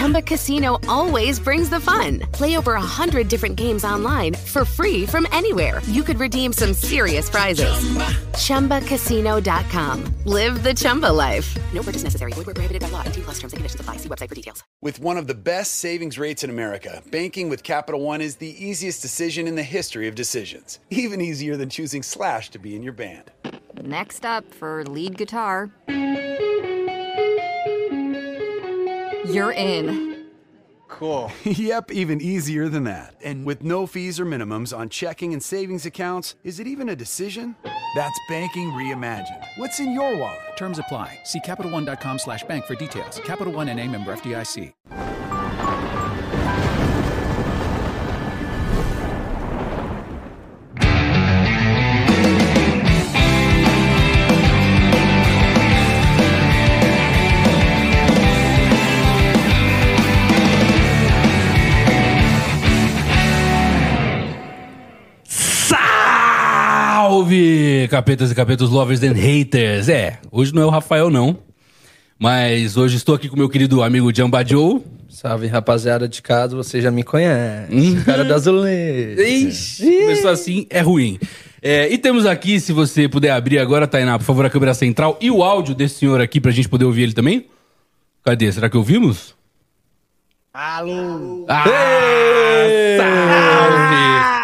Chumba Casino always brings the fun. Play over a hundred different games online for free from anywhere. You could redeem some serious prizes. Chumba. ChumbaCasino.com. Live the Chumba life. No purchase necessary. Void where prohibited by law. T plus terms and conditions apply. See website for details. With one of the best savings rates in America, banking with Capital One is the easiest decision in the history of decisions. Even easier than choosing Slash to be in your band. Next up for lead guitar. You're in. Cool. yep, even easier than that. And with no fees or minimums on checking and savings accounts, is it even a decision? That's banking reimagined. What's in your wallet? Terms apply. See CapitalOne.com slash bank for details. Capital One and a member FDIC. Salve, capetas e capetos, lovers and haters. É, hoje não é o Rafael, não. Mas hoje estou aqui com meu querido amigo Jamba Joe. Salve, rapaziada de casa, você já me conhece. Cara do azulejo. Ixi, começou assim, é ruim. É, e temos aqui, se você puder abrir agora, Tainá, por favor, a câmera central e o áudio desse senhor aqui pra gente poder ouvir ele também. Cadê? Será que ouvimos? Alô! Ah, salve!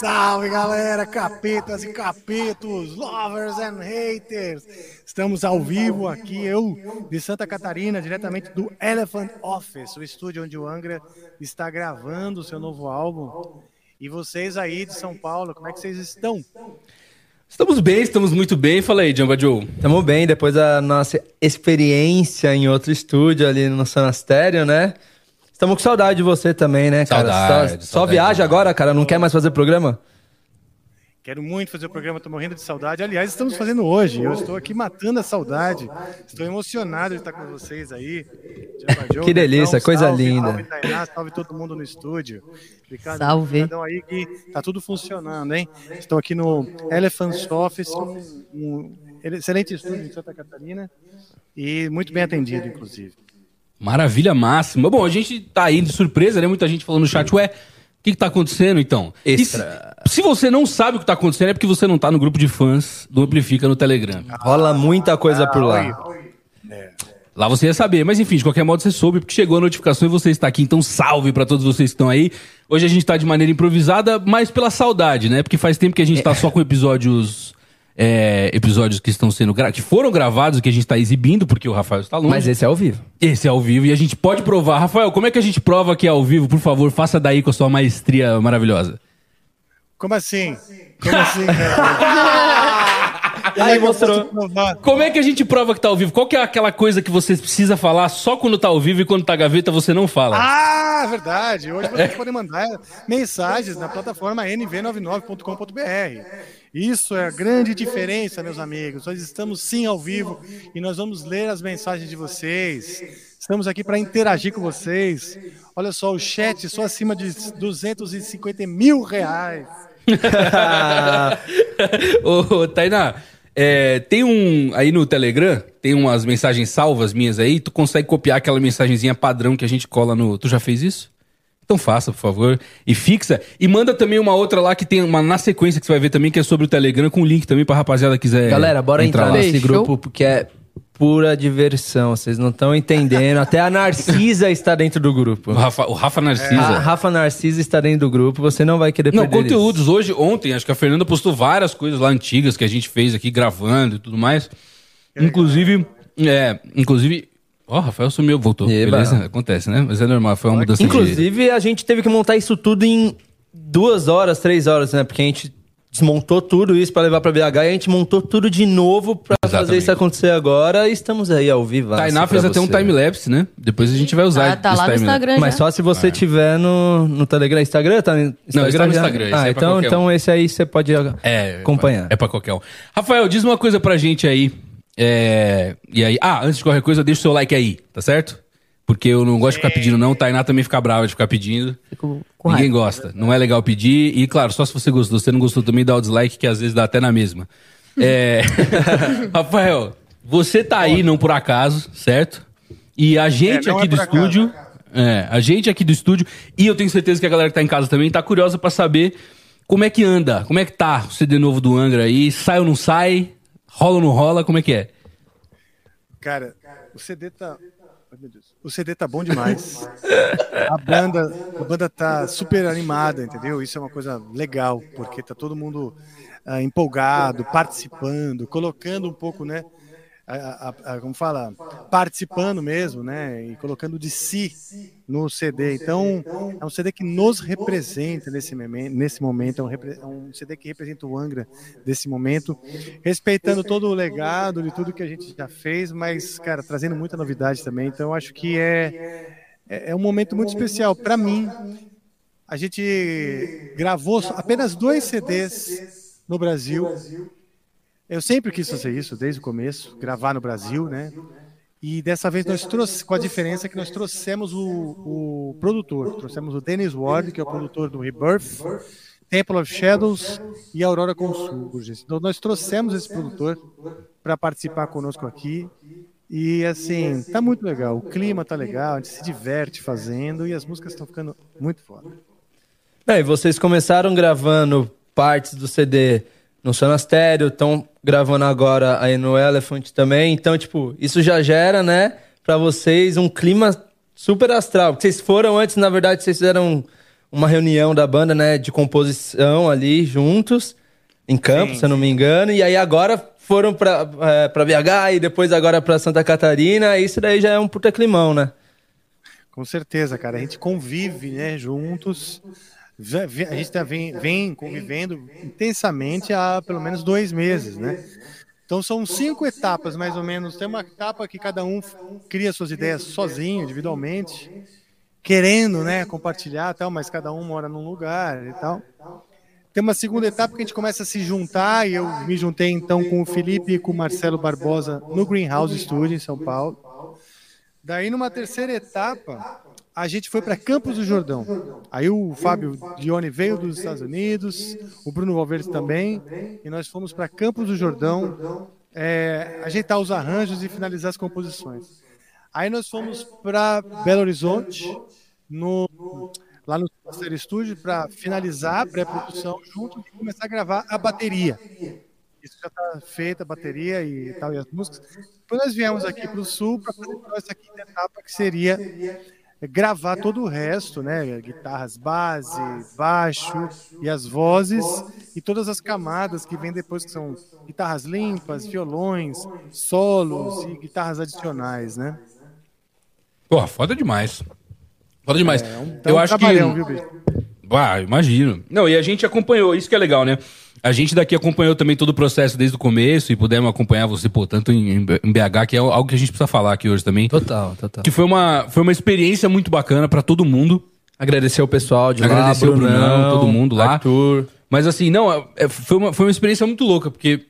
Salve galera, capetas e capetos, lovers and haters. Estamos ao vivo aqui, eu de Santa Catarina, diretamente do Elephant Office, o estúdio onde o Angra está gravando o seu novo álbum. E vocês aí de São Paulo, como é que vocês estão? Estamos bem, estamos muito bem. Fala aí, Jamba Joe. Tamo bem, depois da nossa experiência em outro estúdio ali no Sanastério, né? Estamos com saudade de você também, né, cara? Saudade, só, só saudade viaja agora, cara? Não quer mais fazer programa? Quero muito fazer o programa, tô morrendo de saudade. Aliás, estamos fazendo hoje. Eu estou aqui matando a saudade. Estou emocionado de estar com vocês aí. Joe, Que delícia, Betão, coisa salve, linda. Salve, Tainá, salve todo mundo no estúdio. Obrigado, Salve. obrigadão aí que tá tudo funcionando, hein? Estou aqui no Elephant Office, um excelente estúdio em Santa Catarina e muito bem atendido, inclusive. Maravilha máxima. Bom, a gente tá aí de surpresa, né? Muita gente falando no chat, ué, o que, que tá acontecendo então? E se, Extra. se você não sabe o que tá acontecendo, é porque você não tá no grupo de fãs do Amplifica no Telegram. Rola muita coisa por lá. Oi. Lá você ia saber, mas enfim, de qualquer modo você soube, porque chegou a notificação e você está aqui, então salve pra todos vocês que estão aí. Hoje a gente tá de maneira improvisada, mas pela saudade, né? Porque faz tempo que a gente tá só com episódios. É, episódios que estão sendo gra que foram gravados e que a gente tá exibindo, porque o Rafael está longe. Mas esse é ao vivo. Esse é ao vivo e a gente pode provar. Rafael, como é que a gente prova que é ao vivo? Por favor, faça daí com a sua maestria maravilhosa. Como assim? Como assim, cara? Como é Aí mostrou. Como é que a gente prova que tá ao vivo? Qual que é aquela coisa que você precisa falar só quando tá ao vivo e quando tá gaveta você não fala? Ah, verdade. Hoje vocês podem mandar mensagens na plataforma nv99.com.br. Isso é a grande diferença, meus amigos. Nós estamos sim ao vivo e nós vamos ler as mensagens de vocês. Estamos aqui para interagir com vocês. Olha só, o chat só acima de 250 mil reais. Ô, Tainá, é, tem um. Aí no Telegram, tem umas mensagens salvas minhas aí. Tu consegue copiar aquela mensagenzinha padrão que a gente cola no. Tu já fez isso? Então faça, por favor. E fixa. E manda também uma outra lá que tem uma na sequência que você vai ver também, que é sobre o Telegram, com link também pra rapaziada que quiser. Galera, bora entrar, lá. nesse grupo porque é pura diversão. Vocês não estão entendendo. Até a Narcisa está dentro do grupo. O Rafa, o Rafa Narcisa. A Rafa Narcisa está dentro do grupo. Você não vai querer Não, perder isso. conteúdos. Hoje, ontem, acho que a Fernanda postou várias coisas lá antigas que a gente fez aqui gravando e tudo mais. Inclusive, é, inclusive. Ó, o Rafael sumiu, voltou. Eba. Beleza? Acontece, né? Mas é normal, foi uma mudança de. Inclusive, a gente teve que montar isso tudo em duas horas, três horas, né? Porque a gente desmontou tudo isso pra levar pra BH e a gente montou tudo de novo pra fazer isso acontecer agora e estamos aí ao vivo. Tainá fez até um time-lapse, né? Depois a gente vai usar Tá, tá esse lá no. Instagram Mas já. só se você tiver no, no Telegram. Instagram? Tá no Instagram? está no? Instagram, esse Ah, é então, então um. esse aí você pode É, acompanhar. É pra qualquer um. Rafael, diz uma coisa pra gente aí. É, E aí, ah, antes de qualquer coisa, deixa o seu like aí, tá certo? Porque eu não gosto de ficar pedindo, não. Tainá também fica brava de ficar pedindo. Fico com Ninguém raiva. gosta. Não é legal pedir. E, claro, só se você gostou. Se você não gostou também, dá o dislike, que às vezes dá até na mesma. É... Rafael, você tá aí, não por acaso, certo? E a gente É, não aqui é do por acaso. estúdio. É, a gente aqui do estúdio. E eu tenho certeza que a galera que tá em casa também tá curiosa pra saber como é que anda, como é que tá o CD novo do Angra aí. Sai ou não sai? Rola ou não rola? Como é que é? Cara, o CD tá. O CD tá bom demais. A banda, a banda tá super animada, entendeu? Isso é uma coisa legal, porque tá todo mundo ah, empolgado, participando, colocando um pouco, né? A, a- a- como fala? Participando mesmo, né? E colocando de si no CD. Então, é um CD que nos representa nesse, nesse momento. É um, é um CD que representa o Angra desse momento respeitando todo o legado de tudo que a gente já fez, mas, cara, trazendo muita novidade também. Então, acho que é, é, é um momento muito especial. Para mim, a gente gravou apenas dois CDs no Brasil. Eu sempre quis fazer isso, desde o começo, gravar no Brasil, né? E dessa vez nós trouxemos, com a diferença que nós trouxemos o, o produtor, trouxemos o Dennis Ward, que é o produtor do Rebirth, Temple of Shadows e Aurora Consurgence. Então nós trouxemos esse produtor para participar conosco aqui. E assim, tá muito legal. O clima tá legal, a gente se diverte fazendo e as músicas estão ficando muito foda. É, e vocês começaram gravando partes do CD no Sonastério, estão gravando agora aí no Elephant também. Então, tipo, isso já gera, né, pra vocês um clima super astral. Porque vocês foram antes, na verdade, vocês fizeram uma reunião da banda, né, de composição ali juntos, em campo, se eu não me engano. E aí agora foram pra, é, pra BH e depois agora pra Santa Catarina. Isso daí já é um puta climão, né? Com certeza, cara. A gente convive, né, juntos. A gente tá, vem, vem convivendo intensamente há pelo menos dois meses, né? Então são cinco etapas, mais ou menos. Tem uma etapa que cada um cria suas ideias sozinho, individualmente, querendo, né, compartilhar, tal, mas cada um mora num lugar e tal. Tem uma segunda etapa que a gente começa a se juntar e eu me juntei então com o Felipe e com o Marcelo Barbosa no Greenhouse Studio em São Paulo. Daí, numa terceira etapa, a gente foi para Campos do Jordão. Aí o Fábio Dione veio dos Estados Unidos, o Bruno Valverde também, e nós fomos para Campos do Jordão é, ajeitar os arranjos e finalizar as composições. Aí nós fomos para Belo Horizonte, no, lá no Master Studio, para finalizar a pré-produção junto e começar a gravar a bateria. Isso já está feita, a bateria e tal, e as músicas. Depois nós viemos aqui para o Sul para fazer essa quinta etapa, que seria gravar todo o resto, né? Guitarras base, baixo e as vozes e todas as camadas que vêm depois, que são guitarras limpas, violões, solos e guitarras adicionais, né? Porra, foda demais. Foda demais. É um, eu um acho que. viu? Ah, imagino. Não, e a gente acompanhou, isso que é legal, né? A gente daqui acompanhou também todo o processo desde o começo e pudemos acompanhar você, pô, tanto em, em BH, que é algo que a gente precisa falar aqui hoje também. Total, total. Que foi uma, foi uma experiência muito bacana pra todo mundo. Agradecer o pessoal de Agradecer lá, o Brunão, todo mundo lá. Arthur. Mas assim, não, é- é- foi, uma, foi uma experiência muito louca, porque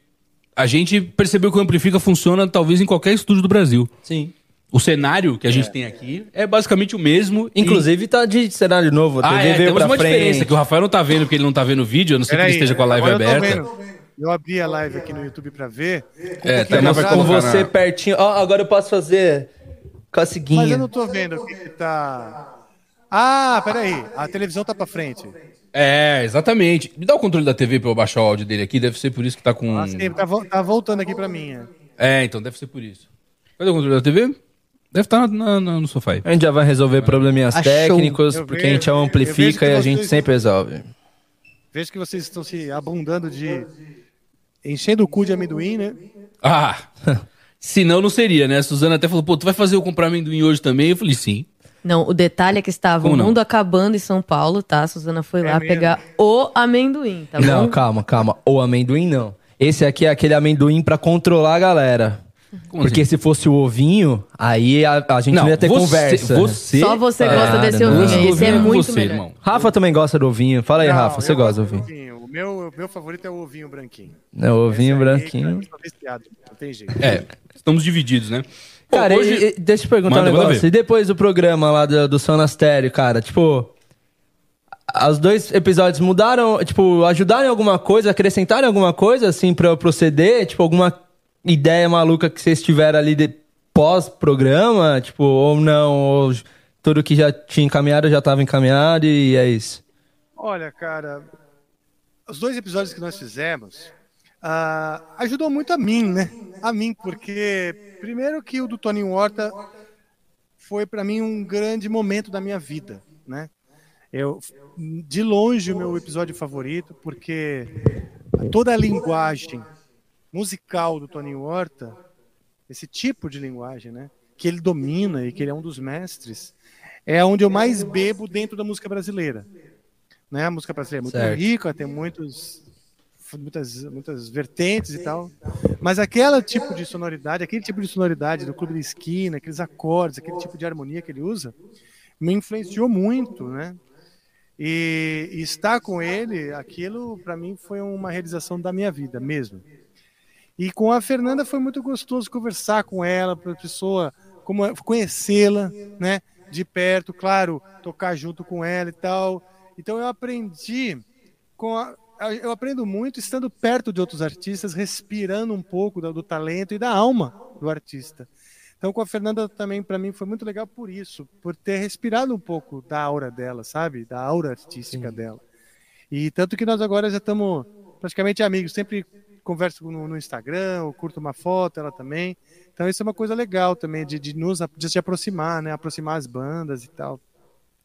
a gente percebeu que o Amplifica funciona talvez em qualquer estúdio do Brasil. Sim. O cenário que a gente tem aqui é basicamente o mesmo. e- Inclusive tá de cenário novo, a TV Ah, é, veio temos pra uma frente. diferença, que o Rafael não tá vendo porque ele não tá vendo o vídeo, a não ser que ele esteja com a live eu tô aberta. vendo. Eu abri a live aqui no YouTube para ver. É, tá vai gravado? com colocar você na- pertinho. Ó, agora eu posso fazer coceguinha. Mas eu não tô vendo o que, tá. Ah, peraí. A televisão tá para frente. É, exatamente. Me dá o controle da TV pra eu baixar o áudio dele aqui, deve ser por isso que tá com. Ah, sim, tá, vo- tá voltando aqui para mim. é. É, então deve ser por isso. Cadê o controle da TV? Deve estar no sofá aí. A gente já vai resolver probleminhas Achou. técnicos, Eu porque vejo- a gente amplifica e a vocês- gente sempre resolve. Vejo que vocês estão se abundando de. enchendo o cu de amendoim, né? Ah! Senão não seria, né? A Suzana até falou, pô, tu vai fazer eu comprar amendoim hoje também? Eu falei, sim. Não, o detalhe é que estava Como o não? mundo acabando em São Paulo, tá? A Suzana foi lá mesmo? pegar o amendoim, tá não, bom? calma, calma. O amendoim não. Esse aqui é aquele amendoim pra controlar a galera. Como porque assim? se fosse o ovinho, aí a, a gente não, ia ter você, conversa. Você, Só você Ah, gosta desse não. ovinho. Esse é ovinho muito você, melhor. irmão. Rafa também gosta do ovinho. Fala aí, Não, Rafa, você gosta do gosto ovinho? O meu, meu favorito é o ovinho branquinho. É, o ovinho Esse branquinho. cara, Não tem jeito. É, estamos divididos, né? Cara, hoje- e- e- deixa eu perguntar Manda, um negócio. E depois do programa lá do, do Sonastério, cara, tipo. Os dois episódios mudaram, tipo, ajudaram em alguma coisa, acrescentaram alguma coisa, assim, pra eu proceder? Tipo, alguma ideia maluca que vocês tiveram ali de pós-programa? Tipo, ou não, ou tudo que já tinha encaminhado já tava encaminhado e é isso. Olha, cara, os dois episódios que nós fizemos ah, ajudou muito a mim, né? A mim, porque primeiro que o do Toninho Horta foi para mim um grande momento da minha vida, né? Eu, de longe, o meu episódio favorito, porque toda a linguagem musical do Toninho Horta, esse tipo de linguagem, né? Que ele domina e que ele é um dos mestres, é onde eu mais bebo dentro da música brasileira né? A música brasileira é muito Certo. rica, tem muitos, muitas, muitas vertentes e tal. Mas aquele tipo de sonoridade, aquele tipo de sonoridade do Clube da Esquina, aqueles acordes, aquele tipo de harmonia que ele usa, me influenciou muito, né? E, e estar com ele, aquilo para mim foi uma realização da minha vida mesmo. E com a Fernanda foi muito gostoso conversar com ela, para a pessoa como conhecê-la, né, de perto, claro, tocar junto com ela e tal. Então eu aprendi com a, eu aprendo muito estando perto de outros artistas, respirando um pouco do, do talento e da alma do artista. Então com a Fernanda também para mim foi muito legal por isso, por ter respirado um pouco da aura dela, sabe? Da aura artística dela. E tanto que nós agora já estamos praticamente amigos, sempre converso no, no Instagram, eu curto uma foto, ela também. Então isso é uma coisa legal também, de, de nos de se aproximar, né? Aproximar as bandas e tal.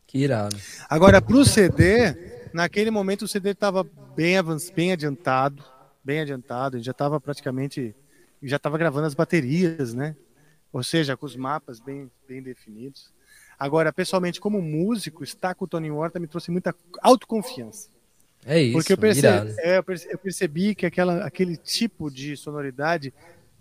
Que irado. Agora, pro CD, naquele momento o CD estava bem, avan- bem adiantado, bem adiantado, já estava praticamente, já estava gravando as baterias, né? Ou seja, com os mapas bem, bem definidos. Agora, pessoalmente, como músico, estar com o Tony Horta me trouxe muita autoconfiança. É isso. Porque eu percebi, é, eu percebi que aquela, aquele tipo de sonoridade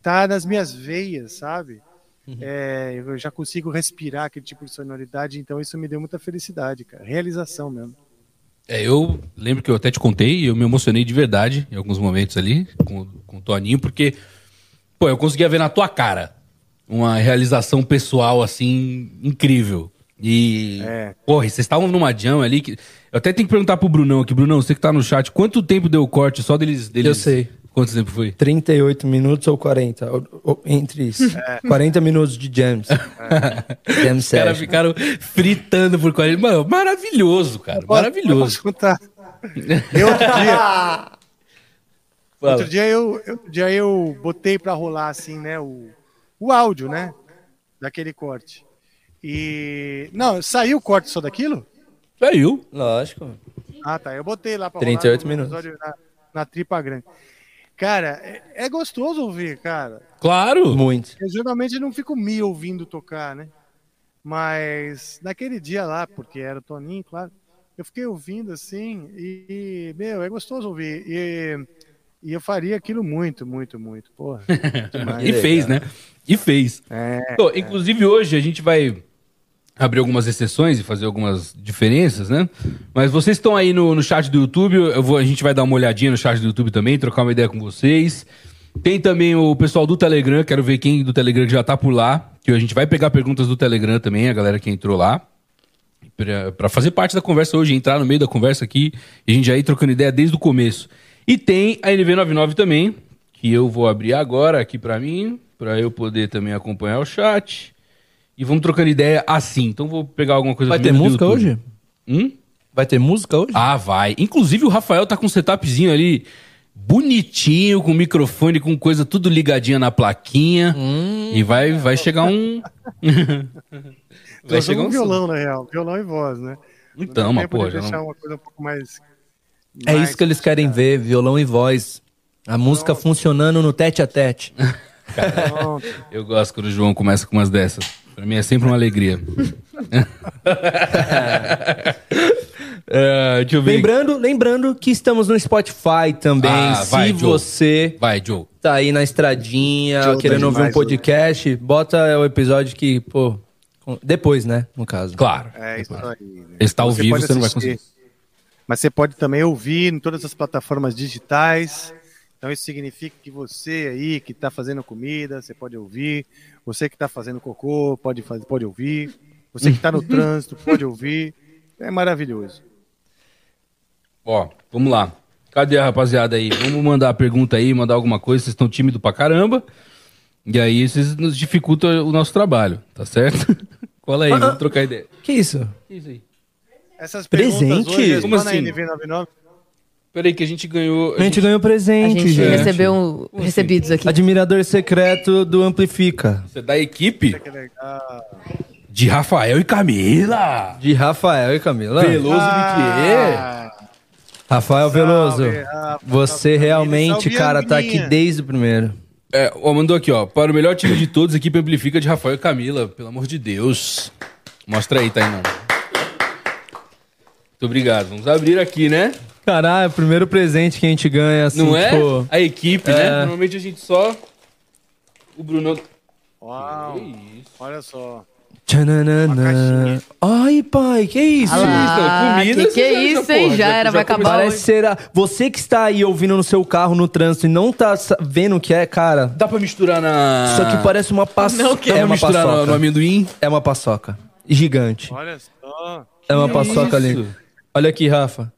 tá nas minhas veias, sabe? Uhum. É, eu já consigo respirar aquele tipo de sonoridade, então isso me deu muita felicidade, cara. Realização mesmo. É, eu lembro que eu até te contei e eu me emocionei de verdade em alguns momentos ali com, com o Toninho, porque, pô, eu conseguia ver na tua cara uma realização pessoal, assim, incrível. E, É. porra, vocês estavam numa jam ali que... Eu até tenho que perguntar pro Brunão aqui. Brunão, você que tá no chat, quanto tempo deu o corte só deles... deles... Eu sei. Quanto tempo foi? 38 minutos ou 40, ou- ou- entre isso. 40 minutos de jams. Jam Os caras ficaram fritando por 40... Mano, maravilhoso, cara. Posso Maravilhoso. contar? Eu outro dia, Fala. outro dia eu, outro dia eu botei pra rolar assim, né, o, o áudio, né, daquele corte. E não, saiu o corte só daquilo? Saiu. Lógico. Ah, tá. Eu botei lá pra 38 rolar no minutos. episódio Na, na tripa grande. Cara, é, é gostoso ouvir, cara. Claro. Muito. Eu geralmente não fico me ouvindo tocar, né? Mas naquele dia lá, porque era o Toninho, claro, eu fiquei ouvindo assim e, meu, é gostoso ouvir. E, e eu faria aquilo muito, muito, muito. Porra. E fez, né? E fez. É, Pô, inclusive hoje a gente vai abrir algumas exceções e fazer algumas diferenças, né? Mas vocês estão aí no, no chat do YouTube, vou, a gente vai dar uma olhadinha no chat do YouTube também, trocar uma ideia com vocês. Tem também o pessoal do Telegram, quero ver quem do Telegram já tá por lá, que a gente vai pegar perguntas do Telegram também, a galera que entrou lá. Pra fazer parte da conversa hoje, entrar no meio da conversa aqui e a gente já ir trocando ideia desde o começo. E tem a NV99 também, que eu vou abrir agora aqui pra mim, pra eu poder também acompanhar o chat. E vamos trocando ideia assim. Então vou pegar alguma coisa Vai ter música hoje? Hum? Vai ter música hoje? Ah, vai. Inclusive o Rafael tá com um setupzinho ali bonitinho, com microfone, com coisa tudo ligadinha na plaquinha. E vai, vai chegar um. vai chegar um. violão, na real. Violão e voz, né? Então, mas pô, já não... uma coisa um pouco mais. É mais isso que eles querem ver, violão e voz. A música funcionando no tete a tete. Pronto. Eu gosto quando o João começa com umas dessas. Pra mim é sempre uma alegria. É, deixa eu ver. Lembrando, lembrando que estamos no Spotify também. Ah, Se vai, você Vai, Joe. tá aí na estradinha, Joe tá querendo ouvir um podcast, bota o episódio que, pô. Depois, né? No caso. Claro. É isso aí. né? Está ao Você vivo, você não vai conseguir. Mas você pode também ouvir em todas as plataformas digitais. Então isso significa que você aí que está fazendo comida, você pode ouvir. Você que está fazendo cocô, pode, fazer, pode ouvir. Você que está no trânsito, pode ouvir. É maravilhoso. Ó, vamos lá. Cadê a rapaziada aí? Vamos mandar a pergunta aí, mandar alguma coisa. Vocês estão tímidos pra caramba. E aí vocês nos dificultam o nosso trabalho, tá certo? Cola aí, Ah, vamos ah. trocar ideia. Que isso? Que isso aí? Essas Presente? perguntas hoje Como na assim? NV99. Peraí que a gente ganhou... A gente ganhou A presente, gente gente. recebeu um- Como recebidos aqui. Admirador secreto do Amplifica. Você é da equipe Que legal. de Rafael e Camila. De Rafael e Camila. Veloso Luthier. Ah, Rafael Salve, Veloso. Rafa, Você Camila. realmente, Salve, cara, tá aqui Aninha. desde o primeiro. É, ó, mandou aqui, ó. Para o melhor time de todos, equipe amplifica de Rafael e Camila. Pelo amor de Deus. Mostra aí, Tainan. Muito obrigado. Vamos abrir aqui, né? Caralho, é o primeiro presente que a gente ganha, assim, Não é? tipo... A equipe, É. né? Normalmente a gente só. O Bruno. Uau, Que isso? olha só. Tchananana. Ai, pai, que isso? Ah lá, Comida, que que é isso, hein? Já já- era, já vai acabar Parece ser a... Você que está aí ouvindo no seu carro, no trânsito, e não tá vendo o que é, cara... Dá pra misturar na. Isso aqui parece uma paçoca. Não Dá pra É uma misturar no, paçoca. no amendoim? É uma paçoca. Gigante. Olha só. É uma Que paçoca ali. isso? Olha aqui, Rafa.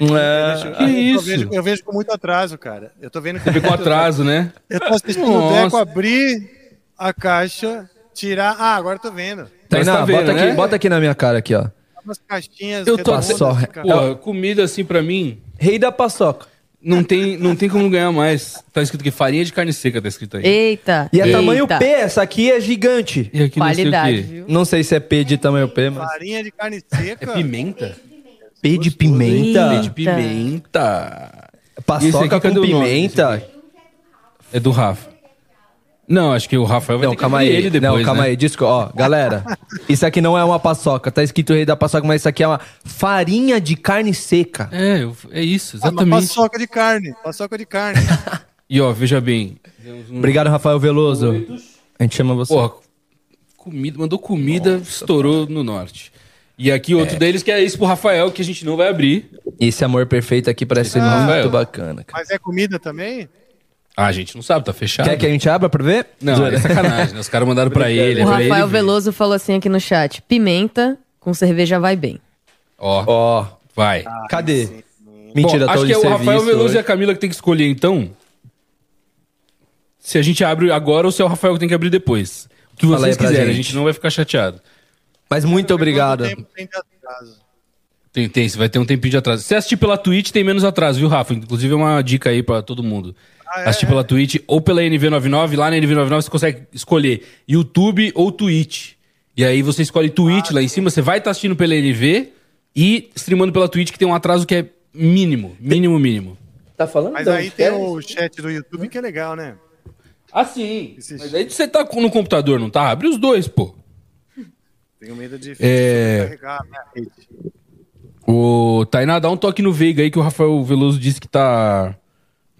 É... Que eu, isso? vejo, eu vejo com muito atraso, cara. Eu tô vendo Teve com atraso, né? Eu tô assistindo Nossa. o Deco abrir a caixa, tirar. Ah, agora eu tô vendo. Tainá, tá vendo, bota, né? aqui, bota aqui na minha cara, aqui, ó. Umas caixinhas Eu tô só- Pô, comida assim pra mim. Rei da paçoca. Não tem, não tem como ganhar mais. Tá escrito aqui, farinha de carne seca, tá escrito aí. Eita. E é eita. tamanho P, essa aqui é gigante. E aqui Qualidade, não sei o quê. viu? Não sei se é P de tamanho P, mas... Farinha de carne seca. É pimenta? P de pimenta. P de pimenta. Paçoca com nome pimenta. É do Rafa. Não, acho que o Rafael vai Não, ter que calma aí. ele depois, não, calma né? aí. Disco, ó, galera. isso aqui não é uma paçoca. Tá escrito rei da paçoca, mas isso aqui é uma farinha de carne seca. É, é isso, Ah, uma exatamente. paçoca de carne. Paçoca de carne. E ó, veja bem. Obrigado, Rafael Veloso. A gente chama você. Porra, comida, mandou comida, estourou no norte. E aqui outro deles que é isso pro Rafael, que a gente não vai abrir. Esse amor perfeito aqui parece ser Ah, muito Rafael. bacana, cara. Mas é comida também? Ah, a gente não sabe, tá fechado. Quer que a gente abra pra ver? Não, é sacanagem, né? Os caras mandaram pra ele. é O pra ele Rafael ver. Veloso falou assim aqui no chat: pimenta com cerveja vai bem. Ó, Ó, vai. cadê? Mentira, Bom, tô acho de que é o Rafael Veloso hoje. e a Camila que tem que escolher, então. Se a gente abre agora ou se é o Rafael que tem que abrir depois. O que Fala vocês pra quiserem, a gente não vai ficar chateado. Mas muito obrigado. Tempo tem de atraso? Tem, tem, você vai ter um tempinho de atraso. Se assistir pela Twitch, tem menos atraso, viu, Rafa? Inclusive é uma dica aí pra todo mundo. Ah, é? assistir pela Twitch ou pela NV99. Lá na NV99 você consegue escolher YouTube ou Twitch. E aí você escolhe Twitch lá em cima, você vai estar assistindo pela NV e streamando pela Twitch, que tem um atraso que é mínimo. Mínimo, mínimo. Tá falando? Mas então, aí tem o chat do YouTube que é legal, né? Ah, sim. Mas aí você tá no computador, não tá? Abre os dois, pô. Tenho medo de É. carregar a minha rede. O Tainá, dá um toque no Veiga aí que o Rafael Veloso disse que tá,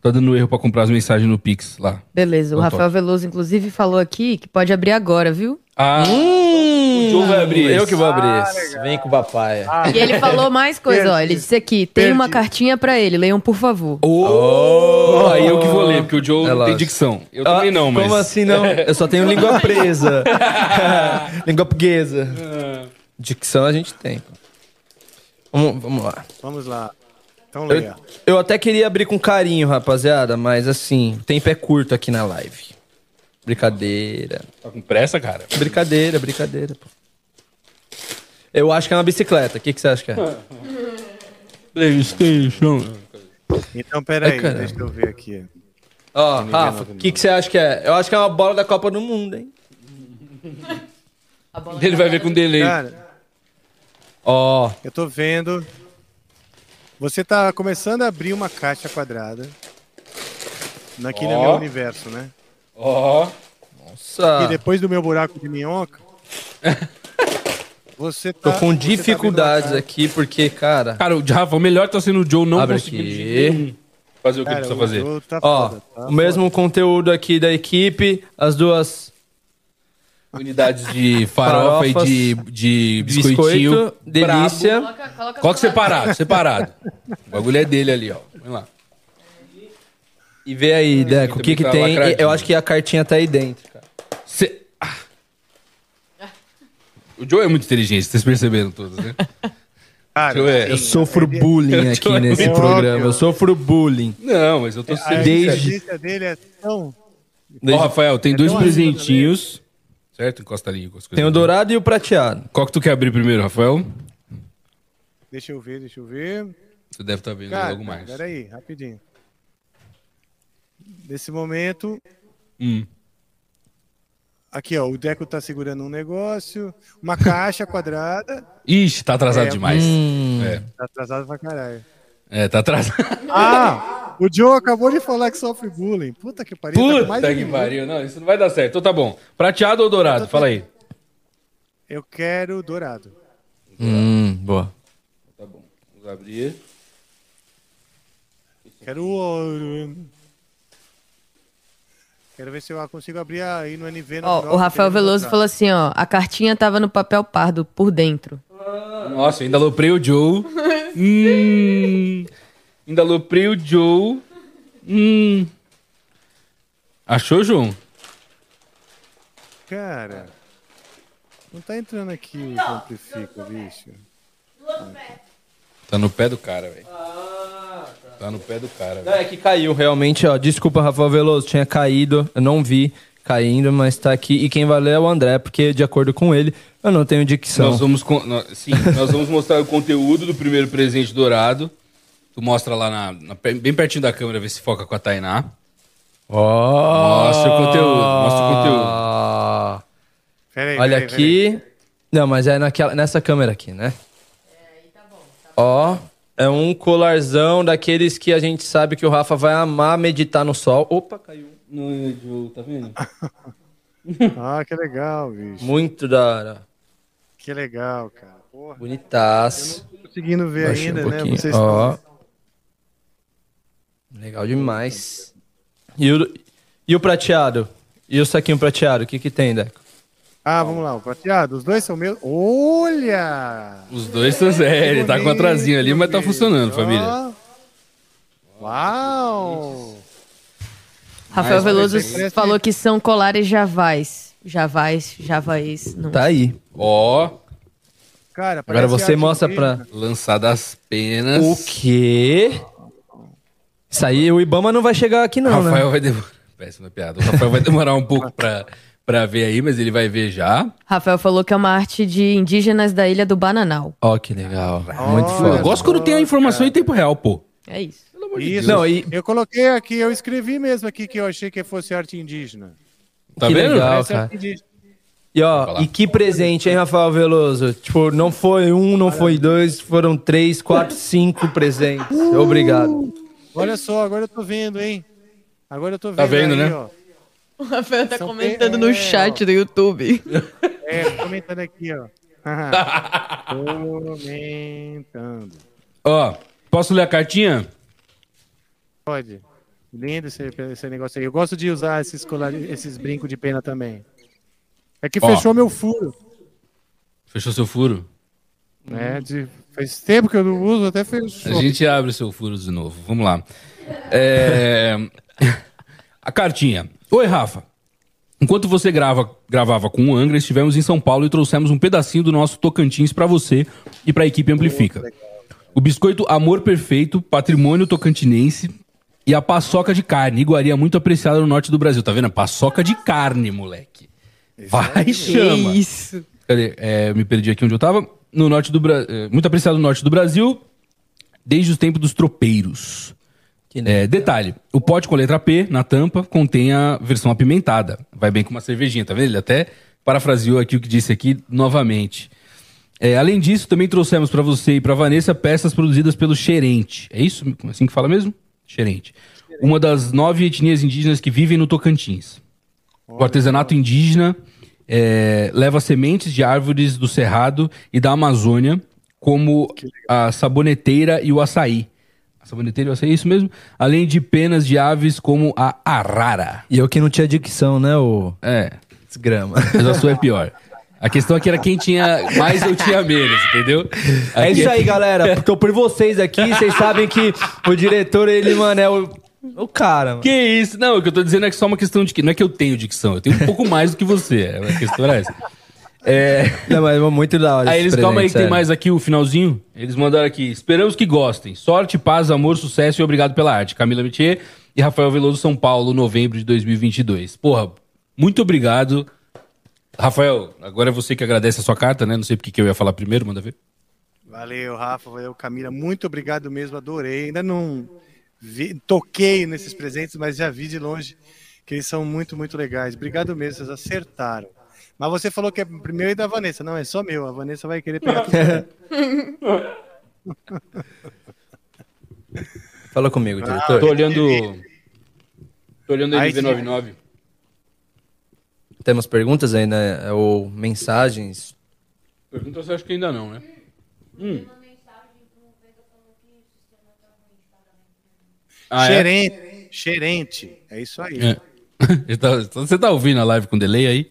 tá dando erro pra comprar as mensagens no Pix lá. Beleza, o Então Rafael Veloso, inclusive, falou aqui que pode abrir agora, viu? Ah, o Joe vai abrir. Eu que vou abrir esse. Vem com o papai. E ele falou mais coisa, ó. Ele disse aqui: tem uma Perdi. cartinha pra ele, leiam por favor. Oh, aí eu que vou ler, porque o Joe É não tem lógico. dicção. Eu Ah, também não, mas. Como assim não? Eu só tenho língua presa. língua portuguesa. Dicção a gente tem. Vamos, vamos lá. Vamos lá. Então leia. Eu, eu até queria abrir com carinho, rapaziada, mas assim, o tempo é curto aqui na live. Brincadeira. Tá com pressa, cara? Brincadeira, brincadeira, pô. Eu acho que é uma bicicleta. O que, que você acha que é? PlayStation. Então, peraí, Ai, caramba. deixa eu ver aqui. Ó, Rafa, o que, que você acha que é? Eu acho que é uma bola da Copa do Mundo, hein? Ele vai ver com delay. Cara, Ó, eu tô vendo. Você tá começando a abrir uma caixa quadrada. Naquele Ó. meu universo, né? Ó. E nossa. depois do meu buraco de minhoca. Você Tô tá. com você tá dificuldades vendo aqui, porque, cara. Cara, o Rafa, o melhor tá sendo o Joe não Abre conseguindo aqui. fazer o que Cara, ele precisa o fazer. tá Ó, foda, tá o mesmo conteúdo aqui da equipe, as duas Unidades de farofa Farofas, e de, de biscoitinho. biscoito, delícia. Coloca separado, separado. O bagulho é dele ali, ó. Vamos lá. E vê aí, Deco, o que que tá tem. lacradinho. Eu acho que a cartinha tá aí dentro, cara. Cê- Ah. O Joe é muito inteligente, vocês perceberam todos, né? Cara, Joe é- Eu sofro bullying aqui Óbvio. nesse programa. Eu sofro bullying. Não, mas eu tô a sendo Desde- inteligência dele é tão... Ó, Rafael, tem dois presentinhos. Certo? Encosta ali. com as Tem o coisas. dourado e o prateado. Qual que tu quer abrir primeiro, Rafael? Deixa eu ver, deixa eu ver. Você deve estar vendo Cara, logo mais. peraí, rapidinho. Nesse momento, Hum. aqui ó, o Deco tá segurando um negócio, uma caixa quadrada, Ixi, tá atrasado É, demais. Hum. É. tá atrasado pra caralho. É, tá atrasado. Ah, o Joe acabou de falar que sofre bullying. Puta que pariu. tá Puta mais de que pariu. Não, isso não vai dar certo. Então tá bom. Prateado ou dourado? Fala aí. Eu quero dourado. Hum, boa. Tá bom. Vamos abrir. Quero ouro. Quero ver se eu consigo abrir aí no NV. no Ó, final, o Rafael Veloso dourado. falou assim, ó, a cartinha tava no papel pardo por dentro. Nossa, ainda aloprei o Joe. hum, ainda aloprei o Joe. Hum. Achou, João? Cara, não tá entrando aqui o amplifica, bicho. Tá no pé do cara, velho. Tá no pé do cara, Não, é que caiu, realmente, ó. Desculpa, Rafael Veloso, tinha caído. Eu não vi caindo, mas tá aqui. E quem vai ler é o André, porque de acordo com ele, eu não tenho dicção. Nós vamos, con- nó- sim, nós vamos mostrar o conteúdo do primeiro presente dourado. Tu mostra lá na, na- bem pertinho da câmera, ver se foca com a Tainá. Ó. Mostra o conteúdo, mostra o conteúdo. Pera aí, Olha pera aí, pera aí. aqui. Não, mas é naquela, nessa câmera aqui, né? Ó, é um colarzão daqueles que a gente sabe que o Rafa vai amar meditar no sol. Opa, caiu. Não, Joe, tá vendo? Ah, que legal, bicho. Muito da hora. Que legal, cara. Porra, Bonitaço. tô conseguindo ver Baixei ainda, um né? Vocês Ó. Legal demais. E o, e o prateado? E o saquinho prateado? O que que tem, Deco? Ah, vamos lá, o prateado. Os dois são meus. Olha! Os dois estão sérios, ele tá com atrasinho ali, mas tá funcionando, família. Uau! Rafael Veloso falou que são colares javais. Javais, javaís. Não. Tá aí. Ó, Cara, Agora você mostra pra... lançadas penas. O quê? Isso aí, o Ibama não vai chegar aqui não, Rafael né? vai demorar. Péssima piada. O Rafael vai demorar um pouco pra, pra ver aí, mas ele vai ver já. Rafael falou que é uma arte de indígenas da ilha do Bananal. Ó, que legal. Muito Olha foda. Eu gosto quando tem a informação em tempo real, pô. É isso. Isso. Não, e- Eu coloquei aqui, eu escrevi mesmo aqui que eu achei que fosse arte indígena. Tá Que vendo? legal. Cara. arte indígena. E ó, e que presente, hein, Rafael Veloso? Tipo, não foi um, não foi dois, foram três, quatro, cinco presentes. Obrigado. Olha só, agora eu tô vendo, hein? Agora eu tô vendo. Tá vendo, aí, né? ó. O Rafael tá São comentando bem- no é, chat do YouTube. É, comentando aqui, ó. comentando. Ó, posso ler a cartinha? Pode. Lindo esse, esse negócio aí. Eu gosto de usar esses, colar, esses brincos de pena também. É que Ó. fechou meu furo. Fechou seu furo? Né? De, faz tempo que eu não uso, até fechou. A gente abre o seu furo de novo. Vamos lá. É, A cartinha. Oi, Rafa. Enquanto você grava, gravava com o Angra, estivemos em São Paulo e trouxemos um pedacinho do nosso Tocantins pra você e pra equipe Amplifica. O biscoito Amor Perfeito, patrimônio tocantinense e a paçoca de carne, iguaria muito apreciada no norte do Brasil. Tá vendo? Paçoca de carne, moleque. Vai, chama. isso. Cadê? É, me perdi aqui onde eu tava. No norte do Brasil. Muito apreciado no norte do Brasil, desde os tempos dos tropeiros. É, detalhe: o pote com a letra P na tampa contém a versão apimentada. Vai bem com uma cervejinha, tá vendo? Ele até parafraseou aqui o que disse aqui novamente. É, além disso, também trouxemos pra você e pra Vanessa peças produzidas pelo Xerente. É isso? Assim que fala mesmo? Xerente. Uma das nove etnias indígenas que vivem no Tocantins. O artesanato indígena é, leva sementes de árvores do Cerrado e da Amazônia, como a saboneteira e o açaí. A saboneteira e açaí, é isso mesmo? Além de penas de aves como a arara. E eu que não tinha dicção, né, o É, desgrama. mas a sua é pior. A questão aqui era quem tinha mais ou tinha menos, entendeu? É Aqui isso aí, galera. Tô por vocês aqui. Vocês sabem que o diretor, ele, mano, é o O cara, mano. Que isso? Não, o que eu tô dizendo é que só uma questão de que. Não é que eu tenho dicção, eu tenho um pouco mais do que você. é, A questão era essa. É. Não, mas é muito da hora. Aí eles, calma aí que tem sério. mais aqui o finalzinho. Eles mandaram aqui. Esperamos que gostem. Sorte, paz, amor, sucesso e obrigado pela arte. Camila Metier e Rafael Veloso São Paulo, novembro de 2022. Porra, muito obrigado. Rafael, agora é você que agradece a sua carta, né? Não sei porque que eu ia falar primeiro, manda ver. Valeu, Rafa, valeu, Camila. Muito obrigado mesmo, adorei. Ainda não vi- toquei nesses presentes, mas já vi de longe que eles são muito, muito legais. Obrigado mesmo, vocês acertaram. Mas você falou que é primeiro e da Vanessa. Não, é só meu. A Vanessa vai querer pegar tudo. Fala comigo, diretor. Tô olhando. Tô olhando a Aí NV99. Temos perguntas ainda, ou mensagens? Pergunta se eu acho que ainda não, né? Hum. Ah, é? Xerente, xerente. É isso aí. É. Ele tá- Você tá ouvindo a live com delay aí?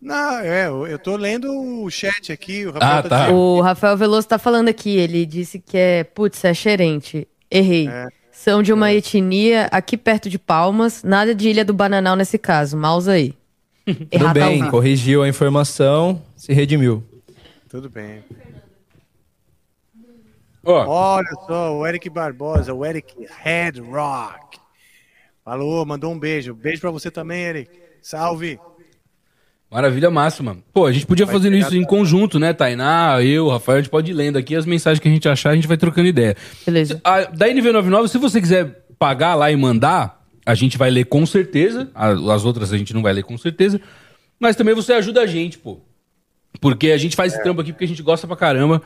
Não, é, eu tô lendo o chat aqui. O Rafael Ah, tá. dizendo- O Rafael Veloso tá falando aqui, ele disse que é, putz, é xerente. Errei. É. São de uma etnia aqui perto de Palmas, nada de Ilha do Bananal nesse caso. Mouse aí. Tudo tá bem, corrigiu a informação, se redimiu. Tudo bem. Ó, Olha só, o Eric Barbosa, o Eric Head Rock. Falou, mandou um beijo. Beijo pra você também, Eric. Salve. Maravilha máxima. Pô, a gente podia Vai fazer isso em tá. conjunto, né? Tainá, eu, Rafael, a gente pode ir lendo aqui as mensagens que a gente achar, a gente vai trocando ideia. Beleza. A, da NV99, se você quiser pagar lá e mandar, a gente vai ler com certeza. As outras a gente não vai ler com certeza. Mas também você ajuda a gente, pô. Porque a gente faz esse trampo aqui porque a gente gosta pra caramba.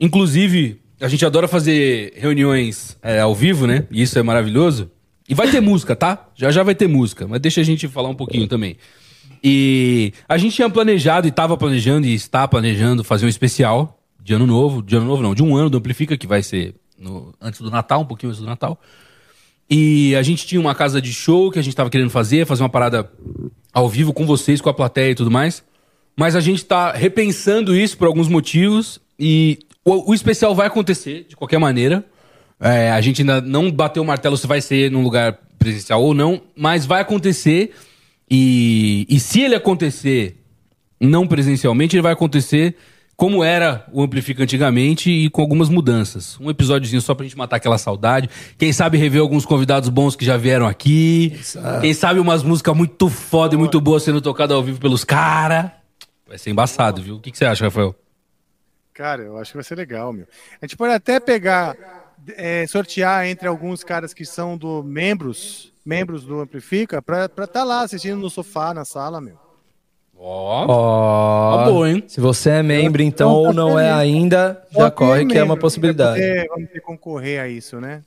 Inclusive, a gente adora fazer reuniões é, ao vivo, né? E isso é maravilhoso. E vai ter música, tá? Já já vai ter música. Mas deixa a gente falar um pouquinho também. E a gente tinha planejado e estava planejando e está planejando fazer um especial de ano novo. De ano novo não, de um ano do Amplifica, que vai ser no- antes do Natal, um pouquinho antes do Natal. E a gente tinha uma casa de show que a gente tava querendo fazer, fazer uma parada ao vivo com vocês, com a plateia e tudo mais. Mas a gente tá repensando isso por alguns motivos e o, o especial vai acontecer de qualquer maneira. É, a gente ainda não bateu o martelo se vai ser num lugar presencial ou não, mas vai acontecer. E, e se ele acontecer não presencialmente, ele vai acontecer como era o Amplifica antigamente e com algumas mudanças. Um episódiozinho só pra gente matar aquela saudade. Quem sabe rever alguns convidados bons que já vieram aqui. Quem sabe umas músicas muito foda e muito boas sendo tocadas ao vivo pelos caras. Vai ser embaçado, viu? O que, que você acha, Rafael? Cara, eu acho que vai ser legal, meu. A gente pode até pegar, é, sortear entre alguns caras que são do membros, membros do Amplifica, pra estar tá lá assistindo no sofá, na sala, meu. Ó. Ó, Tá bom, hein? se você é membro, então, ou não é ainda, já corre que é uma possibilidade. Vamos ter, vamos ter que concorrer a isso, né?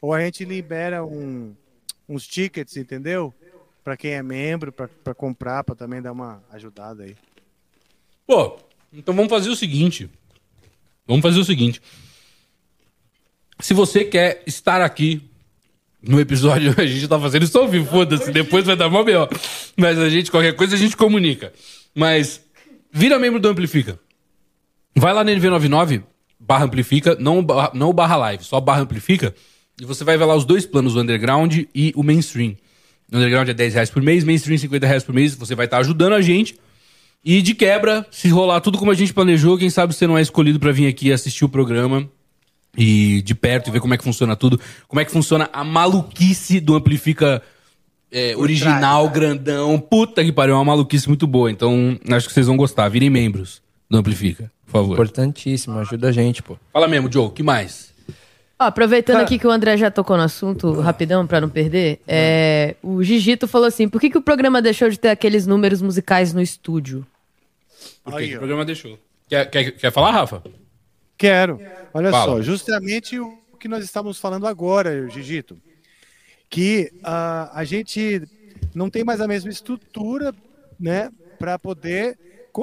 Ou a gente libera um- uns tickets, entendeu? Pra quem é membro, pra comprar, pra também dar uma ajudada aí. Pô, então vamos fazer o seguinte. Vamos fazer o seguinte. Se você quer estar aqui no episódio, a gente tá fazendo isso ao vivo, foda-se, depois vai dar mó B.O. Mas a gente, qualquer coisa, a gente comunica. Mas vira membro do Amplifica. Vai lá no NV99, barra Amplifica, não, barra- não barra live, só barra Amplifica, e você vai ver lá os dois planos, o Underground e o Mainstream. O Underground é 10 reais por mês, Mainstream 50 reais por mês, você vai estar ajudando a gente. E de quebra, se rolar tudo como a gente planejou, quem sabe você não é escolhido pra vir aqui assistir o programa e de perto e ver como é que funciona tudo, como é que funciona a maluquice do Amplifica é, original, grandão. Puta que pariu, é uma maluquice muito boa. Então, acho que vocês vão gostar. Virem membros do Amplifica, por favor. Importantíssimo, ajuda a gente, pô. Fala mesmo, Joe, que mais? Ó, aproveitando aqui que o André já tocou no assunto, rapidão, pra não perder, é, o Gigito falou assim: por que, que o programa deixou de ter aqueles números musicais no estúdio? Por que que o programa deixou? Quer, quer, quer falar, Rafa? Quero. Olha Fala. só, justamente o que nós estamos falando agora, Gigito, que ah, a gente não tem mais a mesma estrutura, né, para poder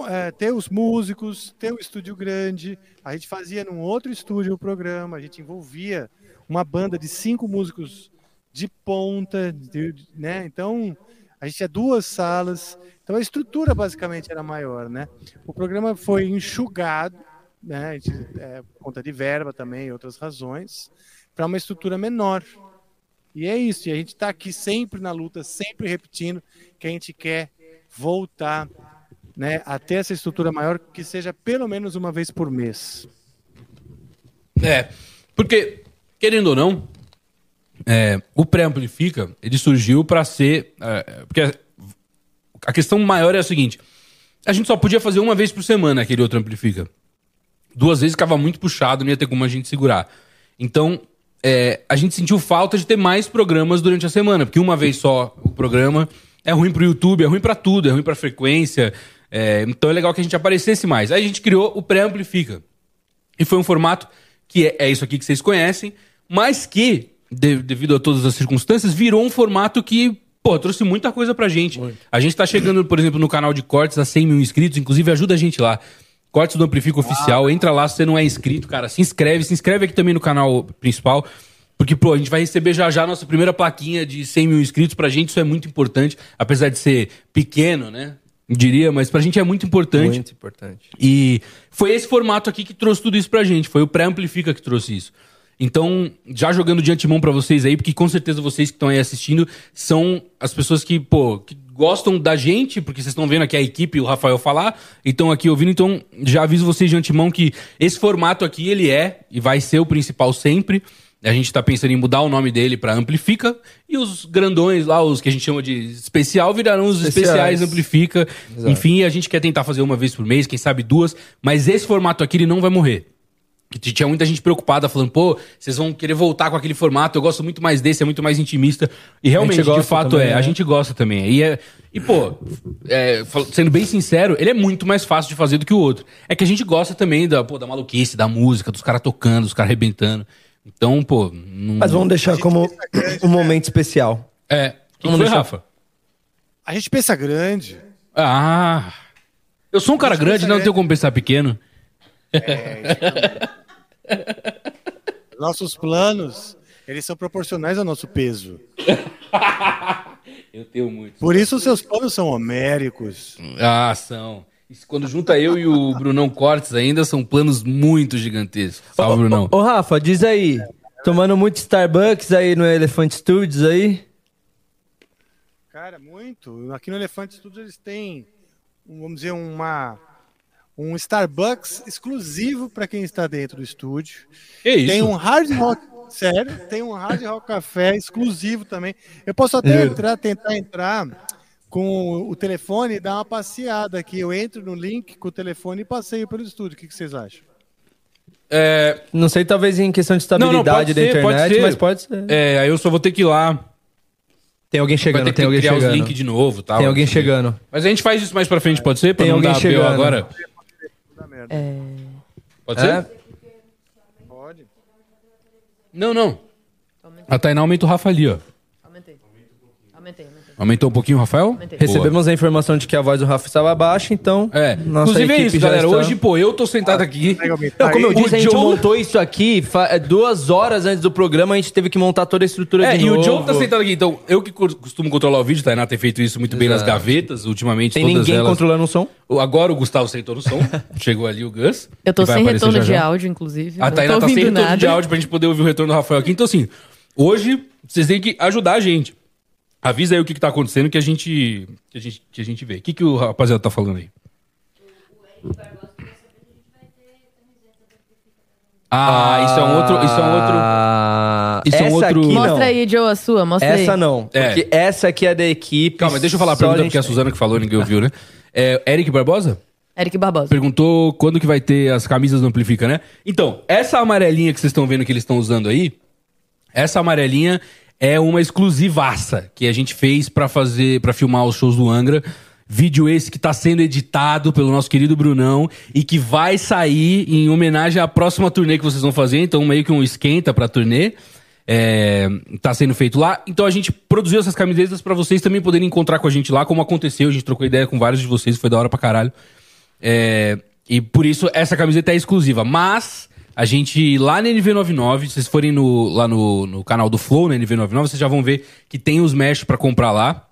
eh, ter os músicos, ter o estúdio grande. A gente fazia num outro estúdio o programa, a gente envolvia uma banda de cinco músicos de ponta, de- né? Então a gente tinha duas salas, então a estrutura basicamente era maior, né? O programa foi enxugado, né? Gente, é, por conta de verba também e outras razões, para uma estrutura menor. E é isso, e a gente está aqui sempre na luta, sempre repetindo que a gente quer voltar né, a ter essa estrutura maior que seja pelo menos uma vez por mês. É, porque, querendo ou não, é, o pré-amplifica, ele surgiu pra ser. é, porque a questão maior é a seguinte: a gente só podia fazer uma vez por semana aquele outro amplifica. Duas vezes ficava muito puxado, não ia ter como a gente segurar. Então, é, a gente sentiu falta de ter mais programas durante a semana, porque uma vez só o programa é ruim pro YouTube, é ruim pra tudo, é ruim pra frequência. é, então é legal que a gente aparecesse mais. Aí a gente criou o pré-amplifica. E foi um formato que é, é isso aqui que vocês conhecem, mas que, de- devido a todas as circunstâncias, virou um formato que, pô, trouxe muita coisa pra gente. A gente tá chegando, por exemplo, no canal de cortes a 100 mil inscritos, inclusive ajuda a gente lá. Cortes do Amplifica Oficial, entra lá se você não é inscrito, cara, se inscreve, se inscreve aqui também no canal principal. Porque, pô, a gente vai receber já já a nossa primeira plaquinha de 100 mil inscritos. Pra gente isso é muito importante, apesar de ser pequeno, né? Diria, mas pra gente é muito importante. Muito importante. E foi esse formato aqui que trouxe tudo isso pra gente. Foi o pré-amplifica que trouxe isso. Então, já jogando de antemão pra vocês aí, porque com certeza vocês que estão aí assistindo são as pessoas que, pô, que gostam da gente, porque vocês estão vendo aqui a equipe e o Rafael falar, e estão aqui ouvindo. Então, já aviso vocês de antemão que esse formato aqui, ele é e vai ser o principal sempre. A gente tá pensando em mudar o nome dele pra Amplifica. E os grandões lá, os que a gente chama de especial, virarão os especiais, Especiais. Amplifica. Exato. Enfim, a gente quer tentar fazer uma vez por mês, quem sabe duas. Mas esse formato aqui, ele não vai morrer. Que tinha muita gente preocupada, falando, pô, vocês vão querer voltar com aquele formato, eu gosto muito mais desse, é muito mais intimista. E realmente, de fato, também, é, a né? gente gosta também. E, é, e pô, é, sendo bem sincero, ele é muito mais fácil de fazer do que o outro. É que a gente gosta também da, pô, da maluquice, da música, dos caras tocando, dos caras arrebentando. Então, pô. Não... Mas vamos deixar como um momento especial. É. O que Vamos foi, deixar- Rafa? A gente pensa grande. Ah. Eu sou um cara grande, não grande. tenho como pensar pequeno. Nossos planos, eles são proporcionais ao nosso peso. Eu tenho muito. Por isso os seus planos são homéricos. Ah, são. E quando junta eu e o Brunão Cortes ainda, são planos muito gigantescos. Salve, Brunão. Ô, Rafa, diz aí. Tomando muito Starbucks aí no Elephant Studios aí? Cara, muito. Aqui no Elefante Studios eles têm, vamos dizer, uma um Starbucks exclusivo para quem está dentro do estúdio. Que isso? Tem um Hard Rock, sério, tem um Hard Rock Café exclusivo também. Eu posso até Juro. entrar, tentar entrar com o telefone e dar uma passeada aqui. Eu entro no link com o telefone e passeio pelo estúdio. O que, que vocês acham? É... Não sei, talvez em questão de Não, não, estabilidade pode da ser, internet, pode ser. mas pode ser. É, aí eu só vou ter que ir lá. Tem alguém Vai chegando, ter que tem alguém criar chegando. os links de novo tal. Tem alguém assim. chegando. Mas a gente faz isso mais pra frente, pode ser? Pra Tem não alguém dar chegando. Agora? É... Pode É? ser? Não, não. A Tainá aumenta o Rafa ali, ó. Aumentou um pouquinho o Rafael? Recebemos a informação de que a voz do Rafa estava baixa, então. É. Nossa Inclusive é equipe isso, já galera. está- Hoje, pô, eu tô sentado aqui. Não, como eu O disse, a gente Joe- montou isso aqui fa- é, duas horas antes do programa, a gente teve que montar toda a estrutura É, de e novo. o Joe tá sentado aqui. Então, eu que co- costumo controlar o vídeo, Tainá tem feito isso muito bem nas Exato. gavetas, ultimamente. Tem todas ninguém elas... controlando o som? O- Agora o Gustavo sentou no som. Chegou ali o Gus. Eu tô que vai sem aparecer retorno já de já. áudio, inclusive. A não Tainá tô tá sem ouvindo retorno nada. de áudio pra gente poder ouvir o retorno do Rafael aqui. Então, assim, hoje vocês têm que ajudar a gente. Avisa aí o que, que tá acontecendo que a gente, que a gente, que a gente vê. O que, que o rapaziada tá falando aí? Ah, isso é um outro. Isso é um outro. Ah, Isso é um essa outro- aqui Mostra não. aí, Joe, a sua, mostra aí. Essa não. É. Porque essa aqui é da equipe. Calma, deixa eu falar a pergunta, gente porque é a. Suzana que falou, ninguém ouviu, né? É, Eric Barbosa? Eric Barbosa. Perguntou quando que vai ter as camisas do Amplifica, né? Então, essa amarelinha que vocês estão vendo que eles estão usando aí, essa amarelinha é uma exclusivaça que a gente fez pra fazer, para filmar os shows do Angra. Vídeo esse que tá sendo editado pelo nosso querido Brunão e que vai sair em homenagem à próxima turnê que vocês vão fazer, então meio que um esquenta pra turnê. É, tá sendo feito lá. Então a gente produziu essas camisetas pra vocês também poderem encontrar com a gente lá, como aconteceu. A gente trocou ideia com vários de vocês, foi da hora pra caralho. É, e por isso essa camiseta é exclusiva. Mas a gente lá na NV99, se vocês forem no, lá no, no canal do Flow, na NV99, vocês já vão ver que tem os mesh pra comprar lá.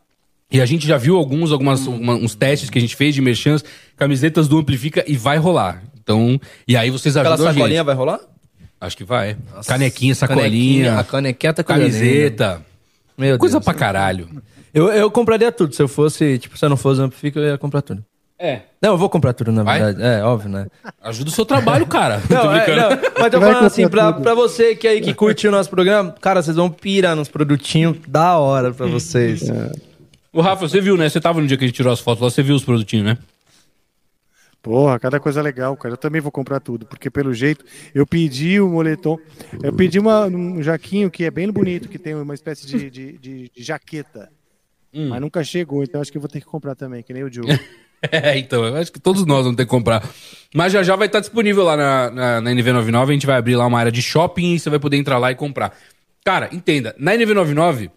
E a gente já viu alguns, algumas, uma- uns testes que a gente fez de merchans, camisetas do Amplifica e vai rolar. Então, e aí vocês Aquela ajudam a gente. sacolinha vai rolar? Acho que vai. Canequinha, sacolinha, A canequinha coisa linda. camiseta. Meu Coisa Deus. pra caralho. Eu, eu compraria tudo. Se eu fosse, tipo, se eu não fosse Amplifica, eu ia comprar tudo. É. Não, eu vou comprar tudo, na Vai? verdade. É, óbvio, né? Ajuda o seu trabalho, cara. Tô Não, é, brincando. não, mas eu Vai falando assim, pra, pra você que aí que curte o nosso programa, cara, vocês vão pirar nos produtinhos da hora pra vocês. O Rafa, você viu, né? Você tava no dia que a gente tirou as fotos lá, você viu os produtinhos, né? Porra, cada coisa legal, cara. Eu também vou comprar tudo, porque pelo jeito eu pedi o moletom. Eu pedi uma, um jaquinho que é bem bonito, que tem uma espécie de, de, de- de jaqueta. Hum. Mas nunca chegou, então acho que eu vou ter que comprar também, que nem o Joe. É, então, eu acho que todos nós vamos ter que comprar. Mas já já vai estar disponível lá na, na, na NV99, a gente vai abrir lá uma área de shopping e você vai poder entrar lá e comprar. Cara, entenda, na NV99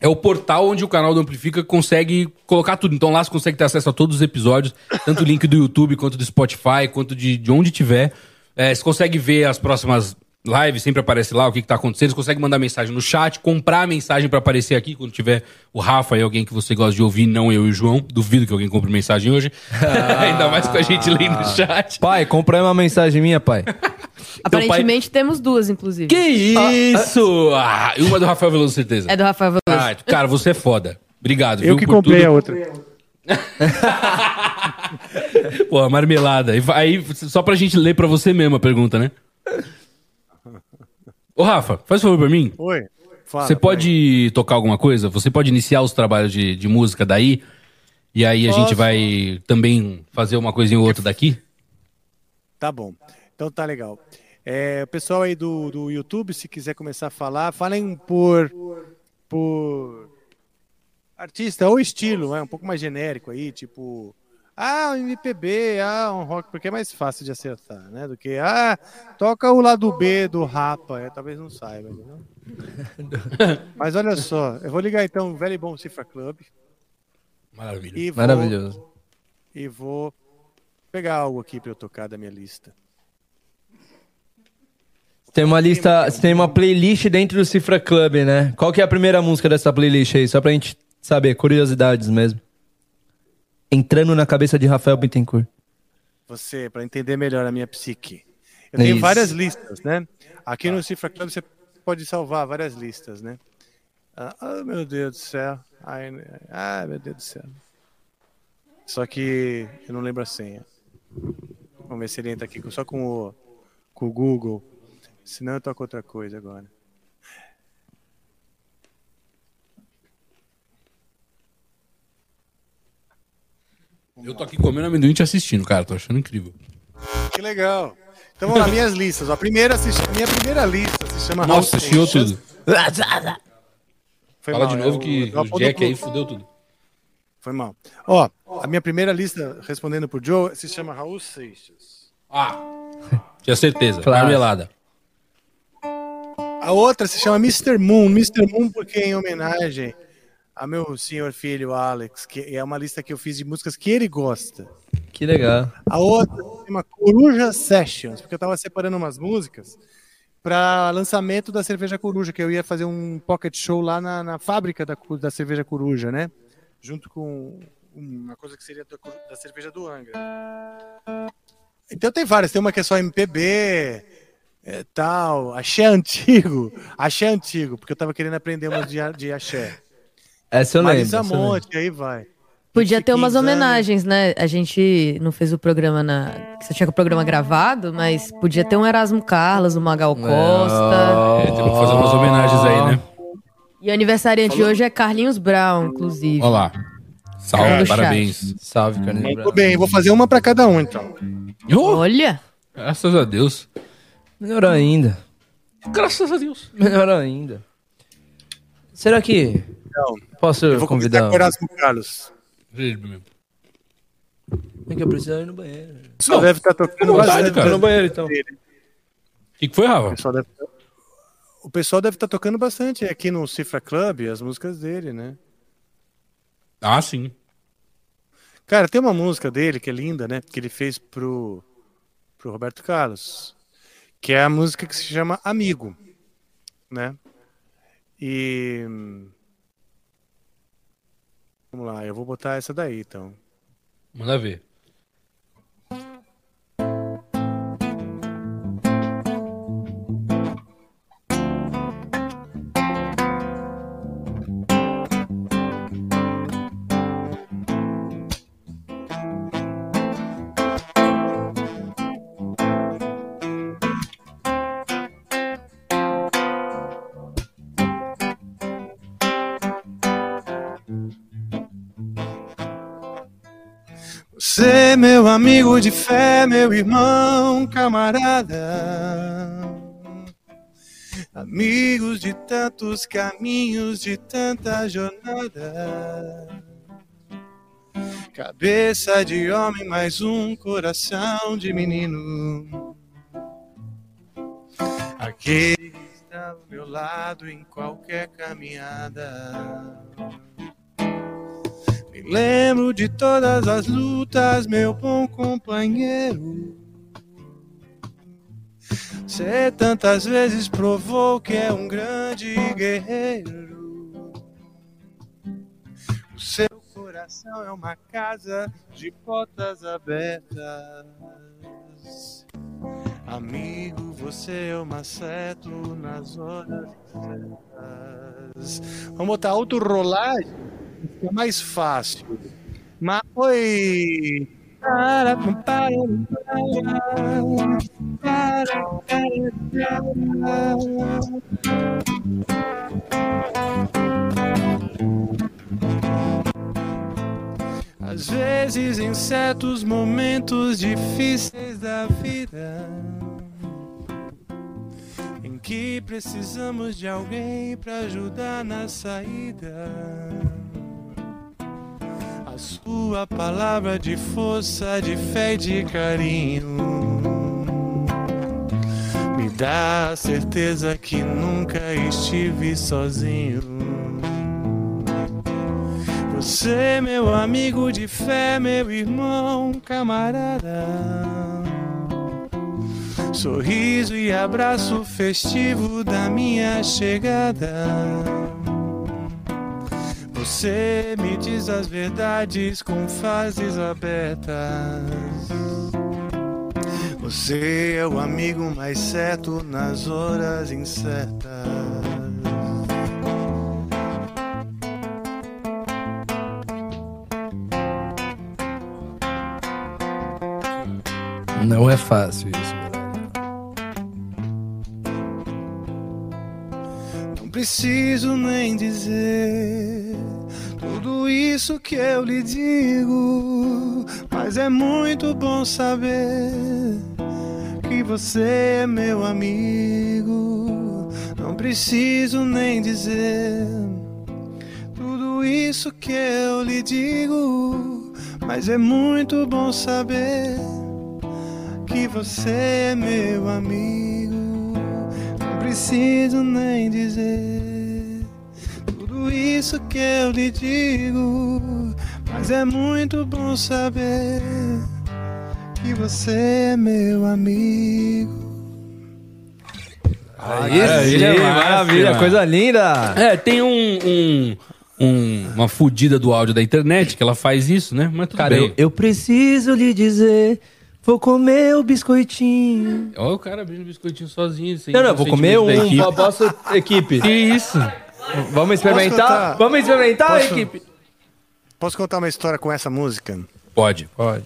é o portal onde o canal do Amplifica consegue colocar tudo. Então lá você consegue ter acesso a todos os episódios, tanto o link do YouTube, quanto do Spotify, quanto de, de onde tiver. É, você consegue ver as próximas lives, sempre aparece lá o que, que tá acontecendo. Você consegue mandar mensagem no chat, comprar a mensagem pra aparecer aqui quando tiver o Rafa e alguém que você gosta de ouvir, não eu e o João. Duvido que alguém compre mensagem hoje. Ainda mais com a gente lendo no chat. Pai, compra aí uma mensagem minha, pai. Aparentemente temos duas, inclusive. Que isso! Ah, e uma do Rafael Veloso, certeza. É do Rafael Veloso. Ah, cara, você é foda. Obrigado, Eu viu, que por comprei tudo. a outra. Pô, marmelada. E Aí, só pra gente ler pra você mesmo a pergunta, né? Ô, Rafa, faz um favor pra mim. Oi. Fala, Você pode tocar alguma coisa? Você pode iniciar os trabalhos de, de música daí? E aí a gente Posso. vai também fazer uma coisinha ou outra daqui? Tá bom. Então tá legal. É, o pessoal aí do, do YouTube, se quiser começar a falar, falem por, por artista ou estilo, né? um pouco mais genérico aí, tipo, ah, um MPB, ah, um rock, porque é mais fácil de acertar, né? Do que, ah, toca o lado B do Rapa, é, talvez não saiba, entendeu? Mas olha só, eu vou ligar então o velho bom Cifra Club Maravilha. e vou, Maravilhoso. e vou pegar algo aqui para eu tocar da minha lista. Tem uma lista, tem uma playlist dentro do Cifra Club, né? Qual que é a primeira música dessa playlist aí? Só pra gente saber, curiosidades mesmo. Entrando na cabeça de Rafael Bittencourt. você para entender melhor a minha psique. Eu É tenho isso. várias listas, né? Aqui no Cifra Club você pode salvar várias listas, né? Ah, oh, meu Deus do céu. Ai, ah, meu Deus do céu. Só que eu não lembro a senha. Vamos ver se ele entra aqui com- só com o, com o Google. Senão eu toco outra coisa agora. Eu tô aqui comendo amendoim e te assistindo, cara. Tô achando incrível. Que legal. Então vamos lá, minhas listas. A primeira, se chama- minha primeira lista se chama Nossa, House chiou tudo. Foi Fala mal, de novo eu- que eu o Jack aí fudeu tudo. Foi mal. Ó, a minha primeira lista, respondendo pro Joe, se chama Raul Seixas. Ah, tinha certeza. Claro. Marmelada. A outra se chama Mr. Moon. Mr. Moon porque é em homenagem a meu senhor filho Alex, que é uma lista que eu fiz de músicas que ele gosta. Que legal. A outra chama Coruja Sessions, porque eu tava separando umas músicas para lançamento da Cerveja Coruja, que eu ia fazer um pocket show lá na, na fábrica da, da Cerveja Coruja, né? Junto com uma coisa que seria da, da cerveja do Angra. Então tem várias, tem uma que é só MPB, é, tal, axé antigo, axé antigo, porque eu tava querendo aprender umas de, de axé. Essa eu lembro. Marisa. Monte, aí vai. Podia ter umas 15 anos. homenagens, né? A gente não fez o programa na. Você tinha o programa gravado, mas podia ter um Erasmo Carlos, um Magal Costa. É, tem que fazer umas homenagens aí, né? E o aniversariante de hoje é Carlinhos Brown, inclusive. Olha lá. Salve, chat. parabéns. Salve, Carlinhos Muito bem, vou fazer uma pra cada um, então. Olha! Graças a Deus. Melhor ainda. Graças a Deus. Melhor ainda. Será que Então, posso eu vou convidar? convidar com o Erasmo Carlos. É que eu preciso ir no banheiro. Só deve estar tocando vontade, cara. No banheiro, então. O que, que foi, Rafa? O pessoal deve o pessoal deve estar tocando bastante aqui no Cifra Club as músicas dele, né? Ah, sim. Cara, tem uma música dele que é linda, né? Que ele fez pro, pro Roberto Carlos. Que é a música que se chama Amigo, né? E. Vamos lá, eu vou botar essa daí, então. Manda ver. Você, meu amigo de fé, meu irmão, camarada. Amigos de tantos caminhos, de tanta jornada. Cabeça de homem, mais um coração de menino. Aquele que está ao meu lado em qualquer caminhada. Lembro de todas as lutas, meu bom companheiro. Você tantas vezes provou que é um grande guerreiro. O seu coração é uma casa de portas abertas. Amigo, você é uma certo nas horas certas. Vamos botar outro rolagem, fica mais fácil. Mas oi! Às vezes, em certos momentos difíceis da vida, em que precisamos de alguém para ajudar na saída. Sua palavra de força, de fé e de carinho me dá a certeza que nunca estive sozinho. Você, meu amigo de fé, meu irmão, camarada. Sorriso e abraço festivo da minha chegada. Você me diz as verdades com fases abertas. Você é o amigo mais certo nas horas incertas. Não é fácil isso, preciso nem dizer tudo isso que eu lhe digo, mas é muito bom saber que você é meu amigo. Não preciso nem dizer tudo isso que eu lhe digo, mas é muito bom saber que você é meu amigo. Não preciso nem dizer tudo isso que eu lhe digo, mas é muito bom saber que você é meu amigo. Aí, maravilha, maravilha, coisa linda. É, tem um, um- um- uma fudida do áudio da internet que ela faz isso, né? Mas tudo Cara, bem. eu, eu preciso lhe dizer, vou comer o biscoitinho. Olha o cara abrindo biscoitinho sozinho. sem Não, não, vou comer um. equipe. Posso, equipe? Que isso? Vamos experimentar? Vamos experimentar, Posso? equipe? Posso contar uma história com essa música? Pode. Pode.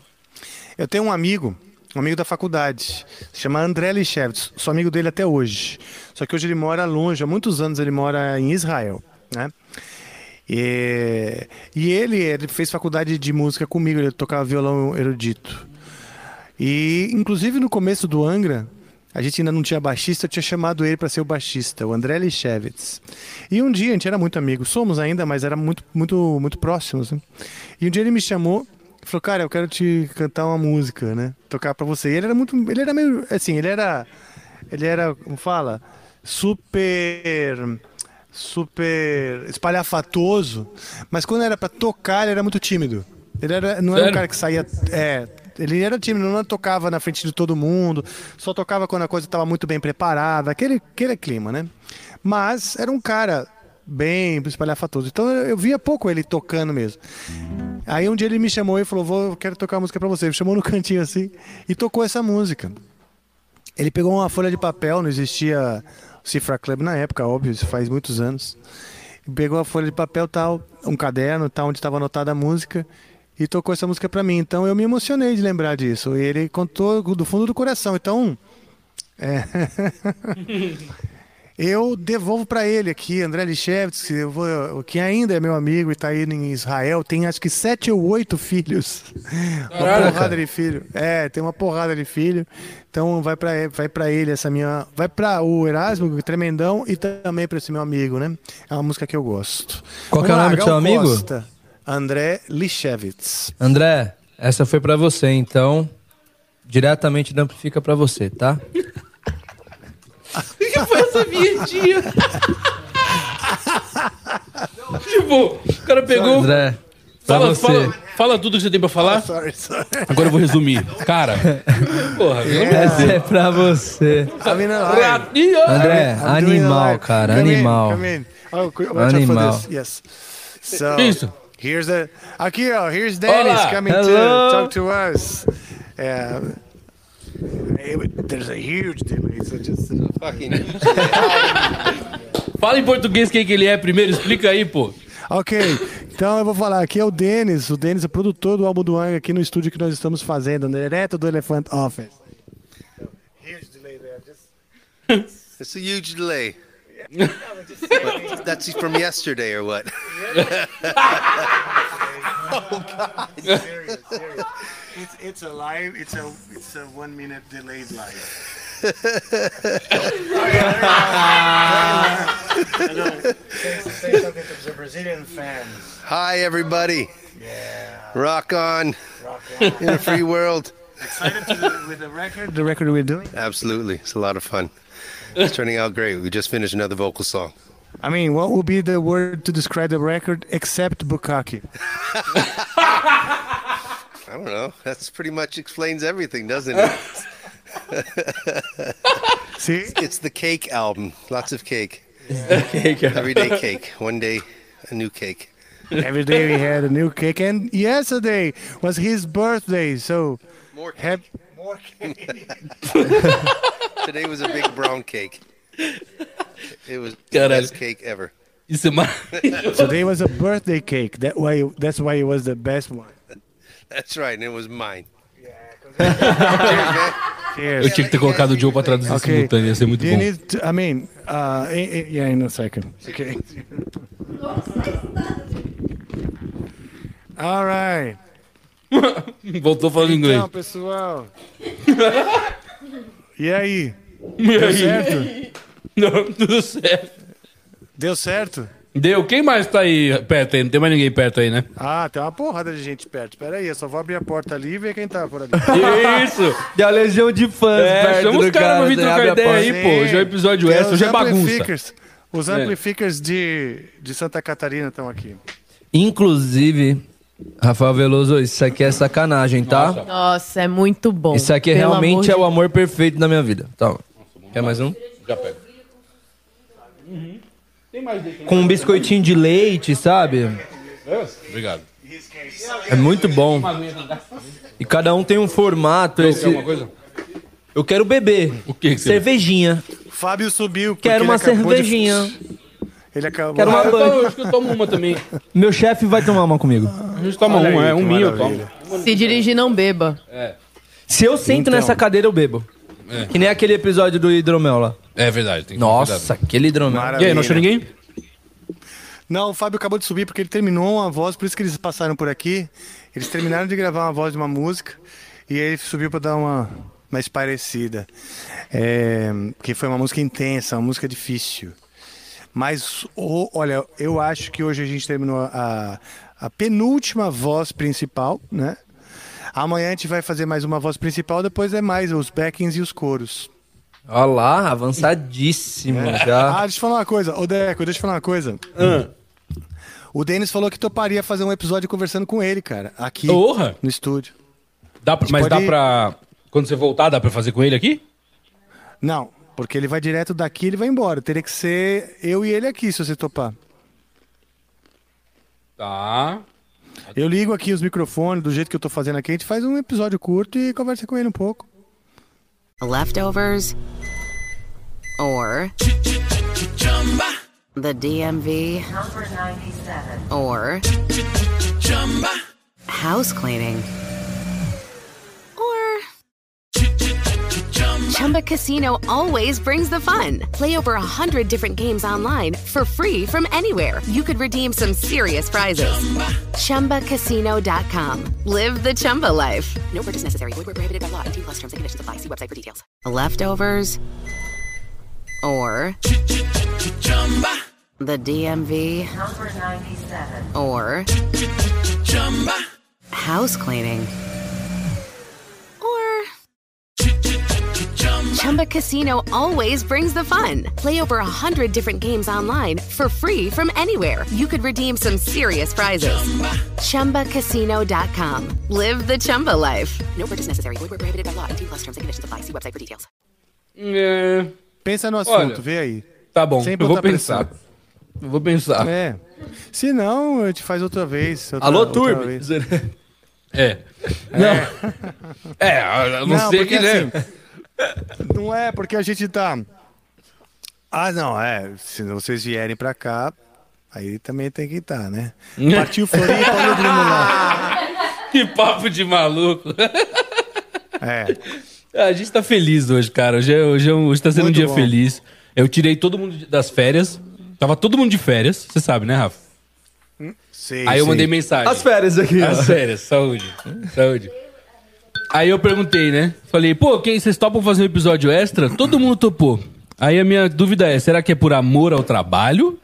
Eu tenho um amigo, um amigo da faculdade, se chama André Lichevitz. Sou amigo dele até hoje. Só que hoje ele mora longe, há muitos anos ele mora em Israel, né? E, e ele, ele fez faculdade de música comigo, ele tocava violão erudito. E, inclusive, no começo do Angra, a gente ainda não tinha baixista, eu tinha chamado ele para ser o baixista, o André Lichevitz. E um dia, a gente era muito amigo, somos ainda, mas era muito, muito, muito próximos. Né? E um dia ele me chamou e falou, cara, eu quero te cantar uma música, né? Tocar para você. E ele era muito, ele era meio, assim, ele era, ele era, como fala, super super espalhafatoso, mas quando era para tocar, ele era muito tímido. Ele era, não era um Sério? cara que saía. É, ele era tímido, não tocava na frente de todo mundo, só tocava quando a coisa estava muito bem preparada, aquele, aquele clima, né? Mas era um cara bem espalhafatoso. Então eu, via pouco ele tocando mesmo. Aí um dia ele me chamou e falou: Vou, quero tocar uma música pra você. Me chamou no cantinho assim e tocou essa música. Ele pegou uma folha de papel, não existia Cifra Club na época, óbvio, isso faz muitos anos. Pegou a folha de papel, tal, um caderno, tal, onde estava anotada a música, e tocou essa música pra mim. Então eu me emocionei de lembrar disso. E ele contou do fundo do coração. Então, é. Eu devolvo pra ele aqui, André Lichevitz, que, eu vou- que ainda é meu amigo e tá aí em Israel, tem acho que sete ou oito filhos. Uma Caraca. porrada de filho. É, tem uma porrada de filho. Então vai pra ele, vai para ele essa minha, vai pra o Erasmo, tremendão e também pra esse meu amigo, né? É uma música que eu gosto. Qual que é o nome do seu amigo? Costa, André Lichevitz. André, essa foi pra você, então. Diretamente da Amplifica pra você, tá? O que foi essa vinhetinha? tipo, o cara pegou. André, pra Fala, você. fala, fala tudo que você tem pra falar. Sorry, sorry. Agora eu vou resumir. Cara, porra, Essa é pra você. Ratinho! André, I'm animal, cara, Come in, animal. come in. Oh, Animal. Yes. So, Que isso? Here's the aqui, ó, here's Dennis Olá. coming Hello. to talk to us. Yeah. There's a huge delay, so just Fala em português quem que ele é primeiro, explica aí, pô. Ok, então eu vou falar. Aqui é o Denis. O Denis é produtor do álbum do Anga aqui no estúdio que nós estamos fazendo, direto do Elephant Office. It's a huge delay. What, that's from yesterday or what? oh God! Serious, serious. It's, it's a live. It's a it's a one minute delayed live. say, say something to the Brazilian fans. Hi, everybody. Rock on. In a free world. Excited to the, with the record. The record we're doing. Absolutely. It's a lot of fun. It's turning out great. We just finished another vocal song. I mean, what would be the word to describe the record except bukkake? I don't know. That's pretty much explains everything, doesn't it? See? It's the cake album. Lots of cake. Cake album. Everyday cake. One day, a new cake. Every day we had a new cake, and yesterday was his birthday. So, More hap- Today was a big brown cake. It was the Caralho. best cake ever. Isso é today was a birthday cake. That why that's why it was the best one. That's right, and it was mine. Cheers. Eu tinha que ter colocado o Joe pra traduzir Okay. simultâneo, ia ser muito you bom. need to- I mean, uh, i- i- yeah, in a second. Okay. All right. Voltou falando inglês. Então, pessoal. E aí? E Deu aí? certo? Não, tudo certo. Deu certo? Deu. Quem mais tá aí perto aí? Não tem mais ninguém perto aí, né? Ah, tem uma porrada de gente perto. Espera aí, eu só vou abrir a porta ali e ver quem tá por ali. Isso! E a legião de fãs É, perto chama os caras pra vir trocar ideia aí, pô. Hoje é o episódio Tem extra, hoje é bagunça. amplificers. Os É. amplificers de, de Santa Catarina estão aqui. Inclusive, Rafael Veloso, isso aqui é sacanagem, tá? Nossa, é muito bom. Isso aqui Pelo amor realmente de é o amor perfeito da minha vida. Toma. Quer mais um? Já pego. Com um biscoitinho de leite, sabe? Obrigado. É muito bom. E cada um tem um formato. Quer Esse... Eu quero beber. O que que você Cervejinha. Fábio subiu. Quero uma acabou de- cervejinha. Ele acabou. Quero uma Ah, eu, banho. tomo- acho que eu tomo uma também. Meu chefe vai tomar uma comigo. A gente toma Olha uma, aí, é um que minho, eu tomo. Se dirigir, não beba. É. Se eu sento Então. nessa cadeira, eu bebo. É. Que nem aquele episódio do hidromel lá. É verdade. Tem que Nossa, cuidado. aquele hidromel. Maravilha. E aí, não achou ninguém? Não, o Fábio acabou de subir porque ele terminou uma voz, por isso que eles passaram por aqui. Eles terminaram de gravar uma voz de uma música e ele subiu para dar uma mais parecida. É, porque foi uma música intensa, uma música difícil. Mas, o- olha, eu acho que hoje a gente terminou a, a penúltima voz principal, né? Amanhã a gente vai fazer mais uma voz principal, depois é mais os backings e os coros. Olha lá, avançadíssimo já. Ah, deixa eu falar uma coisa. Ô, Deco, deixa eu falar uma coisa. O Denis falou que toparia fazer um episódio conversando com ele, cara. Aqui Porra! no estúdio. Dá pra- mas dá pode- pra. Quando você voltar, dá pra fazer com ele aqui? Não, porque ele vai direto daqui e ele vai embora. Teria que ser eu e ele aqui, se você topar. Tá. Eu ligo aqui os microfones, do jeito que eu tô fazendo aqui, a gente faz um episódio curto e conversa com ele um pouco. Leftovers or the DMV Number 97. or house cleaning Chumba Casino always brings the fun. Play over a hundred different games online for free from anywhere. You could redeem some serious prizes. ChumbaCasino.com. Live the Chumba life. No purchase necessary. Void where prohibited by law. 18 plus terms and conditions apply. See website for details. Leftovers or chumba the DMV Number 97. or chumba house cleaning Chumba Casino always brings the fun. Play over a hundred different games online for free from anywhere. You could redeem some serious prizes. Chumba. ChumbaCasino.com. Live the Chumba life. No purchase necessary. Void where prohibited by law. 18 plus terms and conditions apply. See website for details. É. Pensa no assunto, Olha, vê aí. Tá bom, Sem eu vou pensar. pressão. Eu vou pensar. É. Se não, a gente faz outra vez. outra- Alô, outra turma. vez. É. Não. É, eu não, sei porque que né? Não é, porque a gente tá. Ah, não, é. Se vocês vierem pra cá, aí também tem que estar, né? Partiu Floripa, olha o Bruno lá. Que papo de maluco. É. A gente tá feliz hoje, cara. Hoje, é- hoje, é um- hoje tá sendo Muito um dia bom. feliz. Eu tirei todo mundo das férias. Tava todo mundo de férias, você sabe, né, Rafa? Sei, Aí eu sei. mandei mensagem. As férias aqui. As férias, saúde. Saúde. Aí eu perguntei, né? Falei, pô, quem vocês topam fazer um episódio extra? Todo mundo topou. Aí a minha dúvida é, será que é por amor ao trabalho?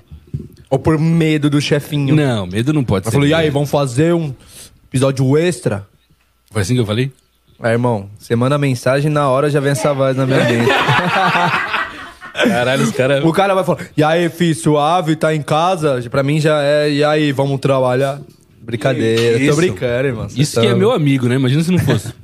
Ou por medo do chefinho. Não, medo não pode Eu ser. falei, e aí, vamos fazer um episódio extra? Foi assim que eu falei? É, irmão, você manda mensagem, na hora já vem essa voz na minha mente. Caralho, os caras... o cara vai falar, e aí, filho, suave, tá em casa? Pra mim já é, e aí, vamos trabalhar? Brincadeira, tô brincando, irmão. Isso que é meu amigo, né? Imagina se não fosse.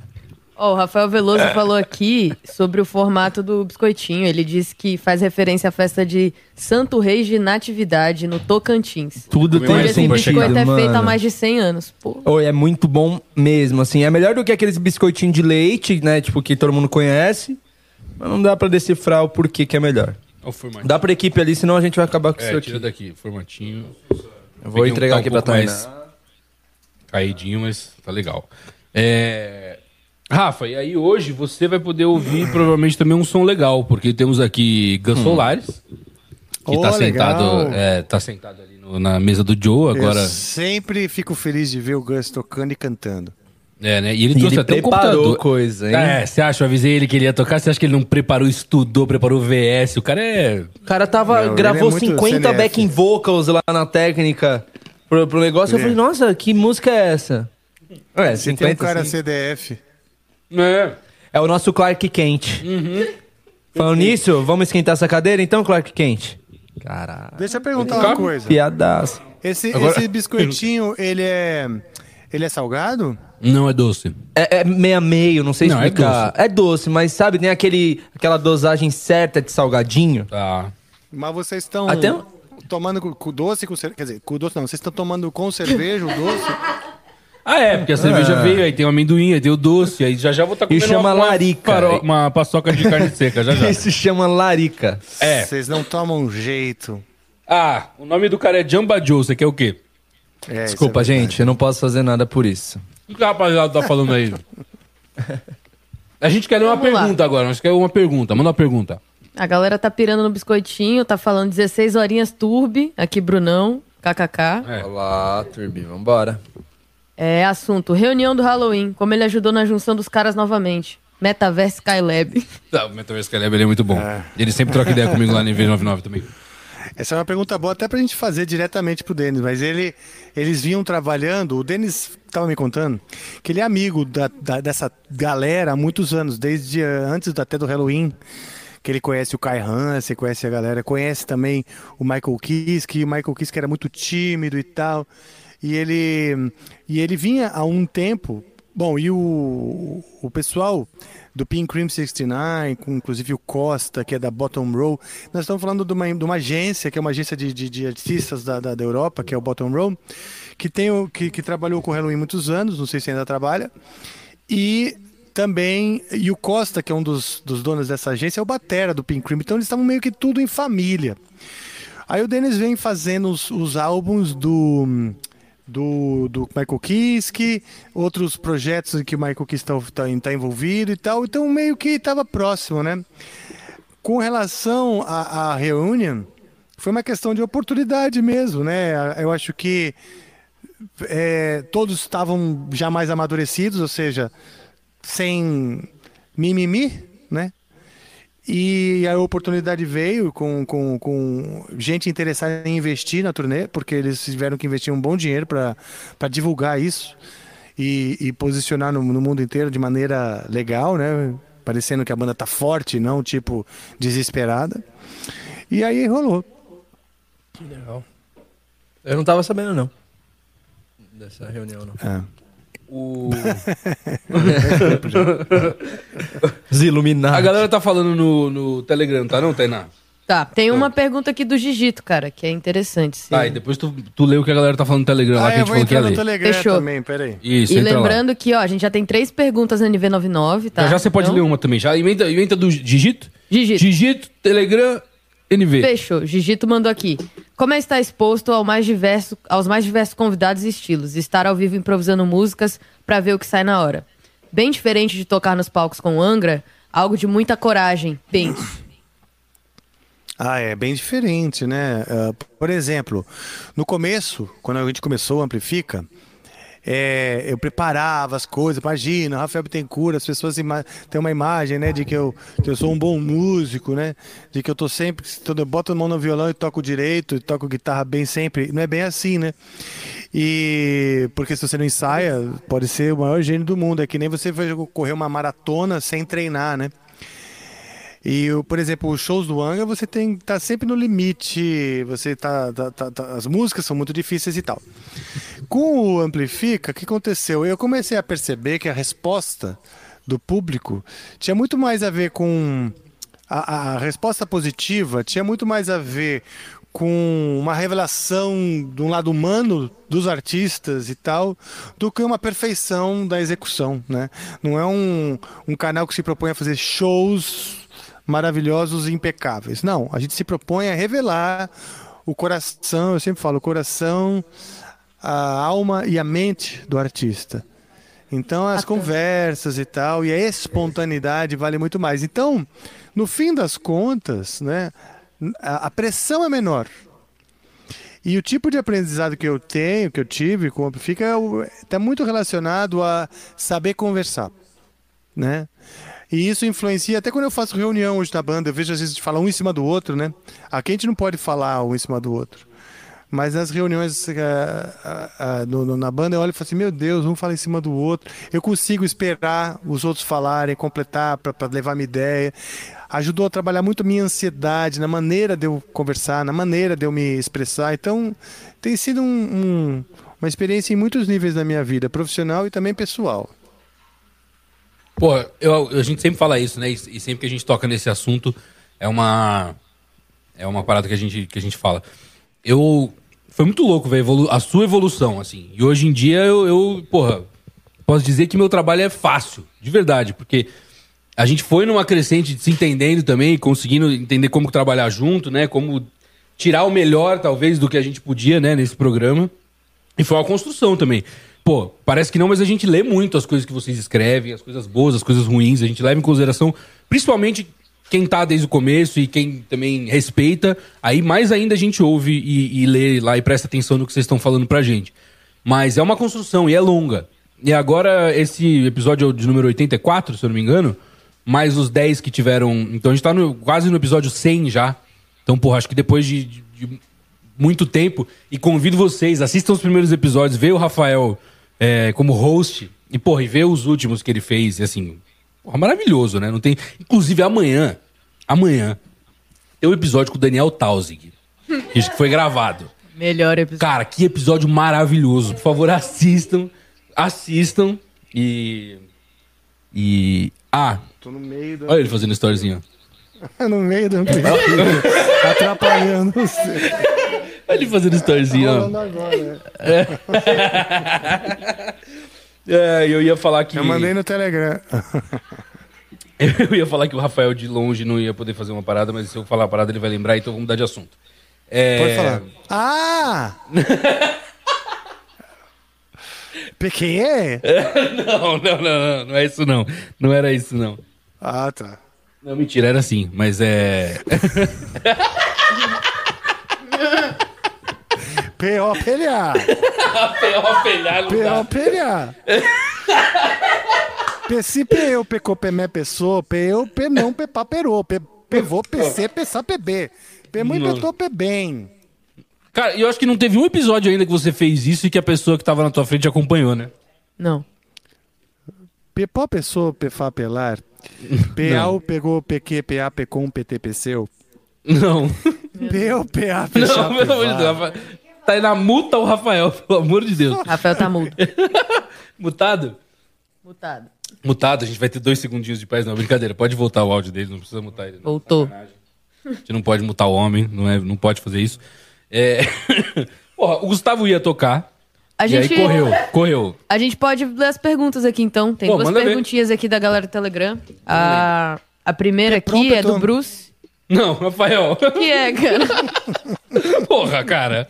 Ó, o Rafael Veloso falou aqui sobre o formato do biscoitinho. Ele disse que faz referência à festa de Santo Reis de Natividade, no Tocantins. Tudo tem Onde um esse pra biscoito é feito há mais de 100 anos. Pô. Oi, é muito bom mesmo, assim. É melhor do que aqueles biscoitinhos de leite, né? Tipo, que todo mundo conhece. Mas não dá pra decifrar o porquê que é melhor. Dá pra equipe ali, senão a gente vai acabar com isso É, aqui. tira daqui, formatinho. Eu vou Peguei um entregar que aqui tá um pra Tainá. mais Caidinho, mas tá legal. É... Rafa, e aí hoje você vai poder ouvir provavelmente também um som legal, porque temos aqui Gus Solares, que Oh, tá sentado, é, tá sentado ali no- na mesa do Joe agora. Eu sempre fico feliz de ver o Gus tocando e cantando. É, né? E ele E trouxe ele até um computador. coisa, hein? É, você acha? Eu avisei ele que ele ia tocar. Você acha que ele não preparou, estudou, preparou VS? O cara é. O cara tava, Não, ele gravou é muito 50 CNF. backing vocals lá na técnica pro, pro negócio. Eu É. falei, nossa, que música é essa? É, Você tem um 50 cara sim. CDF. É. É o nosso Clark Kent. Uhum. Falando nisso, vamos esquentar essa cadeira então, Clark Kent? Caralho. Deixa eu perguntar uma coisa. Piadaço. Esse, Agora- esse biscoitinho, ele é. Ele é salgado? Não é doce. É, é meio a meio, não sei Não, é explicar. É doce. mas sabe, tem aquele, aquela dosagem certa de salgadinho. Tá. Mas vocês estão Até um- tomando com, com doce com cerveja. Quer dizer, com doce não, vocês estão tomando com cerveja o doce? Ah, é, porque a cerveja veio, aí tem o amendoim, aí tem o doce, aí já já vou estar E comendo chama uma, larica. Uma, paro- uma paçoca de carne seca, já já. Isso chama larica. É. Vocês não tomam jeito Ah, o nome do cara é Jamba Joe, você quer o quê? É, Desculpa, gente, eu não posso fazer nada por isso. O que o rapaziada tá falando aí? A gente quer ler uma Vamos lá. pergunta agora, nós queremos uma pergunta. Manda uma pergunta. A galera tá pirando no biscoitinho, tá falando 16 horinhas turbi. Aqui, Brunão, kkk. É. Olá, Turbi, vambora. É assunto, reunião do Halloween. Como ele ajudou na junção dos caras novamente. Metaverse Skylab. Tá, o Metaverse Caleb ele é muito bom. Ele sempre troca ideia comigo lá no NV99 também. Essa é uma pergunta boa até pra gente fazer diretamente pro Denis, mas ele, eles vinham trabalhando, o Denis estava me contando, que ele é amigo da, da- dessa galera há muitos anos, desde antes até do Halloween, que ele conhece o Kai Hansen, conhece a galera, conhece também o Michael Kiske, o Michael Kiske era muito tímido e tal, e ele, e ele vinha há um tempo, bom, e o, o pessoal do Pink Cream 69, com inclusive o Costa, que é da Bottom Row. Nós estamos falando de uma, de uma agência, que é uma agência de, de, de artistas da, da, da Europa, que é o Bottom Row, que, tem, o- que, que trabalhou com o Halloween muitos anos, não sei se ainda trabalha. E também, e o Costa, que é um dos, dos donos dessa agência, é o Batera do Pink Cream. Então eles estavam meio que tudo em família. Aí o Dennis vem fazendo os, os álbuns do, do, do Michael Kiske, outros projetos em que o Michael Kiske está tá, envolvido e tal. Então meio que estava próximo, né? Com relação à, à reunião, foi uma questão de oportunidade mesmo, né? Eu acho que é, todos estavam já mais amadurecidos, ou seja, sem mimimi, né? E a oportunidade veio com, com, com gente interessada em investir na turnê, porque eles tiveram que investir um bom dinheiro para divulgar isso e, e posicionar no, no mundo inteiro de maneira legal, né? Parecendo que a banda tá forte, não tipo desesperada. E aí rolou. Que legal. Eu não tava sabendo, não. Dessa reunião, não. É. O... Os iluminados. A galera tá falando no, no Telegram, tá não, Tainá? Tá, tem uma pergunta aqui do Gigito, cara, que é interessante. sim. Tá, e depois tu, tu lê o que a galera tá falando no Telegram lá, Ah, que a gente vou falou que ia ler. Telegram Fechou. também, peraí. Isso, e entra lá. lembrando que, ó, a gente já tem três perguntas na NV99, tá? Já, já você pode Então, ler uma também. Já inventa, inventa do Digito? Digito. Digito, Telegram, NV. Fechou. Gigito mandou aqui. Como é estar exposto ao mais diverso, aos mais diversos convidados e estilos? Estar ao vivo improvisando músicas pra ver o que sai na hora. Bem diferente de tocar nos palcos com Angra, algo de muita coragem, penso. Ah, é bem diferente, né? Ah, por exemplo, no começo, quando a gente começou o Amplifica, é, eu preparava as coisas, imagina, Rafael Bittencourt, as pessoas têm uma imagem, né, de que eu, que eu sou um bom músico, né, de que eu tô sempre, eu boto a mão no violão e toco direito, e toco guitarra bem sempre, não é bem assim, né, e porque se você não ensaia, pode ser o maior gênio do mundo, é que nem você vai correr uma maratona sem treinar, né, e, por exemplo, os shows do Anga, você tem estar sempre no limite, você tá, tá- tá- tá- as músicas são muito difíceis e tal. Com o Amplifica, o que aconteceu? Eu comecei a perceber que a resposta do público tinha muito mais a ver com a, a resposta positiva, tinha muito mais a ver com uma revelação de um lado humano dos artistas e tal, do que uma perfeição da execução, né? Não é um, um canal que se propõe a fazer shows maravilhosos e impecáveis. Não, a gente se propõe a revelar o coração, eu sempre falo, o coração, a alma e a mente do artista. Então as conversas e tal, e a espontaneidade vale muito mais. Então, no fim das contas, né, a, a pressão é menor. E o tipo de aprendizado que eu tenho, que eu tive com o Amplifica, está muito relacionado a saber conversar, né? E isso influencia, até quando eu faço reunião hoje na banda, eu vejo às vezes de falar um em cima do outro, né? Aqui a gente não pode falar um em cima do outro. Mas nas reuniões ah, ah, ah, no- no- na banda eu olho e falo assim, meu Deus, um fala em cima do outro. Eu consigo esperar os outros falarem, completar para levar minha ideia. Ajudou a trabalhar muito a minha ansiedade, na maneira de eu conversar, na maneira de eu me expressar. Então, tem sido um- um- uma experiência em muitos níveis da minha vida, profissional e também pessoal. Pô, eu, a gente sempre fala isso, né? E, e sempre que a gente toca nesse assunto, é uma. É uma parada que a gente, que a gente fala. Eu. Foi muito louco, velho, a sua evolução, assim. E hoje em dia eu, eu, porra, posso dizer que meu trabalho é fácil, de verdade, porque a gente foi numa crescente de se entendendo também, conseguindo entender como trabalhar junto, né? Como tirar o melhor, talvez, do que a gente podia, né, nesse programa. E foi uma construção também. Pô, parece que não, mas a gente lê muito as coisas que vocês escrevem, as coisas boas, as coisas ruins, a gente leva em consideração, principalmente quem tá desde o começo e quem também respeita. Aí mais ainda a gente ouve e, e lê lá e presta atenção no que vocês estão falando pra gente. Mas é uma construção e é longa. E agora, esse episódio é de número 84, se eu não me engano, mais os 10 que tiveram. Então a gente tá no- quase no episódio 100 já. Então, porra, acho que depois de, de- de muito tempo, e convido vocês, assistam os primeiros episódios, vê o Rafael é, como host, e, porra, e vê os últimos que ele fez, e assim, porra, maravilhoso, né? Não tem. Inclusive, amanhã, amanhã, tem um episódio com o Daniel Tausig, que foi gravado. Melhor episódio. Cara, que episódio maravilhoso. Por favor, assistam. Assistam. E. E. Ah, Tô no meio do. olha ele fazendo storyzinho. no meio do Atrapalhando você. Olha ele fazendo storyzinho, ó. Falando agora. É, eu ia falar que. Eu mandei no Telegram. Eu ia falar que o Rafael de longe não ia poder fazer uma parada, mas se eu falar a parada ele vai lembrar, então vamos mudar de assunto. É... Pode falar. Ah! PQE? não, não, não, não, não é isso não. Não era isso não. Ah, tá. Não, mentira, era assim, mas é. P.O.P.L.A. P.O.P.L.A. P.O.P.L.A. Peci, P.Eu, Pecô, Pemé, Pessoa, P.Eu, P não, Pepá, Perô, P- Pevô, PC, Pessá, PB. Pemui, Nossa. Petô, Pebem. Cara, eu acho que não teve um episódio ainda que você fez isso e que a pessoa que tava na tua frente acompanhou, né? Não. Pepó, Pessoa, Pefá, Pelar. P.A.U, Pegou, PQ, P.A., Pecom, PT, Peceu. Não. P.Eu, P.A., Pechá, Não, pelo amor de Deus. Tá aí na multa o Rafael, pelo amor de Deus. Rafael tá mudo. Mutado? Mutado. Mutado, a gente vai ter dois segundinhos de paz, não. Brincadeira, pode voltar o áudio dele, não precisa mutar ele. não. Voltou. A gente não pode mutar o homem, não, é, não pode fazer isso. É... Porra, o Gustavo ia tocar. A e gente- aí correu, correu. A gente pode ler as perguntas aqui, então. Tem Pô, duas manda ver. perguntinhas aqui da galera do Telegram. A, a primeira Petron, aqui é do Bruce. Não, Rafael. Que é, cara? Porra, cara.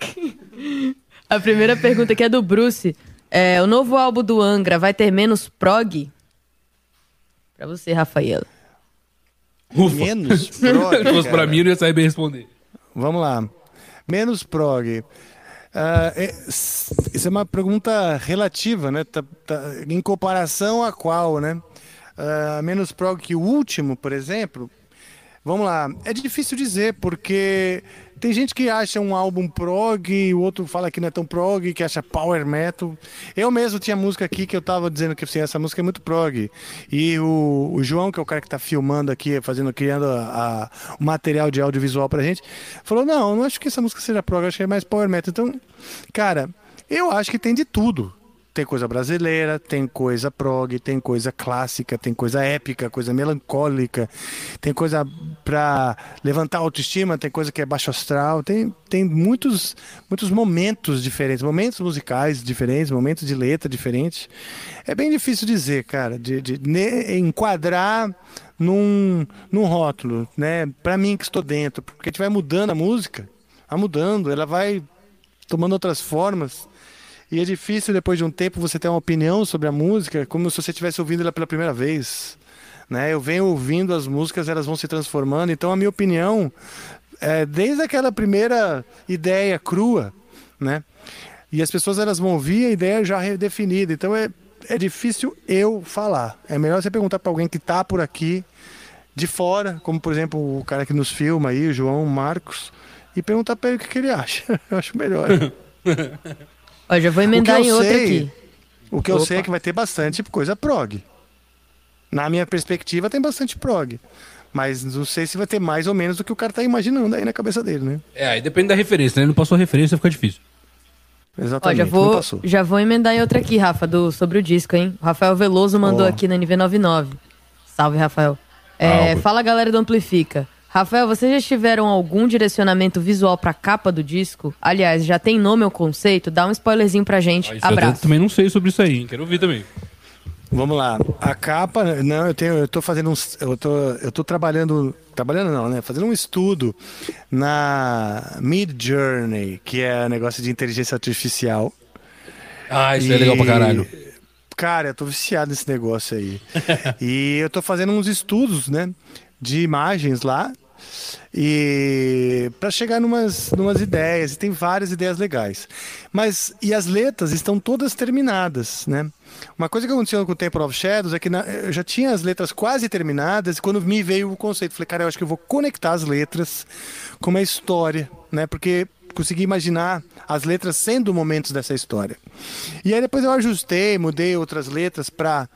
A primeira pergunta aqui é do Bruce. É, o novo álbum do Angra vai ter menos prog? Pra você, Rafael. Ufa. Menos prog, Se fosse pra mim, eu não ia saber responder. Vamos lá. Menos prog. É- s- isso é uma pergunta relativa, né? Tá- tá- em comparação a qual, né? Ah, menos prog que o último, por exemplo. Vamos lá. É difícil dizer, porque tem gente que acha um álbum prog o outro fala que não é tão prog, que acha power metal. Eu mesmo tinha música aqui que eu tava dizendo que assim, essa música é muito prog. E o, o João, que é o cara que tá filmando aqui, fazendo, criando a- a- o material de audiovisual pra gente, falou: não, não acho que essa música seja prog, acho que é mais power metal. Então, cara, eu acho que tem de tudo. Tem coisa brasileira, tem coisa prog, tem coisa clássica, tem coisa épica, coisa melancólica, tem coisa pra levantar a autoestima, tem coisa que é baixo astral, tem, tem muitos, muitos momentos diferentes, momentos musicais diferentes, momentos de letra diferentes. É bem difícil dizer, cara, de, de enquadrar num, num rótulo, né? Pra mim que estou dentro, porque a gente vai mudando a música, vai mudando, ela vai tomando outras formas. E é difícil, depois de um tempo, você ter uma opinião sobre a música, como se você estivesse ouvindo ela pela primeira vez. Né? Eu venho ouvindo as músicas, elas vão se transformando. Então, a minha opinião, é, desde aquela primeira ideia crua, né? e as pessoas elas vão ouvir a ideia já redefinida. Então, é, é difícil eu falar. É melhor você perguntar para alguém que está por aqui, de fora, como, por exemplo, o cara que nos filma aí, o João Marcos, e perguntar para ele o que, que ele acha. Eu acho melhor. Ó, já vou emendar em outra sei- aqui. O que eu Opa. sei é que vai ter bastante coisa prog. Na minha perspectiva, tem bastante prog. Mas não sei se vai ter mais ou menos do que o cara tá imaginando aí na cabeça dele, né? É, aí depende da referência, né? Ele não passou a referência, fica difícil. Ó, Exatamente. já não vou, passou. já vou emendar em outra aqui, Rafa, do, sobre o disco, hein? O Rafael Veloso mandou Ó. aqui na NV99. Salve, Rafael. É, Salve. fala, galera do Amplifica. Rafael, vocês já tiveram algum direcionamento visual pra capa do disco? Aliás, já tem nome ou conceito? Dá um spoilerzinho pra gente. Aí, isso eu Abraço. também não sei sobre isso aí, hein? Quero ouvir também. Vamos lá. A capa, não, eu tenho, eu tô fazendo uns, eu tô, eu tô trabalhando, trabalhando não, né? Fazendo um estudo na Mid Journey, que é um negócio de inteligência artificial. Ah, isso é legal pra caralho. Cara, eu tô viciado nesse negócio aí. e eu tô fazendo uns estudos, né, de imagens lá. E para chegar numas, numas ideias, e tem várias ideias legais. Mas e as letras estão todas terminadas, né? Uma coisa que aconteceu com o Temple of Shadows é que na- eu já tinha as letras quase terminadas e quando me veio o conceito, falei, cara, eu acho que eu vou conectar as letras com uma história, né? Porque consegui imaginar as letras sendo momentos dessa história. E aí depois eu ajustei, mudei outras letras para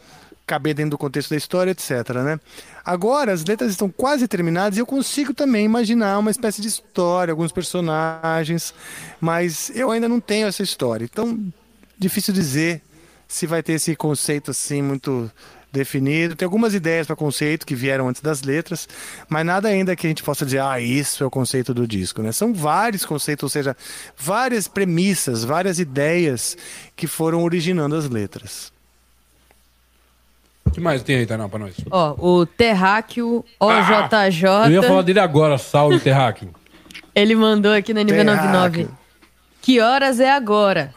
caber dentro do contexto da história, etc. Né? Agora as letras estão quase terminadas e eu consigo também imaginar uma espécie de história, alguns personagens, mas eu ainda não tenho essa história. Então, difícil dizer se vai ter esse conceito assim muito definido. Tem algumas ideias para conceito que vieram antes das letras, mas nada ainda que a gente possa dizer, ah, isso é o conceito do disco, né? São vários conceitos, ou seja, várias premissas, várias ideias que foram originando as letras. O que mais tem aí, Tainá, pra nós? Ó, o Terráqueo OJJ. Eu ia falar dele agora, salve Terráqueo. Ele mandou aqui na NV99. Que horas é agora?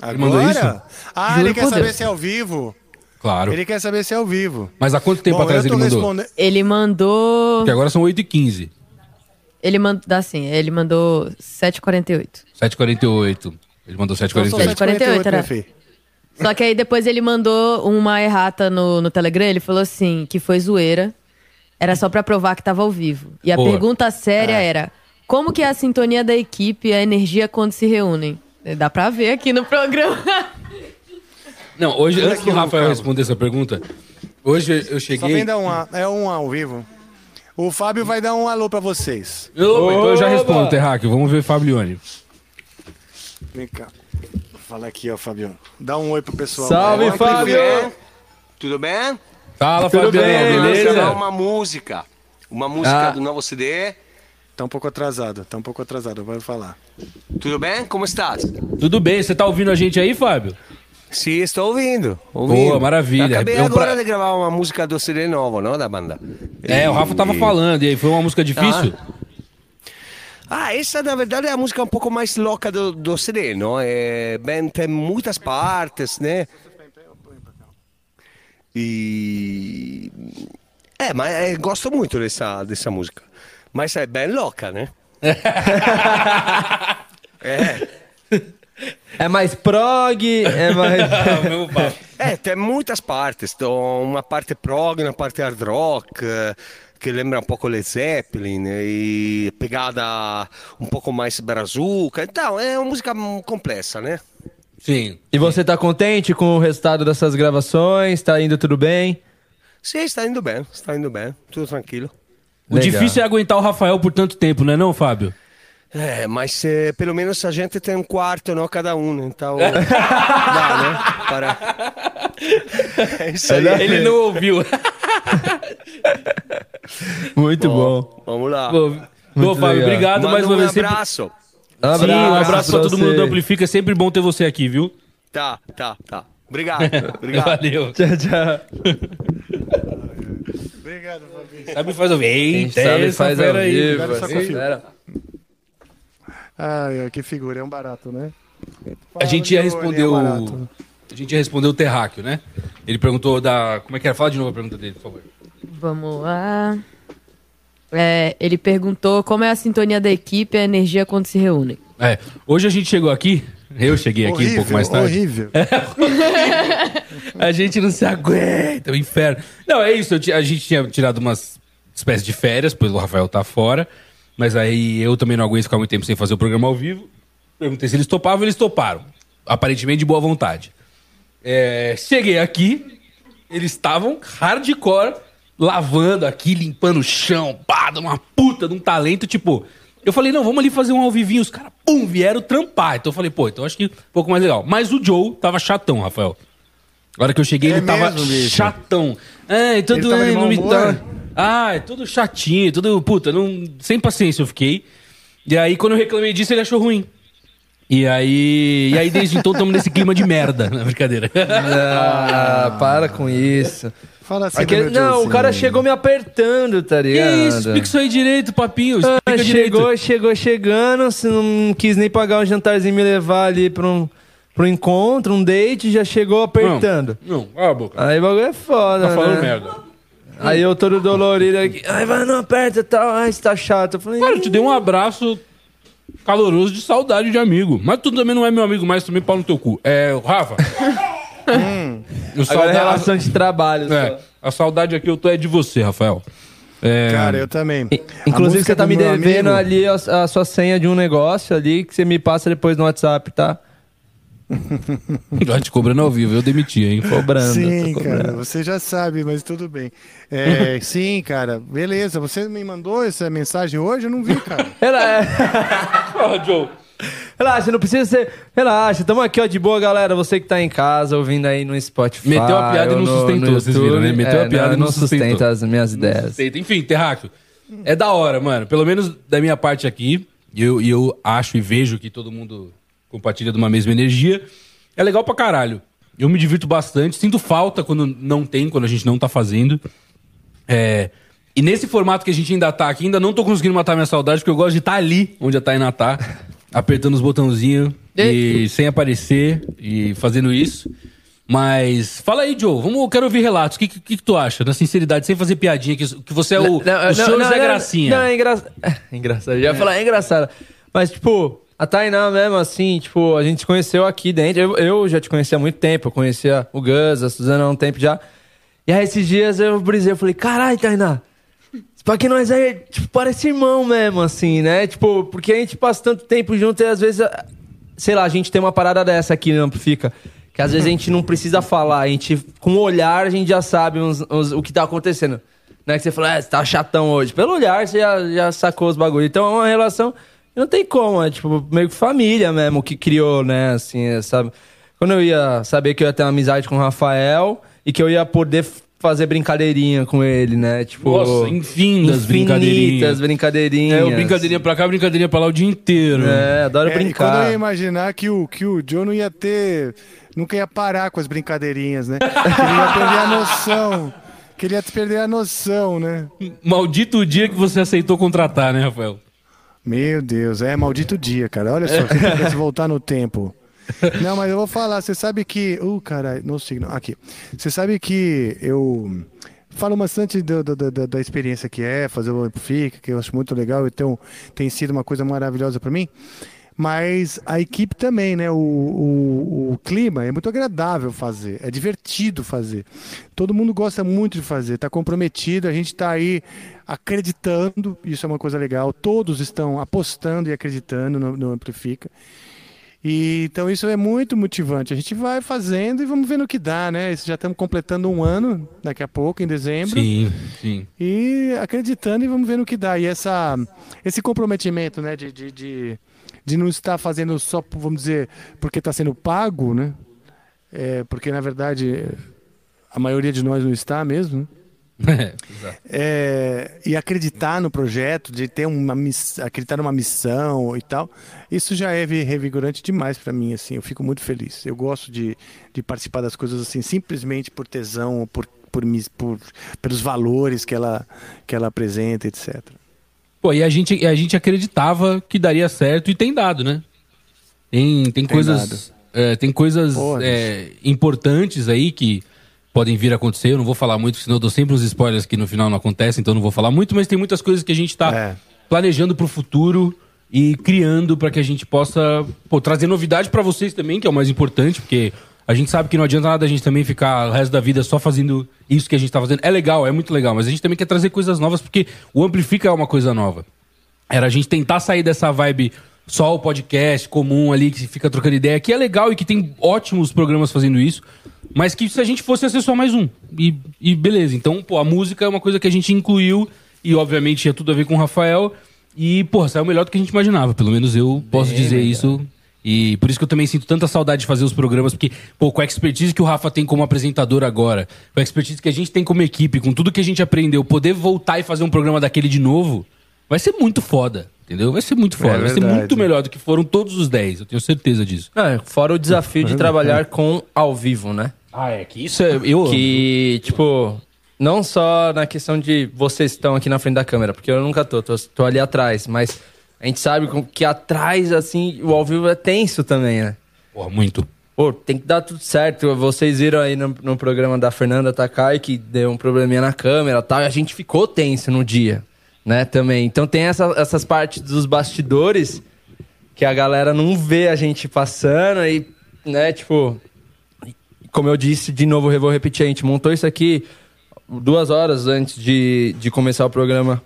Agora? mandou isso? Ah, Juro ele quer por saber Deus. se é ao vivo. Claro. Ele quer saber se é ao vivo. Mas há quanto tempo Bom, atrás eu ele tô mandou? responde- Ele mandou. Porque agora são 8h15. Ele mandou. Assim, ele mandou 7h48. 7h48. Ele mandou 7h48. 7h48 era. meu filho. Só que aí depois ele mandou uma errata no, no Telegram. Ele falou assim: que foi zoeira. Era só pra provar que tava ao vivo. E a pergunta séria era: como que é a sintonia da equipe e a energia quando se reúnem? Dá pra ver aqui no programa. Não, hoje, antes do no Rafael responder essa pergunta, hoje eu Só cheguei. vem dar um a- é um ao vivo. O Fábio vai dar um alô pra vocês. Opa, então eu já respondo, Terráqueo. Vamos ver Fabione. Vem cá. Fala aqui, ó, Fábio. Dá um oi pro pessoal. Salve, É, Fábio! Tudo bem? Fala, Tudo Fabiano, bem, Vamos beleza? gravar uma música. Uma música Ah. do novo CD. Tá um pouco atrasado, tá um pouco atrasado, vai falar. Tudo bem? Como estás? Tudo bem, você tá ouvindo a gente aí, Fábio? Sim, estou ouvindo. ouvindo. Boa, maravilha. Acabei É um agora pra- de gravar uma música do CD novo, não? Da banda. É, o Rafa tava E- falando, e aí foi uma música difícil? Ah, essa na verdade é a música um pouco mais louca do, do CD, não? É, bem, tem muitas partes, né? E. É, mas é, gosto muito dessa, dessa música. Mas é bem louca, né? é. É mais prog, é mais. Papo. É, tem muitas partes. Então, uma parte prog, uma parte hard rock, que lembra um pouco Led Zeppelin, eh, e pegada um pouco mais brazuca. Então, é uma música complexa, né? Sim. E você tá contente com o resultado dessas gravações? Tá indo tudo bem? Sim, está indo bem, está indo bem, tudo tranquilo. O difícil é aguentar o Rafael por tanto tempo, não é não, Fábio? É, mas eh, pelo menos a gente tem um quarto, não cada um, né? então dá, né? Para... É isso aí. Ele não ouviu. Muito bom. Vamos lá. Muito Pô, Fábio, legal. obrigado Manda mais uma um vez. Sempre... abraço. Sim, um abraço pra todo mundo do Amplifica. É sempre bom ter você aqui, viu? Tá, tá, tá. Obrigado, obrigado. Valeu. Tchau, tchau. Obrigado, Fábio. Sabe faz ao vivo. Sabe faz ao vivo. Ó, que figura, é um barato, né? A gente ia responder é um o... A gente ia responder o Terráqueo, né? Ele perguntou da... Como é que era? Fala de novo a pergunta dele, por favor. Vamos lá. É, ele perguntou como é a sintonia da equipe e a energia quando se reúnem. É, hoje a gente chegou aqui... Eu cheguei aqui um pouco mais tarde. Horrível. A gente não se aguenta, o inferno. Não, é isso. eu A gente tinha tirado umas espécies de férias, pois o Rafael tá fora. Mas aí eu também não aguento ficar muito tempo sem fazer o programa ao vivo. Perguntei se eles topavam, eles toparam. Aparentemente de boa vontade. É, cheguei aqui, eles estavam hardcore, lavando aqui, limpando o chão, pá, dando uma puta de um talento, tipo. Eu falei, não, vamos ali fazer um ao vivinho. Os caras, pum, vieram trampar. Então eu falei, pô, então acho que um pouco mais legal. Mas o Joe tava chatão, Rafael. A hora que eu cheguei, É ele tava mesmo, chatão. É, todo Ele de é, não me tá. Ah, é tudo chatinho, tudo. Puta, não, sem paciência eu fiquei. E aí, quando eu reclamei disso, ele achou ruim. E aí, e aí desde então estamos nesse clima de merda, na brincadeira. Ah, para com isso. Fala assim, Aquele- não, o cara chegou me apertando, tá Que ligado? isso? Explica isso aí direito, papinho. Explica Ah, direito. chegou, chegou chegando, se não quis nem pagar um jantarzinho e me levar ali pra um, pra um encontro, um date, já chegou apertando. Não, não, cala a boca. Aí o bagulho é foda, Tá falando né? merda. Aí eu todo dolorido aqui, ai, vai, não aperta e tal, ai, você tá chato. Eu falei, Cara, eu te dei um abraço caloroso de saudade de amigo. Mas tu também não é meu amigo mais, também pau no teu cu. É, o Rafa. O agora é relação de trabalho. É, só. a saudade aqui eu tô é de você, Rafael. É, Cara, eu também. Inclusive, você tá me devendo amigo- ali a, a sua senha de um negócio ali que você me passa depois no WhatsApp, tá? Já te cobrando ao vivo, eu demiti, hein? Cobrando. Sim, tô cara, cobrando. você já sabe, mas tudo bem. É, sim, cara, beleza. Você me mandou essa mensagem hoje? Eu não vi, cara. Ela Joe. Relaxa, não precisa ser. Relaxa, tamo aqui, ó, de boa, galera. Você que tá em casa ouvindo aí no Spotify. Meteu a piada e não no- sustentou, no vocês viram, né? Meteu a É, piada e não sustenta sustentou. as minhas ideias. Aceita. Enfim, Terráqueo, é da hora, mano. Pelo menos da minha parte aqui, e eu, e eu acho e vejo que todo mundo compartilha de uma mesma energia. É legal pra caralho. Eu me divirto bastante, sinto falta quando não tem, quando a gente não tá fazendo. É, e nesse formato que a gente ainda tá aqui, ainda não tô conseguindo matar minha saudade, porque eu gosto de estar ali onde a Tainá tá, apertando os botãozinhos e sem aparecer e fazendo isso. Mas fala aí, Joe, vamos, eu quero ouvir relatos. O que, que, que tu acha? Na sinceridade, sem fazer piadinha, que, que você é o, o senhor Zé Gracinha. Não, é engraçado. É engraçado. Eu ia falar, é engraçado. Mas, tipo, a Tainá mesmo, assim, tipo, a gente se conheceu aqui dentro. Eu, eu já te conhecia há muito tempo. Eu conhecia o Gus, a Suzana há um tempo já. E aí, esses dias eu brisei, eu falei, caralho, Tainá. Pra que nós é, tipo, parece irmão mesmo, assim, né? Tipo, porque a gente passa tanto tempo junto e às vezes, sei lá, a gente tem uma parada dessa aqui no Amplifica. Que às vezes a gente não precisa falar, a gente, com o olhar, a gente já sabe uns- uns- o que tá acontecendo. Né? Que você fala, é, você tá chatão hoje. Pelo olhar, você já, já sacou os bagulhos. Então é uma relação, não tem como, é tipo, meio que família mesmo que criou, né? Assim, é, sabe? Quando eu ia saber que eu ia ter uma amizade com o Rafael e que eu ia poder fazer brincadeirinha com ele, né? Tipo, Nossa, infindas infinitas brincadeirinhas. brincadeirinhas. É, o brincadeirinha pra cá, brincadeirinha pra lá o dia inteiro. É, adoro É, e quando eu brincar. ia imaginar que o, que o Joe não ia ter. Nunca ia parar com as brincadeirinhas, né? Que ele ia perder a noção. Que ele ia perder a noção, né? Maldito o dia que você aceitou contratar, né, Rafael? Meu Deus, é maldito dia, cara. Olha só, se eu pudesse voltar no tempo. Não, mas eu vou falar, você sabe que. Uh, caralho, no signo. Aqui. Você sabe que eu falo bastante do- do- do- da experiência que é fazer o Amplifica, que eu acho muito legal, então tem sido uma coisa maravilhosa para mim. Mas a equipe também, né? O, o, o clima é muito agradável fazer, é divertido fazer. Todo mundo gosta muito de fazer, está comprometido, a gente está aí acreditando, isso é uma coisa legal. Todos estão apostando e acreditando no, no Amplifica. E, então isso é muito motivante. A gente vai fazendo e vamos vendo o que dá, né? Isso Já estamos completando um ano daqui a pouco, em dezembro. Sim, sim. E acreditando e vamos vendo o que dá. E essa, esse comprometimento, né, de, de, de, de não estar fazendo só, vamos dizer, porque está sendo pago, né? É, porque na verdade a maioria de nós não está mesmo, né? exato. É, e acreditar no projeto, de ter uma miss, acreditar numa missão e tal, isso já é vi- revigorante demais para mim, assim, eu fico muito feliz. Eu gosto de, de participar das coisas assim, simplesmente por tesão, por, por, por pelos valores que ela, que ela apresenta, etc. Pô, e a gente, a gente acreditava que daria certo e tem dado, né? Tem, tem, coisas. é, tem coisas é, importantes aí que podem vir a acontecer. Eu não vou falar muito, senão eu dou sempre uns spoilers que no final não acontecem, então não vou falar muito, mas tem muitas coisas que a gente tá É. planejando pro futuro e criando para que a gente possa pô, trazer novidade para vocês também, que é o mais importante, porque a gente sabe que não adianta nada a gente também ficar o resto da vida só fazendo isso que a gente tá fazendo. É legal, é muito legal, mas a gente também quer trazer coisas novas, porque o Amplifica é uma coisa nova. Era a gente tentar sair dessa vibe só o podcast comum ali, que fica trocando ideia, que é legal e que tem ótimos programas fazendo isso, mas que se a gente fosse ser só mais um. E, e beleza. Então, pô, a música é uma coisa que a gente incluiu e, obviamente, tinha tudo a ver com o Rafael. E, pô, saiu melhor do que a gente imaginava. Pelo menos eu posso dizer isso. E por isso que eu também sinto tanta saudade de fazer os programas, porque, pô, com a expertise que o Rafa tem como apresentador agora, com a expertise que a gente tem como equipe, com tudo que a gente aprendeu, poder voltar e fazer um programa daquele de novo, vai ser muito foda. Entendeu? Vai ser muito foda. É vai ser muito melhor do que foram todos os 10. Eu tenho certeza disso. Não, fora o desafio de trabalhar com ao vivo, né? Ah, é que isso é. Eu Que, tipo, não só na questão de vocês estão aqui na frente da câmera, porque eu nunca tô, tô, tô ali atrás, mas a gente sabe que atrás, assim, o ao vivo é tenso também, né? Pô, muito. Pô, tem que dar tudo certo. Vocês viram aí no, no programa da Fernanda Takai que deu um probleminha na câmera e tal, e a gente ficou tenso no dia, né, também. Então tem essa- essas partes dos bastidores que a galera não vê a gente passando e, né, tipo, como eu disse, de novo, eu vou repetir, a gente montou isso aqui duas horas antes de, de começar o programa.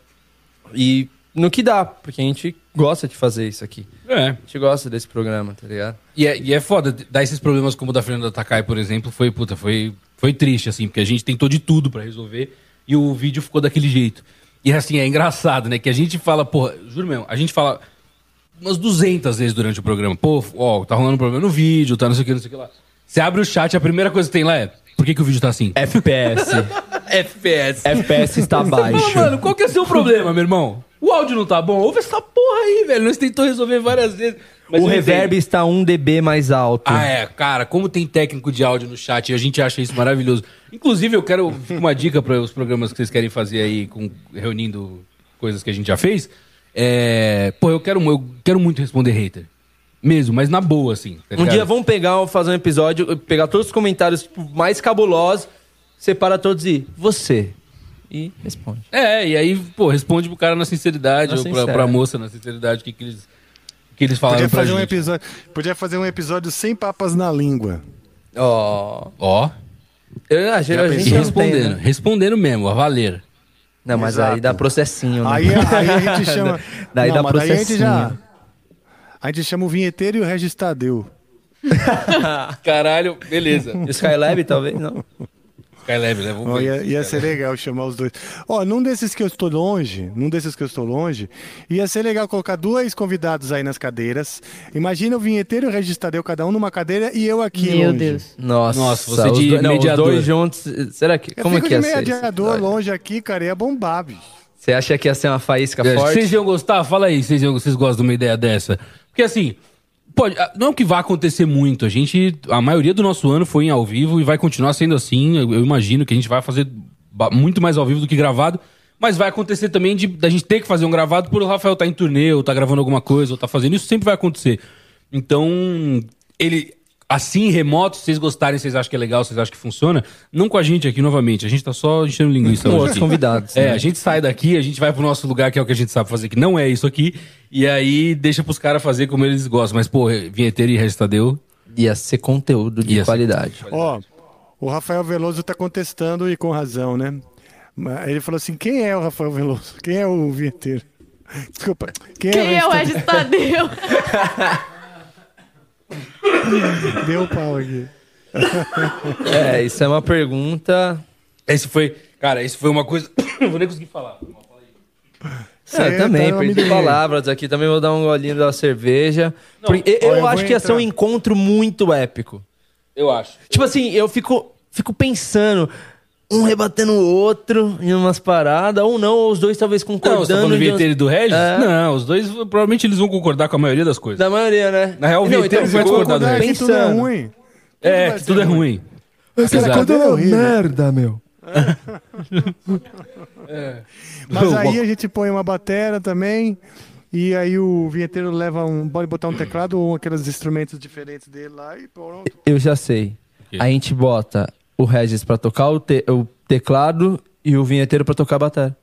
E no que dá, porque a gente gosta de fazer isso aqui. É. A gente gosta desse programa, tá ligado? E é, e é foda, dar esses problemas como o da Fernanda Takai, por exemplo, foi, puta, foi, foi triste, assim, porque a gente tentou de tudo pra resolver e o vídeo ficou daquele jeito. E assim, é engraçado, né? Que a gente fala, porra, juro mesmo, a gente fala umas 200 vezes durante o programa. Pô, ó, tá rolando um problema no vídeo, tá não sei o que, não sei o que lá. Você abre o chat, a primeira coisa que tem lá é, por que, que o vídeo tá assim? FPS. FPS. FPS está baixo. mano, qual que é o seu problema, meu irmão? O áudio não tá bom? Ouve essa porra aí, velho. Nós tentou resolver várias vezes. mas o reverb entendo. está 1 dB mais alto. Ah, é, cara, como tem técnico de áudio no chat, a gente acha isso maravilhoso. Inclusive, eu quero uma dica para os programas que vocês querem fazer aí, com, reunindo coisas que a gente já fez. É, pô, eu quero, eu quero muito responder hater. Mesmo, mas na boa, assim. tá Um ligado? dia vamos pegar, fazer um episódio, pegar todos os comentários tipo, mais cabulosos, separa todos e você. E responde. É, e aí, pô, responde pro cara na sinceridade, Na ou pra, pra moça na sinceridade, o que, que eles, que eles falaram Podia pra fazer, um gente. episódio, podia fazer um episódio sem papas na língua. Ó. Ó. Eu, a gente, Já a gente E respondendo, tem, né? respondendo mesmo, a valer. Não, mas Exato. aí dá processinho, né? Aí, aí a gente chama. daí Não, dá mas daí a gente processinho. já. A gente chama o vinheteiro e o Regis Tadeu. Caralho, beleza. Skylab, talvez, não. Skylab, né? Vamos ver. ia, ia ser legal chamar os dois. Ó, num desses que eu estou longe, num desses que eu estou longe, ia ser legal colocar dois convidados aí nas cadeiras. Imagina o vinheteiro e o Regis Tadeu, cada um numa cadeira e eu aqui Meu longe. Deus. Nossa, Nossa, você os de dois- não, os mediador. dois juntos. Será que. Eu Como é que ia ser? mediador longe aqui, cara, ia bombar, bicho. Você acha que ia ser uma faísca É, forte? Vocês iam gostar? Fala aí, vocês, iam- vocês gostam de uma ideia dessa? Porque assim, pode, ah, não é que vai acontecer muito. A gente, a maioria do nosso ano foi em ao vivo e vai continuar sendo assim. Eu, eu imagino que a gente vai fazer muito mais ao vivo do que gravado. Mas vai acontecer também de da gente ter que fazer um gravado por o Rafael tá em turnê, ou tá gravando alguma coisa, ou tá fazendo isso, sempre vai acontecer. Então, ele. Assim, remoto, se vocês gostarem, vocês acham que é legal, vocês acham que funciona, não com a gente aqui novamente. A gente tá só enchendo linguiça. Com outros convidados, É, né? a gente sai daqui, a gente vai pro nosso lugar, que é o que a gente sabe fazer, que não é isso aqui, e aí deixa pros caras fazer como eles gostam. Mas, pô, vinheteiro e Restadeu. Ia ser conteúdo de qualidade. Ó, o Rafael Veloso tá contestando e com razão, né? Ele falou assim: quem é o Rafael Veloso? Quem é o vinheteiro? Desculpa. Quem, Quem é o Regis Regis Tadeu? Deu pau aqui. É, isso é uma pergunta. Esse foi. Cara, isso foi uma coisa. não vou nem conseguir falar. É, eu também, perdi palavras aqui. Também vou dar um golinho da cerveja. Porque eu, eu acho que ia ser um encontro muito épico. Eu acho. Tipo assim, eu fico, fico pensando, um rebatendo o outro em umas paradas, ou não, ou os dois talvez Não, concordando. você tá falando do uns- vinheteiro e do Regis? É. Não, os dois provavelmente eles vão concordar com a maioria das coisas. Da maioria, né? Na real, o Não, vinheteiro então, vai ficou discordar do É Regis. que tudo é ruim. É, que tudo é ruim. Coisa é uma horrível. merda, meu. Mas Bom, aí a gente põe uma batera também. E aí o vinheteiro leva um. Pode botar um teclado ou aqueles instrumentos diferentes dele lá e pronto. Eu já sei. A gente bota o Regis pra tocar o, te- o teclado e o vinheteiro pra tocar a bateria.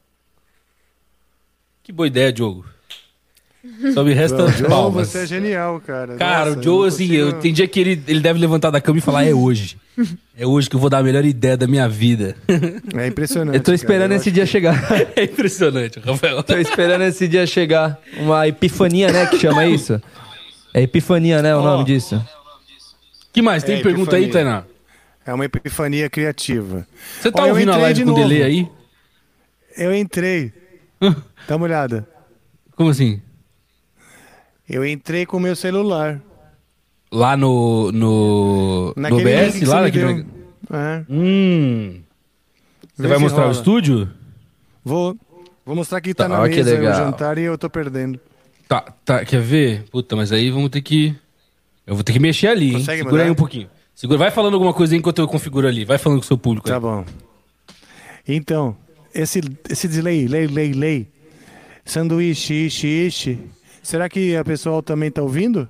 Que boa ideia, Diogo. Só me resta Joe, palmas. você é genial, cara. Cara, Nossa, o Joe, não assim, consigo- eu, tem dia que ele, ele deve levantar da cama e falar: é hoje. É hoje que eu vou dar a melhor ideia da minha vida. É impressionante. Eu tô cara, esperando eu esse dia que- chegar. É impressionante, Rafael. tô esperando esse dia chegar. Uma epifania, né? Que chama isso? É epifania, né? O nome disso. que mais? Tem É, pergunta aí. Tainá? É uma epifania criativa. Você tá Ó, ouvindo a live de com novo. delay aí? Eu entrei. Dá uma olhada. Como assim? Eu entrei com o meu celular. Lá no. No. No Naquele OBS? que Lá naquele. deu. É. Hum. Você Vê vai mostrar o rola. estúdio? Vou, vou mostrar que tá, Tá, na ó, mesa o jantar e eu tô perdendo. Tá, tá, quer ver? Puta, mas aí vamos ter que. Eu vou ter que mexer ali, hein? Consegue Segura aí mudar? um pouquinho. Segura, vai falando alguma coisa enquanto eu configuro ali. Vai falando com o seu público. Tá aí. bom. Então, esse, esse delay, lei, lei, lei. Sanduíche, ishi, ishi. Será que a pessoa também tá ouvindo?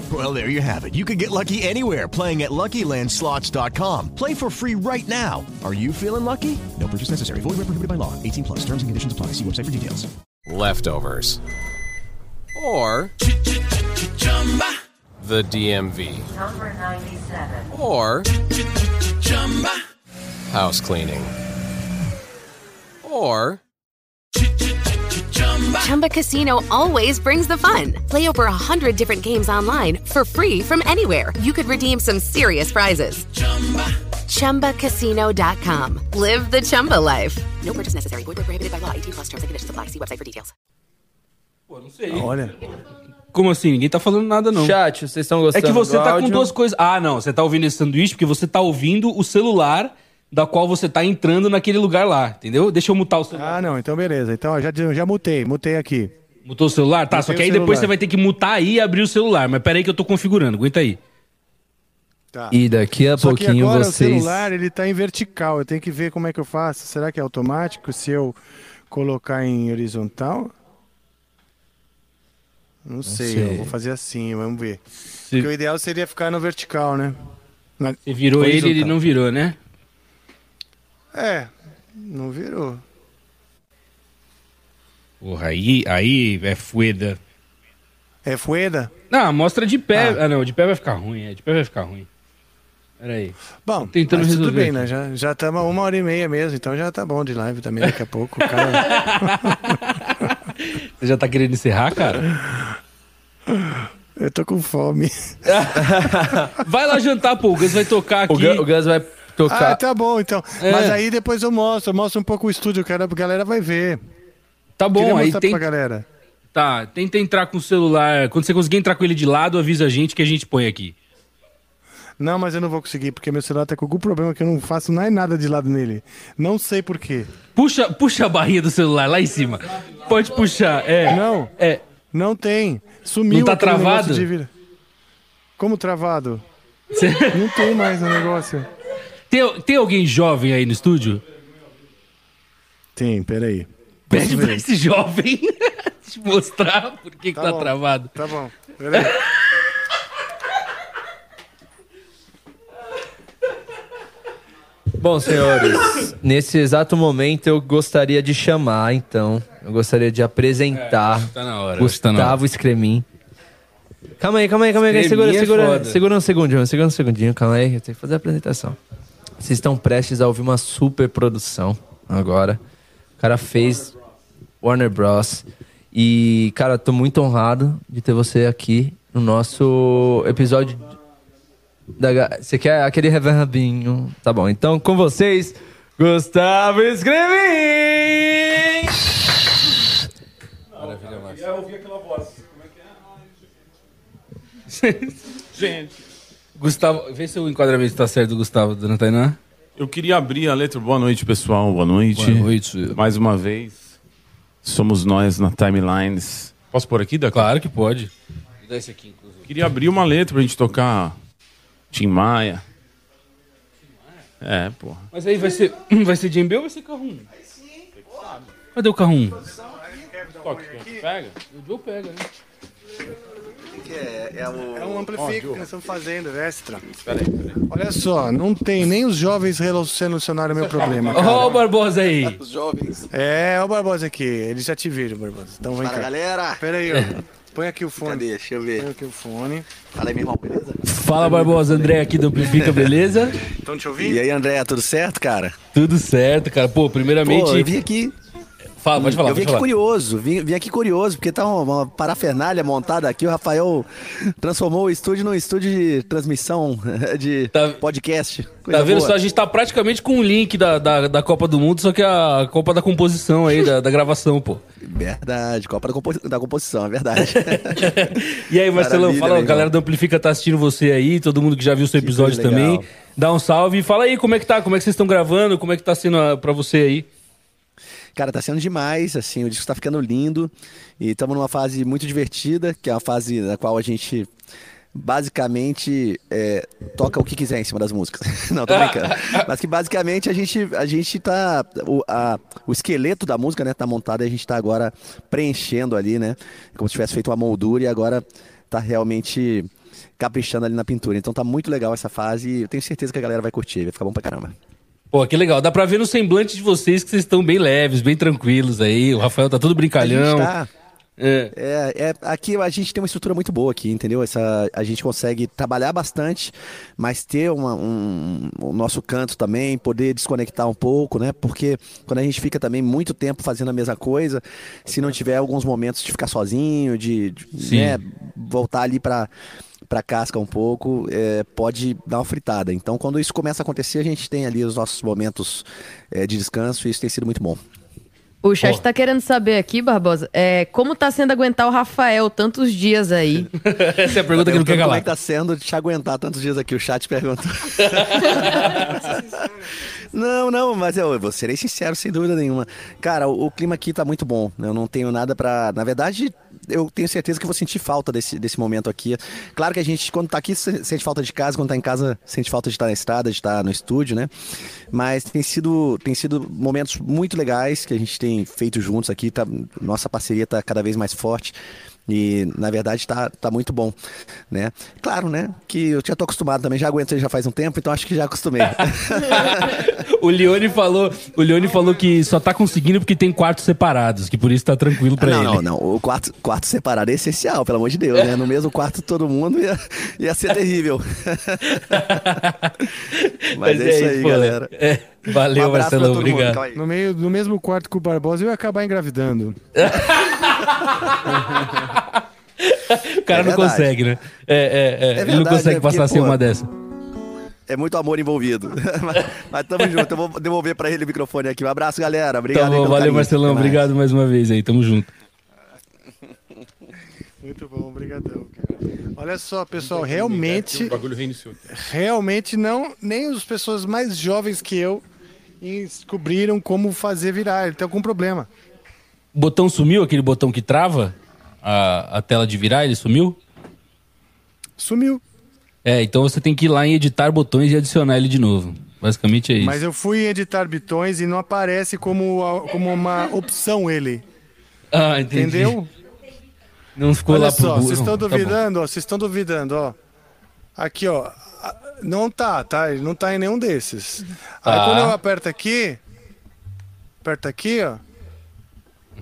Well, there you have it. You can get lucky anywhere playing at LuckyLandSlots.com. Play for free right now. Are you feeling lucky? No purchase necessary. Void where prohibited by law. 18 plus. Terms and conditions apply. See website for details. Leftovers. Or the DMV. Number 97. Or house cleaning. Or Chumba Casino always brings the fun. Play over a hundred different games online for free from anywhere. You could redeem some serious prizes. Chumba. ChumbaCasino.com. Live the Chumba life. No purchase necessary. Void where prohibited by law. 18 plus terms and conditions apply. See website for details. Pô, não sei. Olha. Como assim? Ninguém tá falando nada, não. Chat, vocês estão É que você do tá áudio? com duas coisas. Ah, não. Você tá ouvindo esse sanduíche porque você tá ouvindo o celular da qual você tá entrando naquele lugar lá, entendeu? Deixa eu mutar o celular. Ah, não, então beleza. Então ó, já, já mutei, mutei aqui. Mutou o celular? Tá, Mutei só que o aí depois celular. você vai ter que mutar aí e abrir o celular. Mas pera aí que eu tô configurando. Aguenta aí. Tá. E daqui a Só que pouquinho agora o vocês. celular ele tá em vertical. Eu tenho que ver como é que eu faço. Será que é automático se eu colocar em horizontal? Não sei, sei. eu vou fazer assim, vamos ver. Porque o ideal seria ficar no vertical, né? Na- Você virou ele, ele horizontal. não virou, né? É, não virou. Porra, aí, aí é fueda. É fueda? Não, mostra de pé. Ah. não, de pé vai ficar ruim. É, de pé vai ficar ruim. Pera aí. Bom, tentando mas tudo resolver bem, né? aqui. Já, já estamos uma hora e meia mesmo, então já tá bom de live também. Daqui a pouco cara. Você já tá querendo encerrar, cara? Eu tô com fome. vai lá jantar, pô. O Gus vai tocar aqui. O Gu- o Gus vai tocar. Ah, tá bom, então. É. Mas aí depois eu mostro, eu mostro um pouco o estúdio, cara, a galera vai ver. Tá bom, aí tem. pra galera. Tá, tenta entrar com o celular. Quando você conseguir entrar com ele de lado, avisa a gente que a gente põe aqui. Não, mas eu não vou conseguir, porque meu celular tá com algum problema que eu não faço mais nada de lado nele. Não sei por quê. Puxa, puxa a barrinha do celular lá em cima. Pode puxar, é. Não. É. Não tem. Sumiu Não tá travado? de Como travado? Cê- Não tem mais o negócio. Tem, tem alguém jovem aí no estúdio? Tem, peraí. Pede pra esse jovem te mostrar por que, que tá, bom, travado. Tá bom. Peraí. Bom, senhores, nesse exato momento eu gostaria de chamar, então, eu gostaria de apresentar É, tá na hora, Gustavo tá na hora. Scremin. Calma aí, calma aí, calma aí, segura, é segura, segura um segundinho, segura um segundinho, calma aí, eu tenho que fazer a apresentação. Vocês estão prestes a ouvir uma super produção agora. O cara fez Warner Bros. E, cara, tô muito honrado de ter você aqui no nosso episódio da Você quer aquele reverbinho? Tá bom, então com vocês, Gustavo Scremin! Maravilha, Márcio. Eu ouvi aquela voz. Como é que é? Gente. Gustavo, vê se o enquadramento tá certo do Gustavo, dona Tainá. Eu queria abrir a letra. Boa noite, pessoal. Boa noite. Boa noite. Mais uma vez, somos nós na Timelines. Posso pôr aqui? Claro que pode. Esse aqui, inclusive. Queria abrir uma letra pra gente tocar Tim Maia. É, porra. Mas aí vai ser, vai ser Jembe ou vai ser carro 1? Cadê o carro 1? Toque, pega. O Joe pega, né? É, o... um amplifico que nós estamos fazendo, é extra. Peraí, peraí. Olha só, não tem nem os jovens solucionaram meu problema. Ó o Barbosa aí. Os jovens. É, o Barbosa aqui. Eles já te viram, Barbosa. Então vem Fala, cá. galera. Pera aí, ó. Põe aqui o fone. Cadê? Deixa eu ver. Põe aqui o fone. Fala aí, meu irmão, beleza? Fala Barbosa, André aqui do Amplifica, beleza? Estão te E ouvindo? aí, André, tudo certo, cara? Tudo certo, cara. Pô, primeiramente. Pô, eu vim aqui Fala, pode falar, Eu vim aqui falar. curioso, vim, vim aqui curioso, porque tá uma, uma parafernália montada aqui. O Rafael transformou o estúdio num estúdio de transmissão de podcast. Coisa Tá vendo boa. só? A gente tá praticamente com o link da, da, da Copa do Mundo, só que a Copa da composição aí, da, da gravação, pô. Verdade, Copa da, compo- da Composição, é verdade. E aí, Marcelão, fala, a galera do Amplifica tá assistindo você aí, todo mundo que já viu o seu episódio também. Dá um salve e fala aí como é que tá, como é que vocês estão gravando, como é que tá sendo ah, pra você aí. Cara, tá sendo demais, assim, o disco tá ficando lindo e estamos numa fase muito divertida, que é uma fase na qual a gente basicamente é, toca o que quiser em cima das músicas. Não, tô brincando. Mas que basicamente a gente, a gente tá. O, a- o esqueleto da música, né, tá montado e a gente tá agora preenchendo ali, né? Como se tivesse feito uma moldura e agora tá realmente caprichando ali na pintura. Então tá muito legal essa fase e eu tenho certeza que a galera vai curtir, vai ficar bom pra caramba. Pô, que legal. Dá pra ver no semblante de vocês que vocês estão bem leves, bem tranquilos aí. O Rafael tá todo brincalhão. Tá- É. É, é, aqui a gente tem uma estrutura muito boa aqui, entendeu? Essa, a gente consegue trabalhar bastante, mas ter uma- um, o nosso canto também, poder desconectar um pouco, né? Porque quando a gente fica também muito tempo fazendo a mesma coisa, se não tiver alguns momentos de ficar sozinho, de, de, né, voltar ali para para casca um pouco, é, pode dar uma fritada. Então, quando isso começa a acontecer, a gente tem ali os nossos momentos é, de descanso e isso tem sido muito bom. O chat tá querendo saber aqui, Barbosa, é, como tá sendo aguentar o Rafael tantos dias aí? Essa é a pergunta que não quer Como é calar. que tá sendo te aguentar tantos dias aqui? O chat perguntou. não, não, mas eu vou ser sincero, sem dúvida nenhuma. Cara, o, o clima aqui tá muito bom. né? Eu não tenho nada pra. Na verdade, eu tenho certeza que vou sentir falta desse, desse momento aqui. Claro que a gente, quando tá aqui, se- sente falta de casa, quando tá em casa, sente falta de estar na estrada, de estar no estúdio, né? Mas tem sido, tem sido momentos muito legais que a gente tem feito juntos aqui. Tá, nossa parceria tá cada vez mais forte. E, na verdade, tá, tá muito bom, né? Claro, né? Que eu já tô acostumado também, já aguento já faz um tempo, então acho que já acostumei. O Leone falou, o Leone falou que só tá conseguindo porque tem quartos separados, que por isso tá tranquilo pra não, ele. não, não. O quarto, quarto separado é essencial, pelo amor de Deus, né? No mesmo quarto todo mundo ia, ia ser terrível. Mas, é, isso aí, pô, galera. é, valeu, Um Marcelão, mundo, obrigado. calma aí. No, meio, no mesmo quarto que o Barbosa, eu ia acabar engravidando. O cara É não verdade. consegue, né? É, é, é. É ele não verdade, consegue né? Porque, passar sem pô, uma dessa. É muito amor envolvido. mas, mas tamo junto. Eu vou devolver pra ele o microfone aqui. Um abraço, galera. Obrigado Tá aí bom, pelo valeu, carinho. Marcelão. Mais. Obrigado mais uma vez aí, tamo junto. Muito bom, obrigadão, cara. Olha só, pessoal, realmente, O bagulho reiniciou. realmente não, nem as pessoas mais jovens que eu descobriram como fazer virar. Ele tá com problema. O botão sumiu, aquele botão que trava a, a tela de virar, ele sumiu? Sumiu. É, então você tem que ir lá em editar botões e adicionar ele de novo. Basicamente é isso. Mas eu fui editar bitões e não aparece como, como uma opção ele. Ah, entendi. Entendeu? Não ficou Olha lá pro só, burro. vocês estão Tá duvidando, ó, vocês estão duvidando, ó. Aqui, ó. Não tá, tá? Ele não tá em nenhum desses. Aí Tá. quando eu aperto aqui, aperto aqui, ó,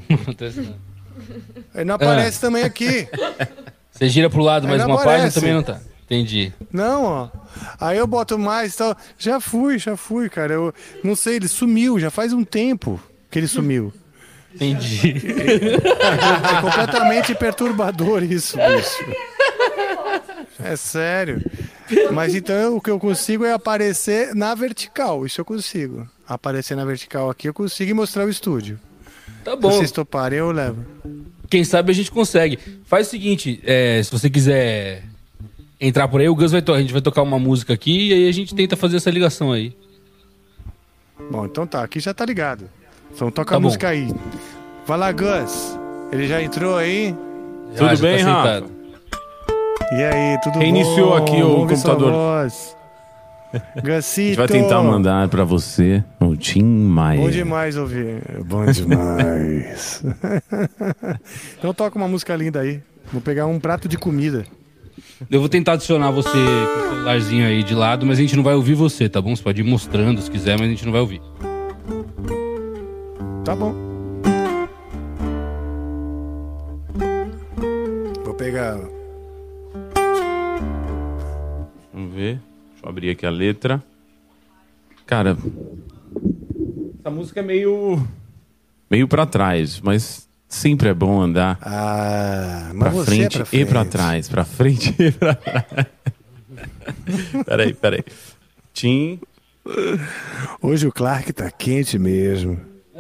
ele não aparece Ah. também aqui. Você gira pro lado, Aí não uma página aparece. também não tá. Entendi. Não, ó. Aí eu boto mais e tal. Já fui, já fui, cara. Eu não sei, ele sumiu, já faz um tempo que ele sumiu. Entendi. É completamente perturbador isso, bicho. É sério. Mas então o que eu consigo é aparecer na vertical. Isso eu consigo. Aparecer na vertical aqui eu consigo e mostrar o estúdio. Tá bom. Se vocês toparem, eu levo. Quem sabe a gente consegue. Faz o seguinte, é, se você quiser entrar por aí, o Gus vai to a gente vai tocar uma música aqui e aí a gente tenta fazer essa ligação aí. Bom, então tá, aqui já tá ligado. Então toca Tá a bom. música aí. Vai lá, Gus. Ele já entrou aí? Já, Tudo já bem, tá Rafa? E aí, tudo Reiniciou bom? aqui o Vamos computador. A gente vai tentar mandar pra você o Tim Maia. Bom demais ouvir. Bom demais. então toca uma música linda aí. Vou pegar um prato de comida. Eu vou tentar adicionar você com o celularzinho aí de lado, mas a gente não vai ouvir você, tá bom? Você pode ir mostrando se quiser, mas a gente não vai ouvir. Tá bom. Vou pegar. Vamos ver. Deixa eu abrir aqui a letra. Cara, essa música é meio. meio pra trás, mas sempre é bom andar Ah, mas pra frente, é pra e pra frente. trás, pra frente e pra trás. peraí, peraí. Tim. Hoje o Clark tá quente mesmo.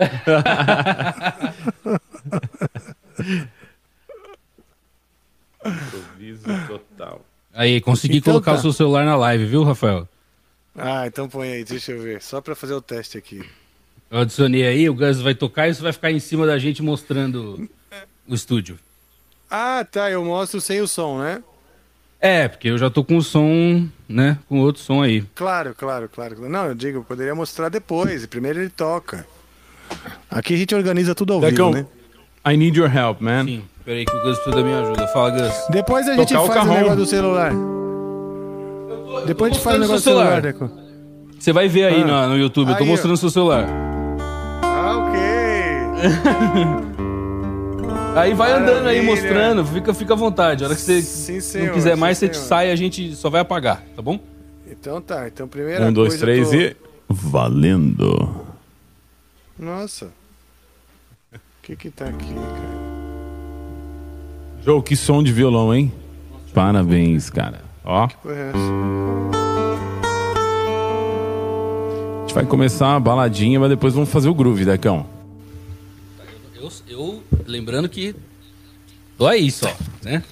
Improviso total. Aí, consegui Então colocar tá. o seu celular na live, viu, Rafael? Ah, então põe aí, deixa eu ver. Só pra fazer o teste aqui. Eu adicionei aí, o Gus vai tocar e você vai ficar em cima da gente mostrando o estúdio. Ah, tá, eu mostro sem o som, né? É, porque eu já tô com o som, né? Com outro som aí. Claro, claro, claro. Não, eu digo, eu poderia mostrar depois. Primeiro ele toca. Aqui a gente organiza tudo ao Decão, vivo, né? I need your help, man. Sim, peraí que o Gus precisa da minha ajuda. Fala, Gus. Depois a gente Tocar o faz o, carrom. negócio do celular. Depois a gente faz o negócio do celular. Deco. Você vai ver aí Ah. no, no YouTube, eu tô mostrando seu celular. Ah, ok. Aí vai andando aí Maravilha. mostrando, fica, fica à vontade. A hora que você Sim, senhor, não quiser mais, sim, você senhor. sai e a gente só vai apagar, tá bom? Então tá, então primeira Um, dois, coisa três tô- e. Valendo. Nossa. O que que tá aqui, cara? Joe, que som de violão, hein? Parabéns, cara. Ó, a Porra, é essa? gente vai começar a baladinha, mas depois vamos fazer o groove, Decão. Eu, eu lembrando que tô aí só, né?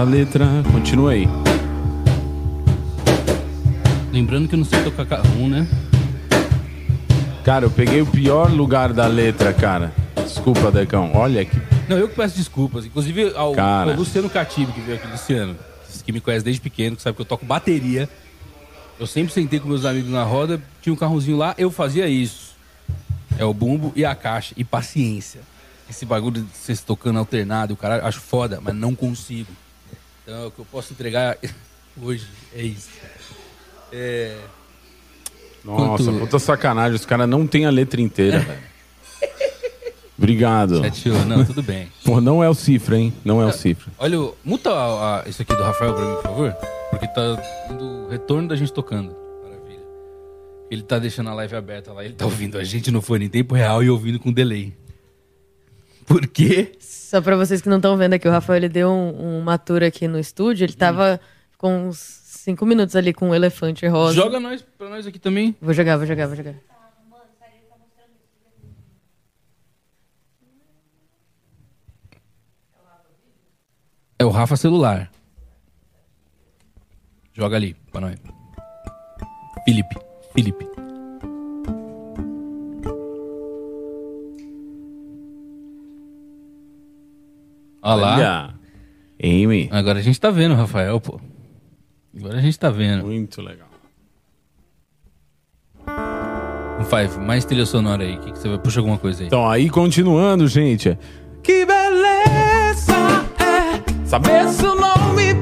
Deixa eu acessar a letra. Continua aí. Lembrando que eu não sei tocar carrom, né? Cara, eu peguei o pior lugar da letra, cara. Desculpa, Decão. Olha que. Não, eu que peço desculpas. Inclusive ao, Cara. ao Luciano Catibe, que veio aqui, Luciano, que me conhece desde pequeno, que sabe que eu toco bateria. Eu sempre sentei com meus amigos na roda, tinha um carrozinho lá, eu fazia isso. É o bumbo e a caixa. E paciência. Esse bagulho de vocês tocando alternado, o cara acho foda, mas não consigo. Então o que eu posso entregar hoje é isso. É. Nossa, Quanto- puta sacanagem. Os caras não têm a letra inteira, velho. Obrigado. Chateou, não, tudo bem. Pô, não é o cifra, hein? Não é o cifra. Olha, muta a- a- isso aqui do Rafael pra mim, por favor. Porque tá dando o retorno da gente tocando. Maravilha. Ele tá deixando a live aberta lá, ele tá ouvindo a gente no fone em tempo real e ouvindo com delay. Por quê? Só pra vocês que não estão vendo aqui, o Rafael ele deu um- uma tour aqui no estúdio. Ele tava com uns cinco minutos ali com um elefante rosa. Joga nós, pra nós aqui também. Vou jogar, vou jogar, vou jogar. É o Rafa celular. Joga ali, pra nós. Felipe. Felipe. Olha lá. Amy. Agora a gente tá vendo Rafael, pô. Agora a gente tá vendo. Muito legal. Five, mais trilha sonora aí. Que, que você vai puxa alguma coisa aí? Então, aí continuando, gente. Que beleza é saber seu nome,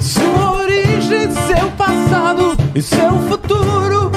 sua origem, seu passado e seu futuro.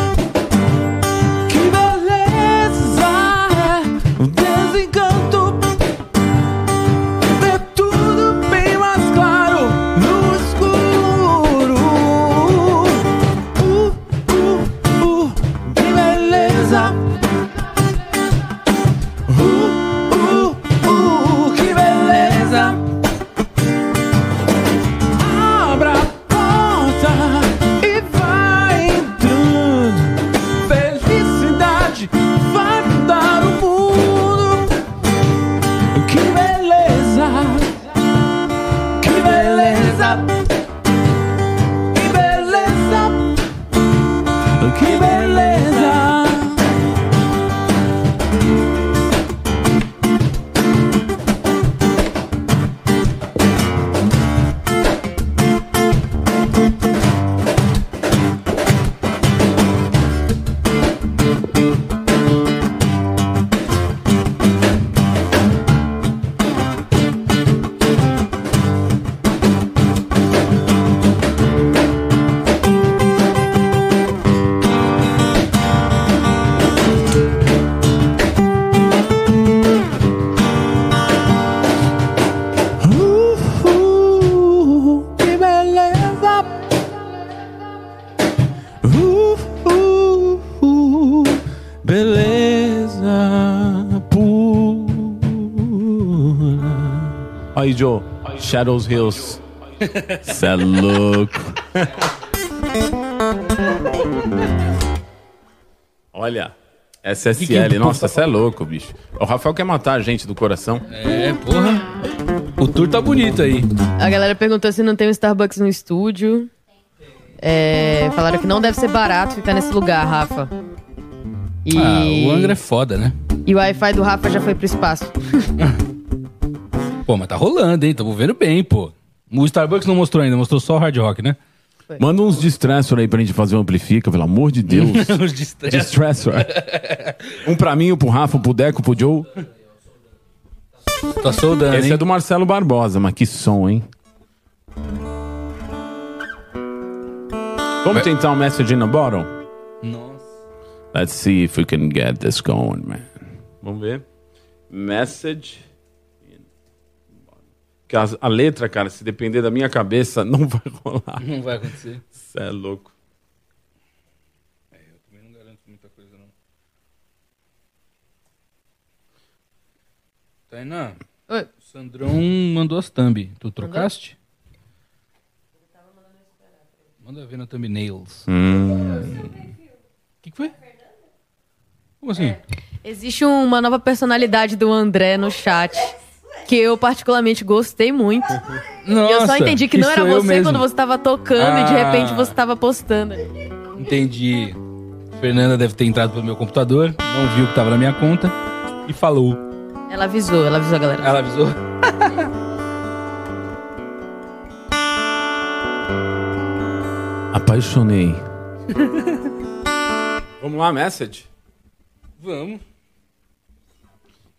Shadows Hills. Cê é louco. Olha, SSL. Nossa, você é louco, bicho. O Rafael quer matar a gente do coração. É, porra. O tour tá bonito aí. A galera perguntou se não tem um Starbucks no estúdio. É, falaram que não deve ser barato ficar nesse lugar, Rafa. E, Ah, o Angra é foda, né? e o Wi-Fi do Rafa já foi pro espaço. Pô, mas tá rolando, hein? Tamo vendo bem, pô. O Starbucks não mostrou ainda, mostrou só o Hard Rock, né? Manda uns distressor aí pra gente fazer um amplifica, pelo amor de Deus. Os distressor. distressor. um pra mim, um pro Rafa, um pro Deco, pro Joe. Tá soldando, Esse hein? é do Marcelo Barbosa, mas que som, hein? Vamos tentar um message in a bottle? Nossa. Let's see if we can get this going, man. Vamos ver. Message. Que as- a letra, cara, se depender da minha cabeça, não vai rolar. Não vai acontecer. Você é louco. É, eu também não garanto muita coisa, não. Tainá. Oi. O Sandrão mandou as thumb. Tu trocaste? Manda ver na thumbnails. O Hum. que, que foi? Como assim? Existe uma nova personalidade do André no chat. Que eu particularmente gostei muito. e eu só Nossa, entendi que, que não era você quando você tava tocando e de Ah. repente você tava postando. Entendi. Fernanda deve ter entrado pelo meu computador, não viu que tava na minha conta e falou. Ela avisou, ela avisou a galera. Ela avisou? Apaixonei. Vamos lá, message? Vamos.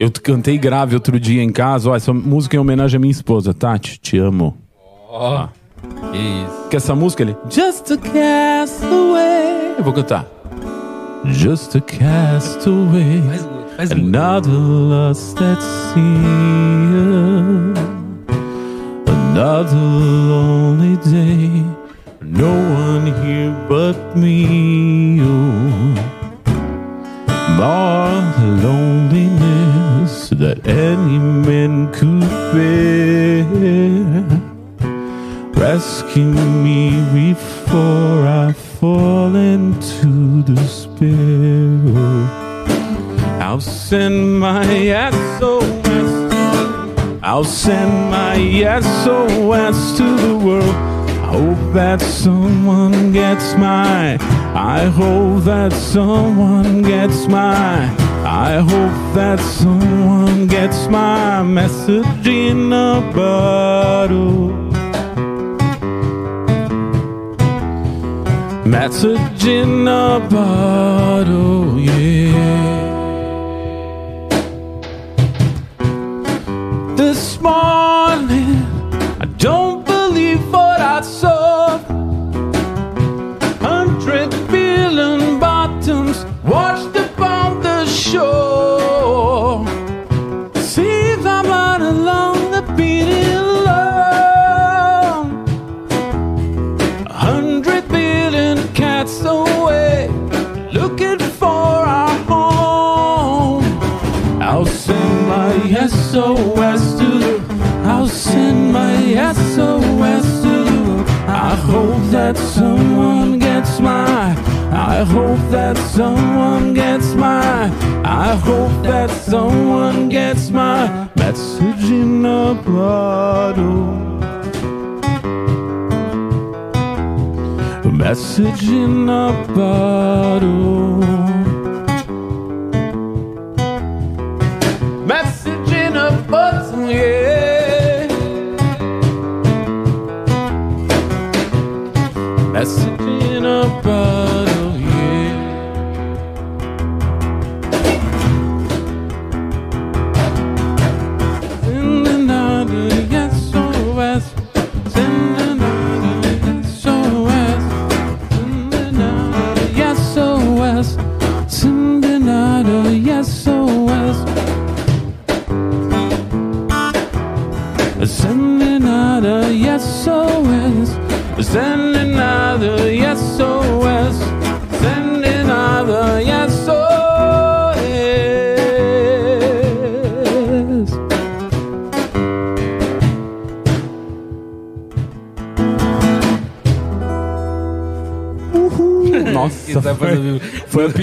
Eu cantei grave outro dia em casa. Ó, essa música é em homenagem à minha esposa, Tati. Te amo. Ó. Que isso. Que essa música ele. Just a castaway. Eu vou cantar. Just a castaway. Another lost at sea. Another lonely day. No one here but me. Oh. More the loneliness that any man could bear. Rescue me before I fall into despair. I'll send my SOS. I'll send my SOS to the world. I hope that someone gets my. I hope that someone gets my. I hope that someone gets my message in a bottle. Message in a bottle, yeah. This morning, I don't I saw. Hundred billion bottoms washed upon the shore. Seems I'm right along the beating. A hundred billion cats someone gets my. I hope that someone gets my message in a bottle. A message in a bottle.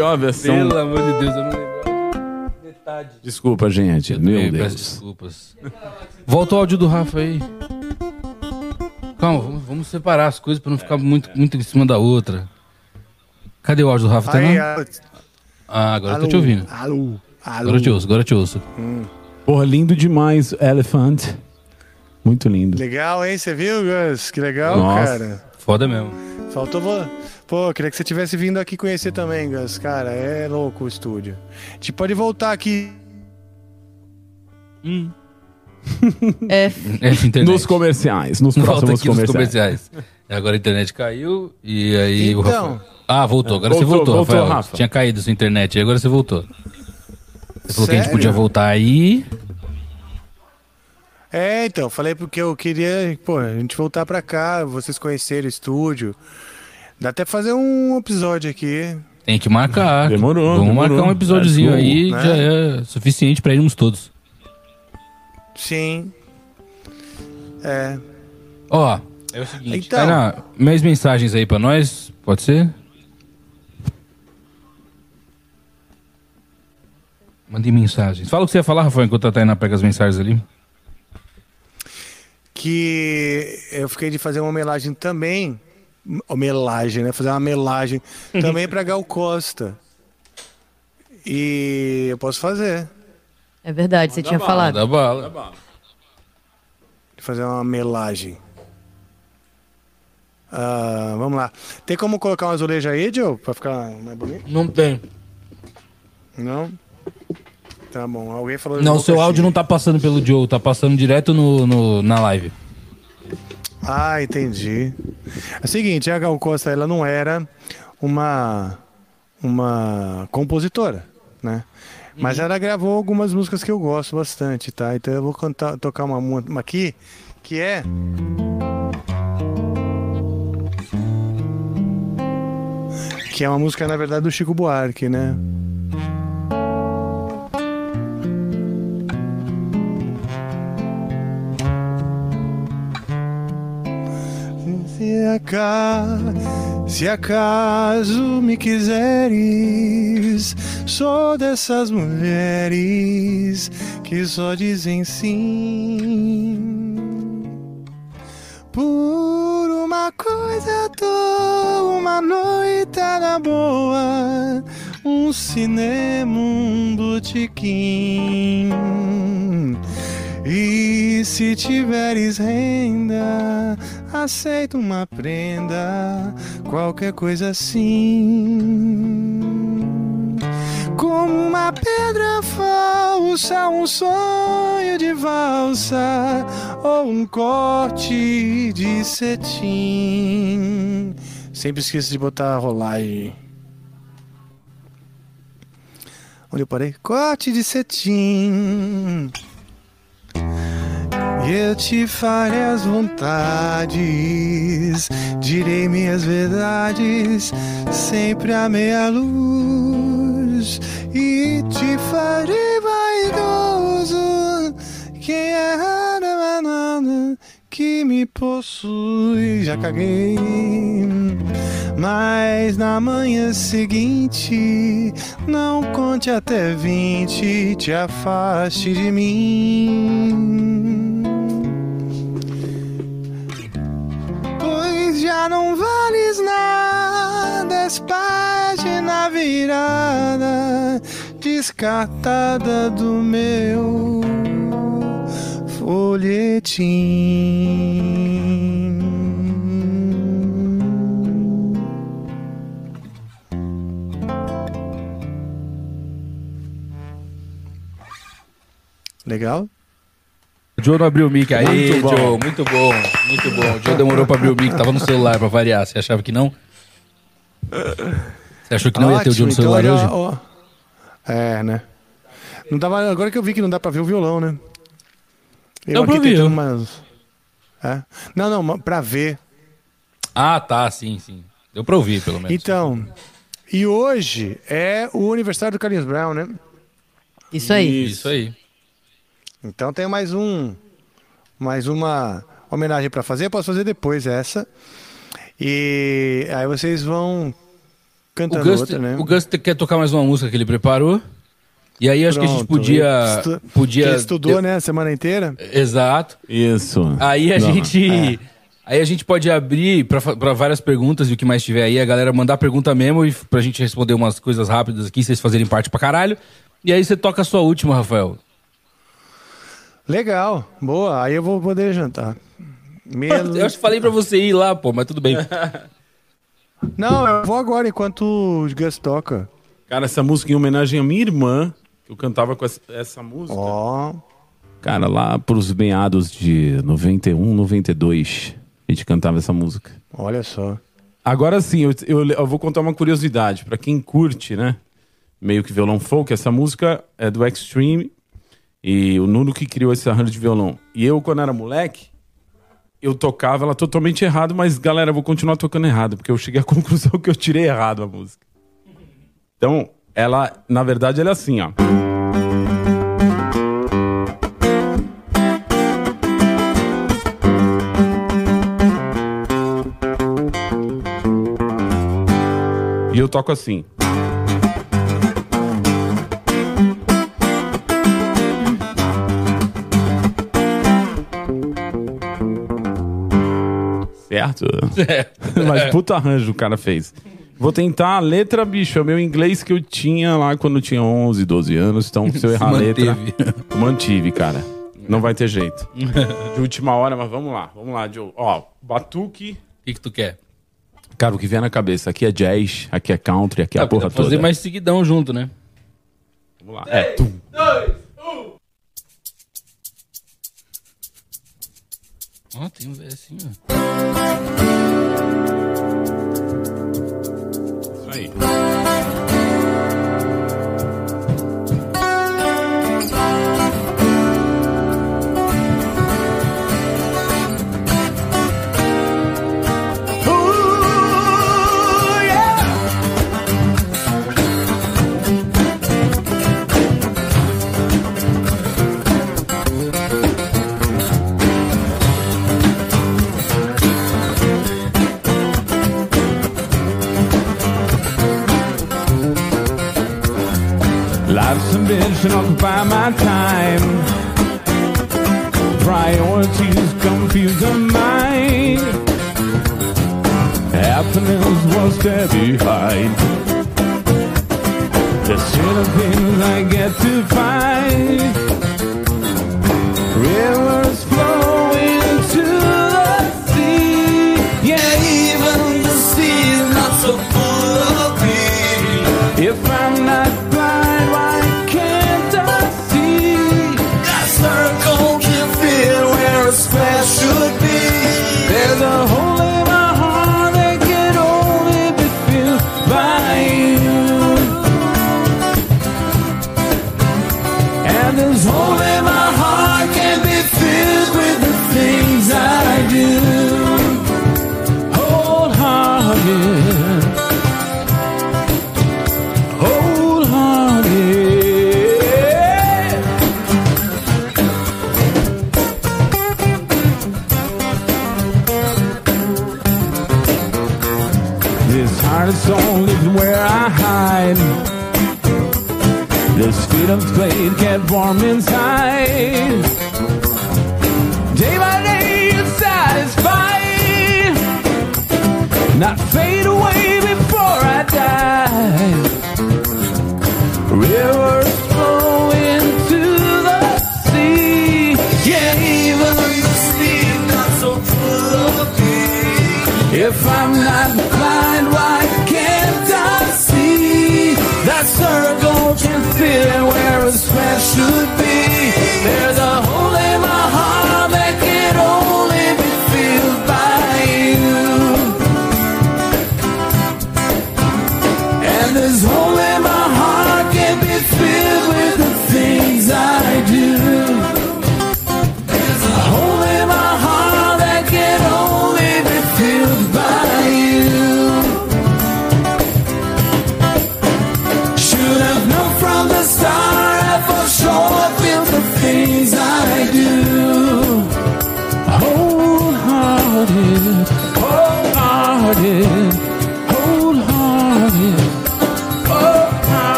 Pior versão. Pelo amor de Deus, eu não lembro. Metade. Desculpa, gente. Meu Também Deus. Peço desculpas. Volta o áudio do Rafa aí. Calma, vamos, vamos separar as coisas pra não ficar muito, muito em cima da outra. Cadê o áudio do Rafa? Tá não? alô, Ah, agora eu tô alô, te ouvindo. Alô, alô. Agora eu te ouço, agora eu te ouço. Porra, lindo demais, Elephant. Muito lindo. Legal, hein? Você viu, Gus? Que legal, Nossa. cara. Foda mesmo. Faltou. vo- Pô, queria que você tivesse vindo aqui conhecer também, Gus. Cara, é louco o estúdio. A gente pode voltar aqui. É. F internet. Nos comerciais, nos Volta próximos aqui nos comerciais. comerciais. Agora a internet caiu e aí o Então. Rafa... Ah, voltou. Agora Voltou, você voltou, voltou, Rafael. Rafa. Tinha caído a sua internet e agora você voltou. Você falou que a gente Sério? podia voltar aí. É, então, falei porque eu queria, pô, a gente voltar pra cá, vocês conhecerem o estúdio. Dá até pra fazer um episódio aqui. Tem que marcar. Demorou, Vamos demorou. marcar um episódiozinho aí, né? já é suficiente pra irmos todos. Sim. É. Ó, é o seguinte, Então. Tainá, mais mensagens aí pra nós, pode ser? Mandei mensagens. Fala o que você ia falar, Rafael, enquanto a Tainá pega as mensagens ali. Que eu fiquei de fazer uma homenagem também. Homenagem, né? Fazer uma melagem também pra Gal Costa. E eu posso fazer. É verdade, você tinha falado. Dá bala. Fazer uma melagem. Ah, vamos lá. Tem como colocar um azulejo aí, Joe? Pra ficar mais bonito? Não tem. Não? Tá bom. Alguém falou Não, seu áudio não tá passando pelo Joe, tá passando direto no, no- na live. Ah, entendi. É o seguinte, a Gal Costa, ela não era uma, uma compositora, né? Mas ela gravou algumas músicas que eu gosto bastante, tá? Então eu vou cantar, tocar uma, uma aqui, que é... Que é uma música, na verdade, do Chico Buarque, né? Se acaso, me quiseres, sou dessas mulheres que só dizem sim. Por uma coisa tô, uma noitada boa, um cinema, um botequim. E se tiveres renda, aceito uma prenda, qualquer coisa assim. Como uma pedra falsa, um sonho de valsa ou um corte de cetim. Sempre esqueço de botar rolar aí. Onde eu parei? Corte de cetim. Eu te farei as vontades, direi minhas verdades, sempre a meia luz. E te farei vaidoso, que é nada que me possui. Já caguei. Mas na manhã seguinte, não conte até vinte, te afaste de mim. Já não vales nada, és página virada, descartada do meu folhetim. Legal? O Joe não abriu o mic. Aí, Muito bom. Joe, muito bom, muito bom. O Joe demorou pra abrir o mic, tava no celular pra variar. Você achava que não? Você achou que não ia ter o Joe no Ótimo, celular então, hoje? ó, ó. É, né? Não dava, agora que eu vi que não dá pra ver o violão, né? Dá pra aqui umas- É? Não, não, ma- pra ver. Ah, tá, sim, sim. Deu pra ouvir, pelo menos. Então, e hoje é o aniversário do Carlinhos Brown, né? Isso aí. Isso aí. Então tem mais um, mais uma homenagem pra fazer. Eu posso fazer depois essa. E aí vocês vão cantando Gus, outra, né? o Gus quer tocar mais uma música que ele preparou. E aí acho que a gente Pronto, podia. estu- podia que ele estudou, né, a semana inteira. Exato. Isso. Aí a Não, gente. é. Aí a gente pode abrir pra várias perguntas e o que mais tiver aí. A galera mandar pergunta mesmo e pra gente responder umas coisas rápidas aqui, vocês fazerem parte pra caralho. E aí você toca a sua última, Rafael. Legal, boa. Aí eu vou poder jantar. Melo- Eu acho que falei pra você ir lá, pô, mas tudo bem. Não, eu vou agora enquanto o Gus toca. Cara, essa música em homenagem à minha irmã, que eu cantava com essa, essa música. Ó. Cara, lá pros meados de 91, 92, a gente cantava essa música. Olha só. Agora sim, eu, eu, eu vou contar uma curiosidade. Pra quem curte, né? Meio que violão folk, essa música é do Extreme. E o Nuno que criou esse arranjo de violão. E eu, quando era moleque, eu tocava ela totalmente errado, mas galera, eu vou continuar tocando errado, porque eu cheguei à conclusão que eu tirei errado a música. Então, ela, na verdade, ela é assim, ó. E eu toco assim. Certo? Mas puta arranjo o cara fez. Vou tentar a letra, bicho. É o meu inglês que eu tinha lá quando eu tinha 11, 12 anos. Então, se eu errar a letra, mantive, cara. Não vai ter jeito. De última hora, mas vamos lá. Vamos lá, Joe. Ó, batuque. O que, que tu quer? Cara, o que vier na cabeça. Aqui é jazz, aqui é country, aqui é a Ah, porra dá pra fazer toda. mais seguidão junto, né? Vamos lá. É, tum. Ó, tem um velho assim. Isso aí. Ambition occupy my time. Priorities confuse the mind. Happiness was there behind. The set of things I get to find. Get warm inside. Day by day, it's satisfied. Not fade away before I die. Rivers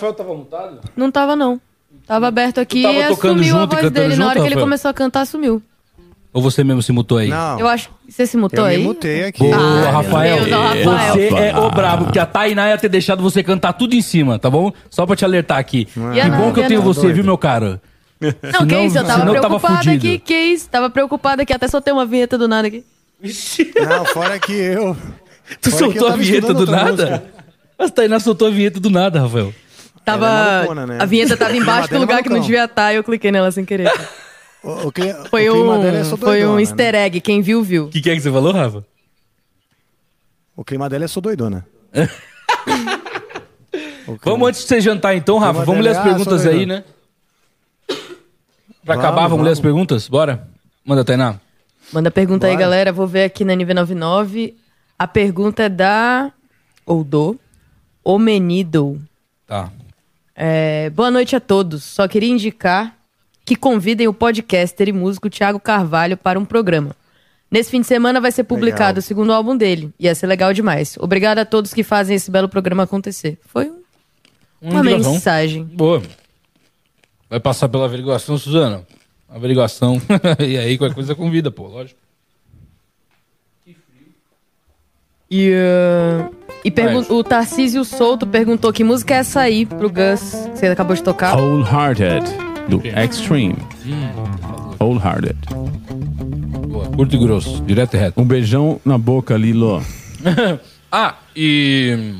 Rafael tava mutado? Não tava, não. Tava aberto aqui tava e tocando sumiu a junto e voz cantando dele. Na hora junto, que ele Rafael? começou a cantar, sumiu. Ou você mesmo se mutou aí? Não. Eu acho. Você se mutou Eu me aí? mutei aqui. Boa, Ah, Rafael. Deus, ó, Rafael. Você é o brabo, porque a Tainá ia ter deixado você cantar tudo em cima, tá bom? Só pra te alertar aqui. Ia que não, bom que eu ia tenho não. você, viu, meu caro? Não, que isso? Eu tava senão eu tava preocupada fudido. aqui. Que isso? Tava preocupada aqui. Até soltei uma vinheta do nada aqui. Não, fora que eu. Tu fora que eu soltou a tava vinheta estudando do outra nada? música. Mas Tainá soltou a vinheta do nada, Rafael. Tava. É malucona, né? A vinheta tava embaixo do Clima lugar é que não devia estar e eu cliquei nela sem querer. O, o cli- Foi o clima um, dela é só foi um doidona, easter né? egg. Quem viu, viu. O que, que é que você falou, Rafa? O clima dela é só doidona. Vamos antes de você jantar então, Rafa. Vamos ler as é- ah, perguntas sou aí, né? Pra Vamos, acabar, vamos, ler vamos. as perguntas? Bora? Manda, Tainá. Manda pergunta aí, Bora. galera. Vou ver aqui na NV99. A pergunta é da. Ou do. Omenido. Tá. É, boa noite a todos. Só queria indicar que convidem o podcaster e músico Thiago Carvalho para um programa. Nesse fim de semana vai ser publicado Legal. o segundo álbum dele. Ia ser legal demais. Obrigado a todos que fazem esse belo programa acontecer. Foi um- uma indicação. mensagem. Boa. Vai passar pela averiguação, Suzana? Averiguação. e aí, qualquer coisa convida, pô, lógico. E, uh, e pergun- o Tarcísio Souto perguntou que música é essa aí pro Gus, que você acabou de tocar. Wholehearted, do Extreme. Wholehearted. Boa. Curto e grosso, direto e reto. Um beijão na boca, Lilo. ah, e.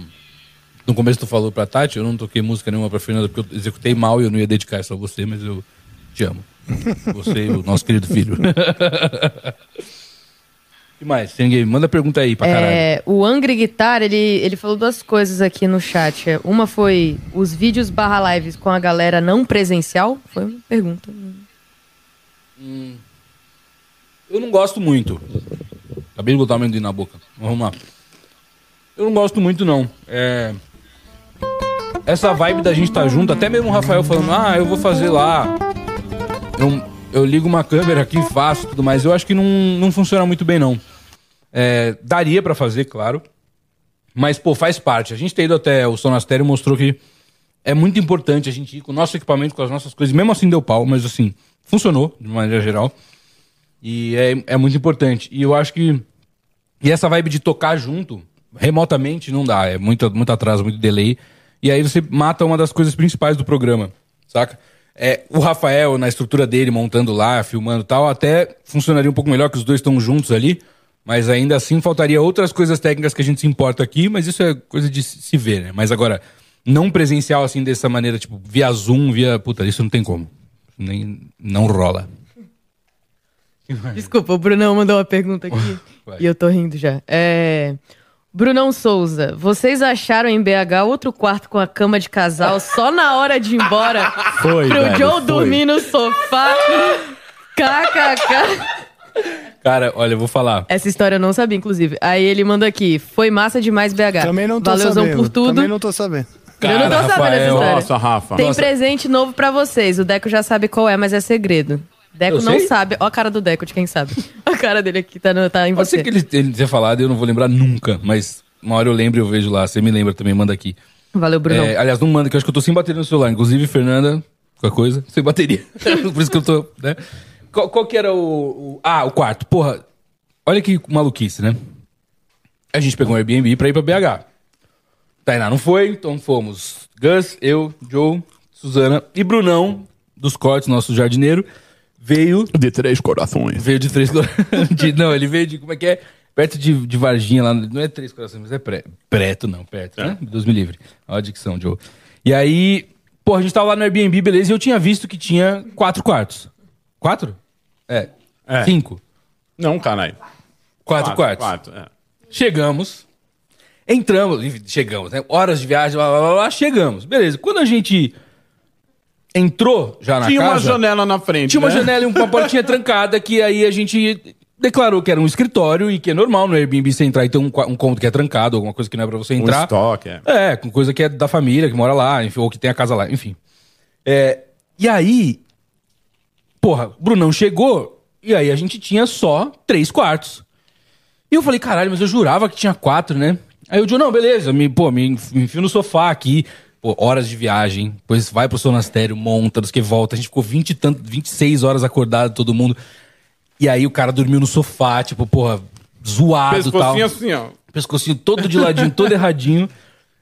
No começo tu falou pra Tati, eu não toquei música nenhuma pra Fernanda porque eu executei mal e eu não ia dedicar essa a você, mas eu te amo. Você e o nosso querido filho. que mais? Tem ninguém? Manda pergunta aí pra caralho. É, o Angry Guitar, ele, ele falou duas coisas aqui no chat. Uma foi os vídeos barra lives com a galera não presencial. Foi uma pergunta. Eu não gosto muito. Acabei de botar amendoim na boca. Vamos lá. Eu não gosto muito, não. É... Essa vibe da gente estar junto, até mesmo o Rafael falando, ah, eu vou fazer lá. Eu, eu ligo uma câmera aqui, faço tudo mais. Eu acho que não, não funciona muito bem, não. É, daria pra fazer, claro. Mas, pô, faz parte. A gente ter ido até o Sonastério mostrou que é muito importante a gente ir com o nosso equipamento, com as nossas coisas. Mesmo assim deu pau, mas assim, funcionou de maneira geral. E é, é muito importante. E eu acho que. E essa vibe de tocar junto, remotamente, não dá. É muito, muito atraso, muito delay. E aí você mata uma das coisas principais do programa, saca? É, o Rafael, na estrutura dele, montando lá, filmando e tal, até funcionaria um pouco melhor que os dois estão juntos ali. Mas ainda assim faltaria outras coisas técnicas que a gente se importa aqui, mas isso é coisa de se ver, né? Mas agora, não presencial assim dessa maneira, tipo, via Zoom, via. Puta, isso não tem como. Nem, não rola. Desculpa, o Brunão mandou uma pergunta aqui. e eu tô rindo já. É. Brunão Souza, vocês acharam em BH outro quarto com a cama de casal só na hora de ir embora? Foi, Pro velho, Joe foi. dormir no sofá? KKK. Cara, olha, eu vou falar. Essa história eu não sabia, inclusive. Aí ele manda aqui. Foi massa demais, BH. Também não tô Valeuzão sabendo. por tudo. Também não tô sabendo. eu não tô Cara, sabendo essa Rafael, história. Nossa, Rafa. Tem Nossa. presente novo pra vocês. O Deco já sabe qual é, mas é segredo. Deco Eu não sei? sabe. Ó a cara do Deco, de quem sabe. A cara dele aqui tá, no- tá em Pode você. ser que ele, ele tenha falado e eu não vou lembrar nunca, mas uma hora eu lembro e eu vejo lá. Você me lembra também, manda aqui. Valeu, Bruno. É, aliás, não manda, que eu acho que eu tô sem bateria no celular. Inclusive, Fernanda, qualquer coisa, sem bateria. Por isso que eu tô, né? Qual, qual que era o, o- Ah, o quarto. Porra, olha que maluquice, né? A gente pegou um Airbnb pra ir pra BH. Tainá não foi, então fomos Gus, eu, Joe, Suzana e Brunão, dos cortes, nosso jardineiro, veio... De três corações. Veio de três corações. não, ele veio de. Como é que é? Perto de, de Varginha lá. Não é três corações, mas é pré, preto, não, perto, né? Deus me livre. Olha a dicção, Joe. E aí, pô, a gente tava lá no Airbnb, beleza, e eu tinha visto que tinha quatro quartos. Quatro? É. É. Cinco. Não, caralho. Quatro, quartos. Quatro, é. Chegamos. Entramos, enfim, chegamos, né? Horas de viagem, blá, blá, blá, blá, chegamos. Beleza. Quando a gente entrou já na Tinha casa... uma janela na frente. Tinha uma né? janela e uma portinha trancada que aí a gente declarou que era um escritório e que é normal no Airbnb você entrar e ter um, um cômodo que é trancado, alguma coisa que não é pra você Um entrar. estoque, é. É, com coisa que é da família, que mora lá, enfim, ou que tem a casa lá, enfim. É, e aí, porra, Brunão chegou e aí a gente tinha só três quartos. E eu falei, caralho, mas eu jurava que tinha quatro, né? Aí o Joe, não, beleza, me, pô, me enf- me enfio no sofá aqui, pô, horas de viagem, depois vai pro sonastério, monta, dos que volta. A gente ficou 20 e tanto, 26 horas acordado, todo mundo. E aí o cara dormiu no sofá, tipo, porra, zoado e tal. Pescocinho assim, ó. Pescocinho todo de ladinho, todo erradinho.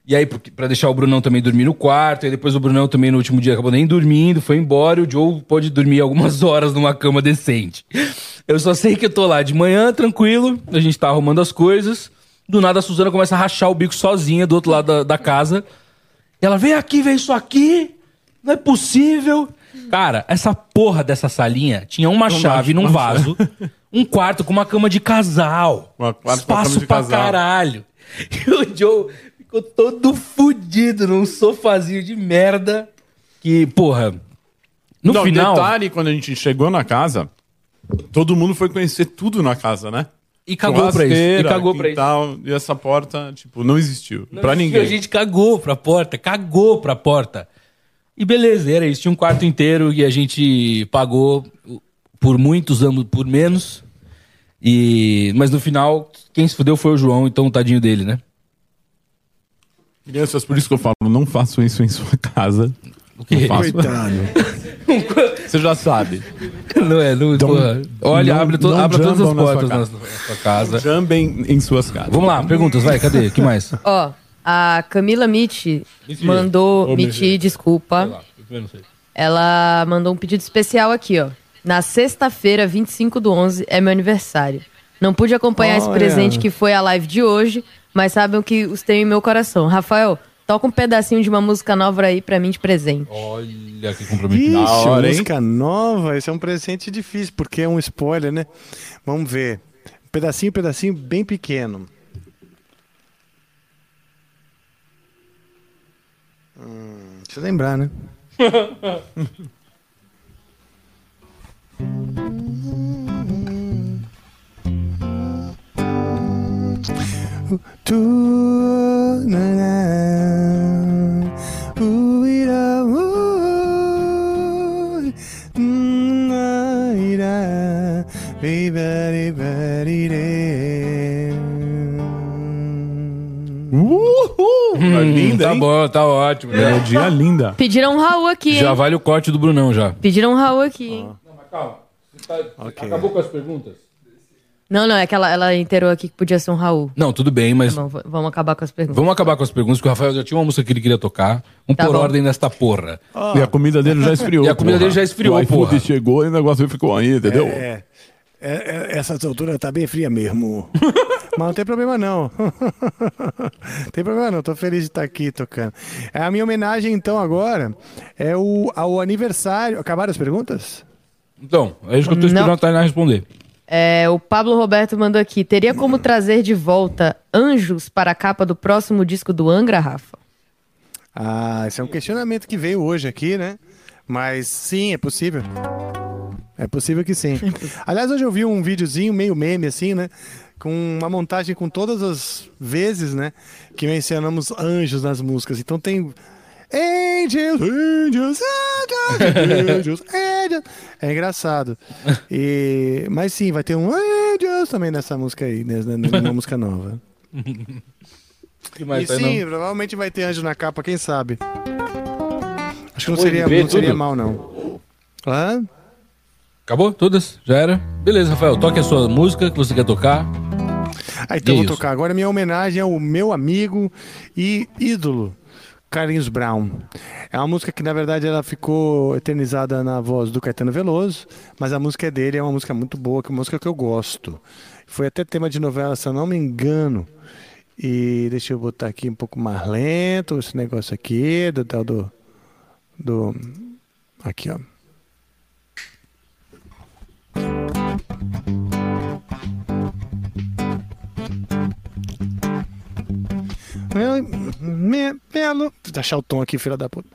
E aí, pra deixar o Brunão também dormir no quarto, e depois o Brunão também no último dia acabou nem dormindo, foi embora, e o Joe pôde dormir algumas horas numa cama decente. Eu só sei que eu tô lá de manhã, tranquilo, a gente tá arrumando as coisas, do nada a Suzana começa a rachar o bico sozinha do outro lado da, da casa. E ela, vem aqui, vem isso aqui, não é possível. Cara, essa porra dessa salinha tinha uma chave num vaso, um quarto com uma cama de casal. Uma Espaço pra casal. caralho. E o Joe ficou todo fudido num sofazinho de merda. Que, porra. No Não, final. detalhe, quando a gente chegou na casa, todo mundo foi conhecer tudo na casa, né? E cagou pra isso, e cagou pra quintal, E essa porta, tipo, não existiu. Não pra existiu, ninguém. A gente cagou pra porta, cagou pra porta. E beleza, era isso. Tinha um quarto inteiro e a gente pagou por muitos anos, por menos. E... Mas no final, quem se fudeu foi o João, então o tadinho dele, né? Crianças, por isso que eu falo, não façam isso em sua casa. O quê? Não façam. Você já sabe. Não é, não, porra. Olha, não- abre, to, não abre todas as jambam na sua portas na, sua casa. Jambem em suas casas. Vamos lá, perguntas, vai, cadê? que mais? Ó, a Camila Mitty mandou. Mitty, desculpa. Sei. Ela mandou um pedido especial aqui, ó. Na sexta-feira, 25 do 11, é meu aniversário. Não pude acompanhar esse Olha. presente que foi a live de hoje, mas sabem que os tenho em meu coração. Rafael, toca um pedacinho de uma música nova aí pra mim de presente. Olha que Ixi, comprometimento. Da hora, hein? música nova, esse é um presente difícil, porque é um spoiler, né? Vamos ver. Pedacinho, pedacinho bem pequeno. Hum, deixa eu lembrar, né? Tu, na, na, u, ira, u, na, ira, bi, ba, di, ba, di, de. Uhul! Hum, linda, tá hein? bom, tá ótimo. né? Melodia linda. Pediram um Raul aqui, hein? Já vale o corte do Brunão já. Pediram um Raul aqui, hein? Calma. Acabou com as perguntas? Não, não, é que ela, ela inteirou aqui que podia ser um Raul. Não, tudo bem, mas Tá bom, vamos acabar com as perguntas. vamos acabar com as perguntas, porque o Rafael já tinha uma música que ele queria tocar. Um Tá por bom. ordem nesta porra. E a comida dele já esfriou. E a comida porra. dele já esfriou, O iFood porra. chegou e o negócio ficou aí, entendeu? É, é, é, essa altura tá bem fria mesmo. Mas não tem problema não. tem problema não, tô feliz de estar aqui tocando. É A minha homenagem então agora é o, ao aniversário. Acabaram as perguntas? Então, é isso que eu tô Não. esperando a Tainá responder. É, o Pablo Roberto mandou aqui. Teria como trazer de volta anjos para a capa do próximo disco do Angra, Rafa? Ah, esse é um questionamento que veio hoje aqui, né? Mas sim, é possível. É possível que sim. Aliás, hoje eu vi um videozinho meio meme assim, né? Com uma montagem com todas as vezes, né? Que mencionamos anjos nas músicas. Então tem. Angels, angels, angels, angels, angels. É engraçado. E... Mas sim, vai ter um Angels também nessa música aí, né? numa música nova. Que mais e tá sim, não? provavelmente vai ter anjo na capa, quem sabe? Acho que não seria, não seria mal, não. Hã? Acabou? Todas? Já era? Beleza, Rafael, toque a sua música que você quer tocar. Ah, então E vou isso? tocar. Agora minha homenagem ao meu amigo e ídolo, Carlinhos Brown. É uma música que, na verdade, ela ficou eternizada na voz do Caetano Veloso, mas a música é dele, é uma música muito boa, que é uma música que eu gosto. Foi até tema de novela, se eu não me engano. E deixa eu botar aqui um pouco mais lento esse negócio aqui, do tal do. do aqui, ó. Melo. Achar o tom aqui, filha da puta.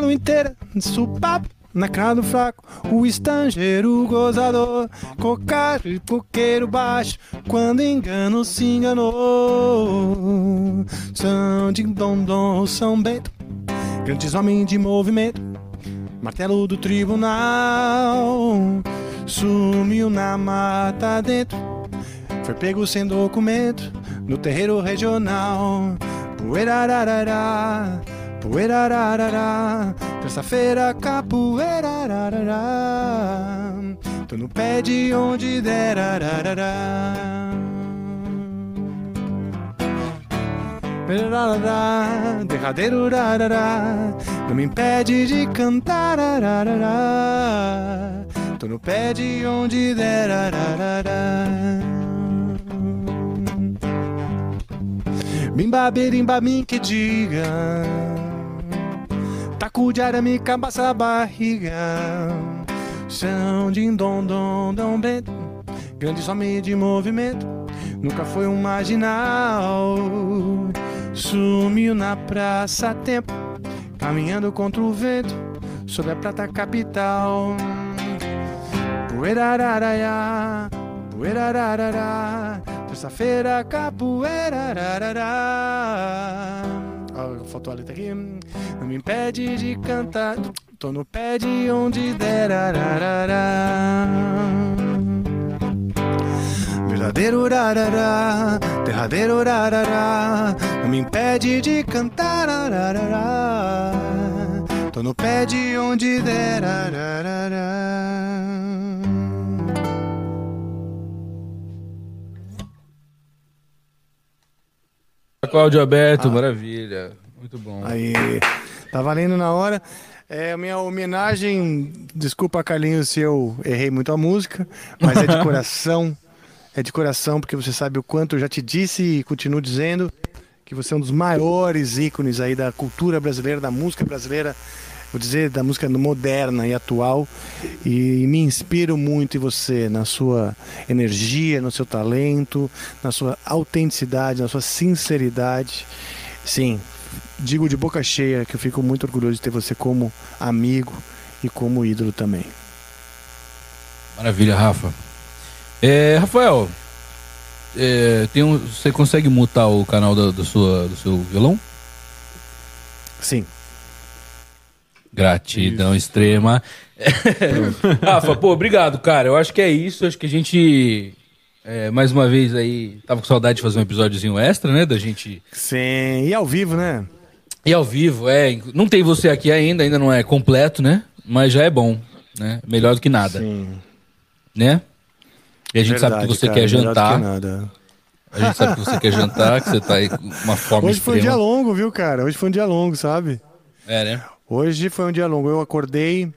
Lua inteira, supapo, na cara do fraco, o estrangeiro gozador, cocacho e poqueiro baixo, quando engano se enganou. São de Dom Dom, São Bento, grandes homens de movimento, martelo do tribunal, sumiu na mata dentro. Foi pego sem documento no terreiro regional. Poeirararará, poeirararará. Terça-feira, capoeirararará. Tô no pé de onde der. ararará. Derradeiro rarará, não me impede de cantar. Tô no pé de onde der. ararará. Bimba, berimba, mim que diga. Taco de arame, cabaça barriga. São de dom, dom, dom, bento. Grande homem de movimento. Nunca foi um marginal. Sumiu na praça a tempo. Caminhando contra o vento. Sobre a prata capital. Poeirararará. Terça-feira, capoeira. ararará. Ó, faltou a letra aqui. Não me impede de cantar. Tô no pé de onde der. ararará. Verdadeiro rarará, derradeiro não me impede de cantar. Tô no pé de onde der. Com o áudio aberto, maravilha. Muito bom. Aí, tá valendo na hora. É, minha homenagem, desculpa Carlinhos se eu errei muito a música, mas é de coração. É de coração, porque você sabe o quanto eu já te disse e continuo dizendo que você é um dos maiores ícones aí da cultura brasileira, da música brasileira, vou dizer, da música moderna e atual. E me inspiro muito em você, na sua energia, no seu talento, na sua autenticidade, na sua sinceridade. Sim, digo de boca cheia que eu fico muito orgulhoso de ter você como amigo e como ídolo também. Maravilha, Rafa. É, Rafael, é, tem um, você consegue mutar o canal do sua, do seu violão? Sim. Gratidão extrema. Rafa, pô, obrigado, cara. Eu acho que é isso. Acho que a gente, é, mais uma vez aí, tava com saudade de fazer um episódiozinho extra, né? Da gente. Sim, e ao vivo, né? E ao vivo, é. Não tem você aqui ainda, ainda não é completo, né? Mas já é bom, né? Melhor do que nada. Sim. Né? E a gente sabe que Verdade, você cara, quer jantar. que nada. A gente sabe que você quer jantar, que você tá aí com uma fome Hoje foi um dia extrema. longo, viu, cara? Hoje foi um dia longo, sabe? É, né? Hoje foi um dia longo. Eu acordei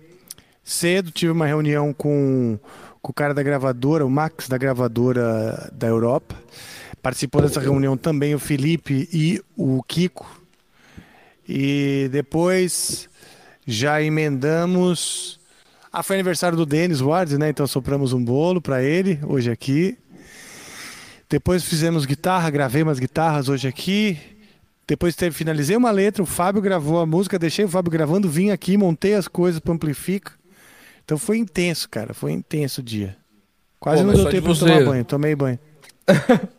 cedo, tive uma reunião com, com o cara da gravadora, o Max da gravadora da Europa. Participou dessa reunião também o Felipe e o Kiko. E depois já emendamos. Ah, foi aniversário do Denis Ward, né? Então sopramos um bolo para ele hoje aqui. Depois fizemos guitarra, gravei umas guitarras hoje aqui. Depois teve, finalizei uma letra, o Fábio gravou a música, deixei o Fábio gravando, vim aqui, montei as coisas pro Amplifica. Então foi intenso, cara. Foi intenso o dia. Quase Pô, não deu tempo de você- tomar banho. Tomei banho.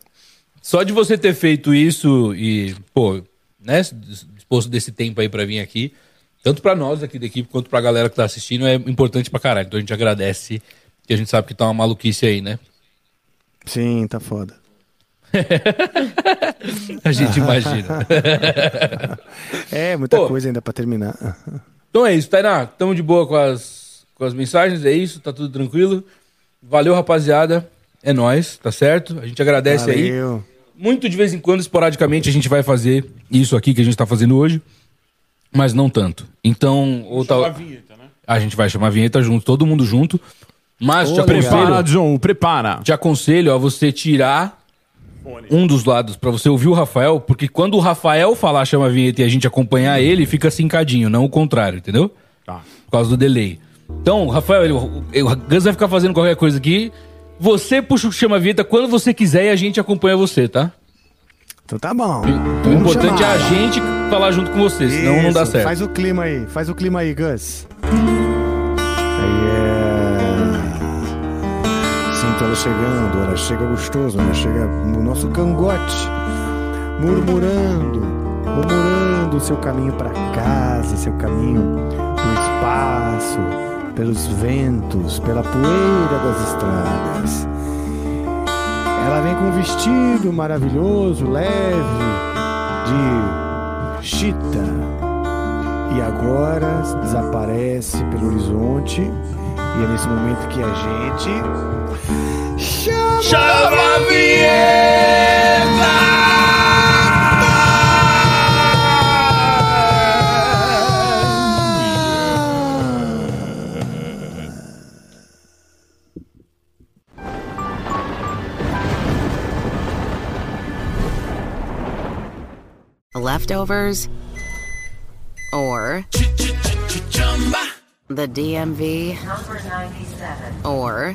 Só de você ter feito isso e, pô, né, disposto desse tempo aí pra vir aqui, tanto pra nós aqui da equipe quanto pra galera que tá assistindo, é importante pra caralho. Então a gente agradece, que a gente sabe que tá uma maluquice aí, né? Sim, tá foda. A gente imagina. é, muita Pô. coisa ainda pra terminar. Então é isso, Tainá. Tamo de boa com as, com as mensagens, é isso, tá tudo tranquilo. Valeu, rapaziada. É nóis, tá certo? A gente agradece aí. Valeu. Muito de vez em quando, esporadicamente, a gente vai fazer isso aqui que a gente tá fazendo hoje, mas não tanto. Então, ou tal. A vinheta, né? A gente vai chamar a vinheta junto, todo mundo junto. Mas Ô, te aconselho. prepara, John, prepara. Te aconselho a você tirar um dos lados pra você ouvir o Rafael, porque quando o Rafael falar chama a vinheta e a gente acompanhar ele, fica cincadinho, não o contrário, entendeu? Tá. Por causa do delay. Então, Rafael, ele, o, Gus vai ficar fazendo qualquer coisa aqui. Você puxa o chama a vinheta quando você quiser e a gente acompanha você, tá? Então tá bom. O importante é a gente falar junto com você, senão não dá certo. Faz o clima aí, faz o clima aí, Gus. Aí é. Ela chegando, ela chega gostoso, ela chega no nosso cangote, murmurando, murmurando o seu caminho para casa, seu caminho no espaço, pelos ventos, pela poeira das estradas. Ela vem com um vestido maravilhoso, leve, de chita. E agora desaparece pelo horizonte. E é nesse momento que a gente. Chama, Chama a Leftovers? Or the DMV? Number 97. Or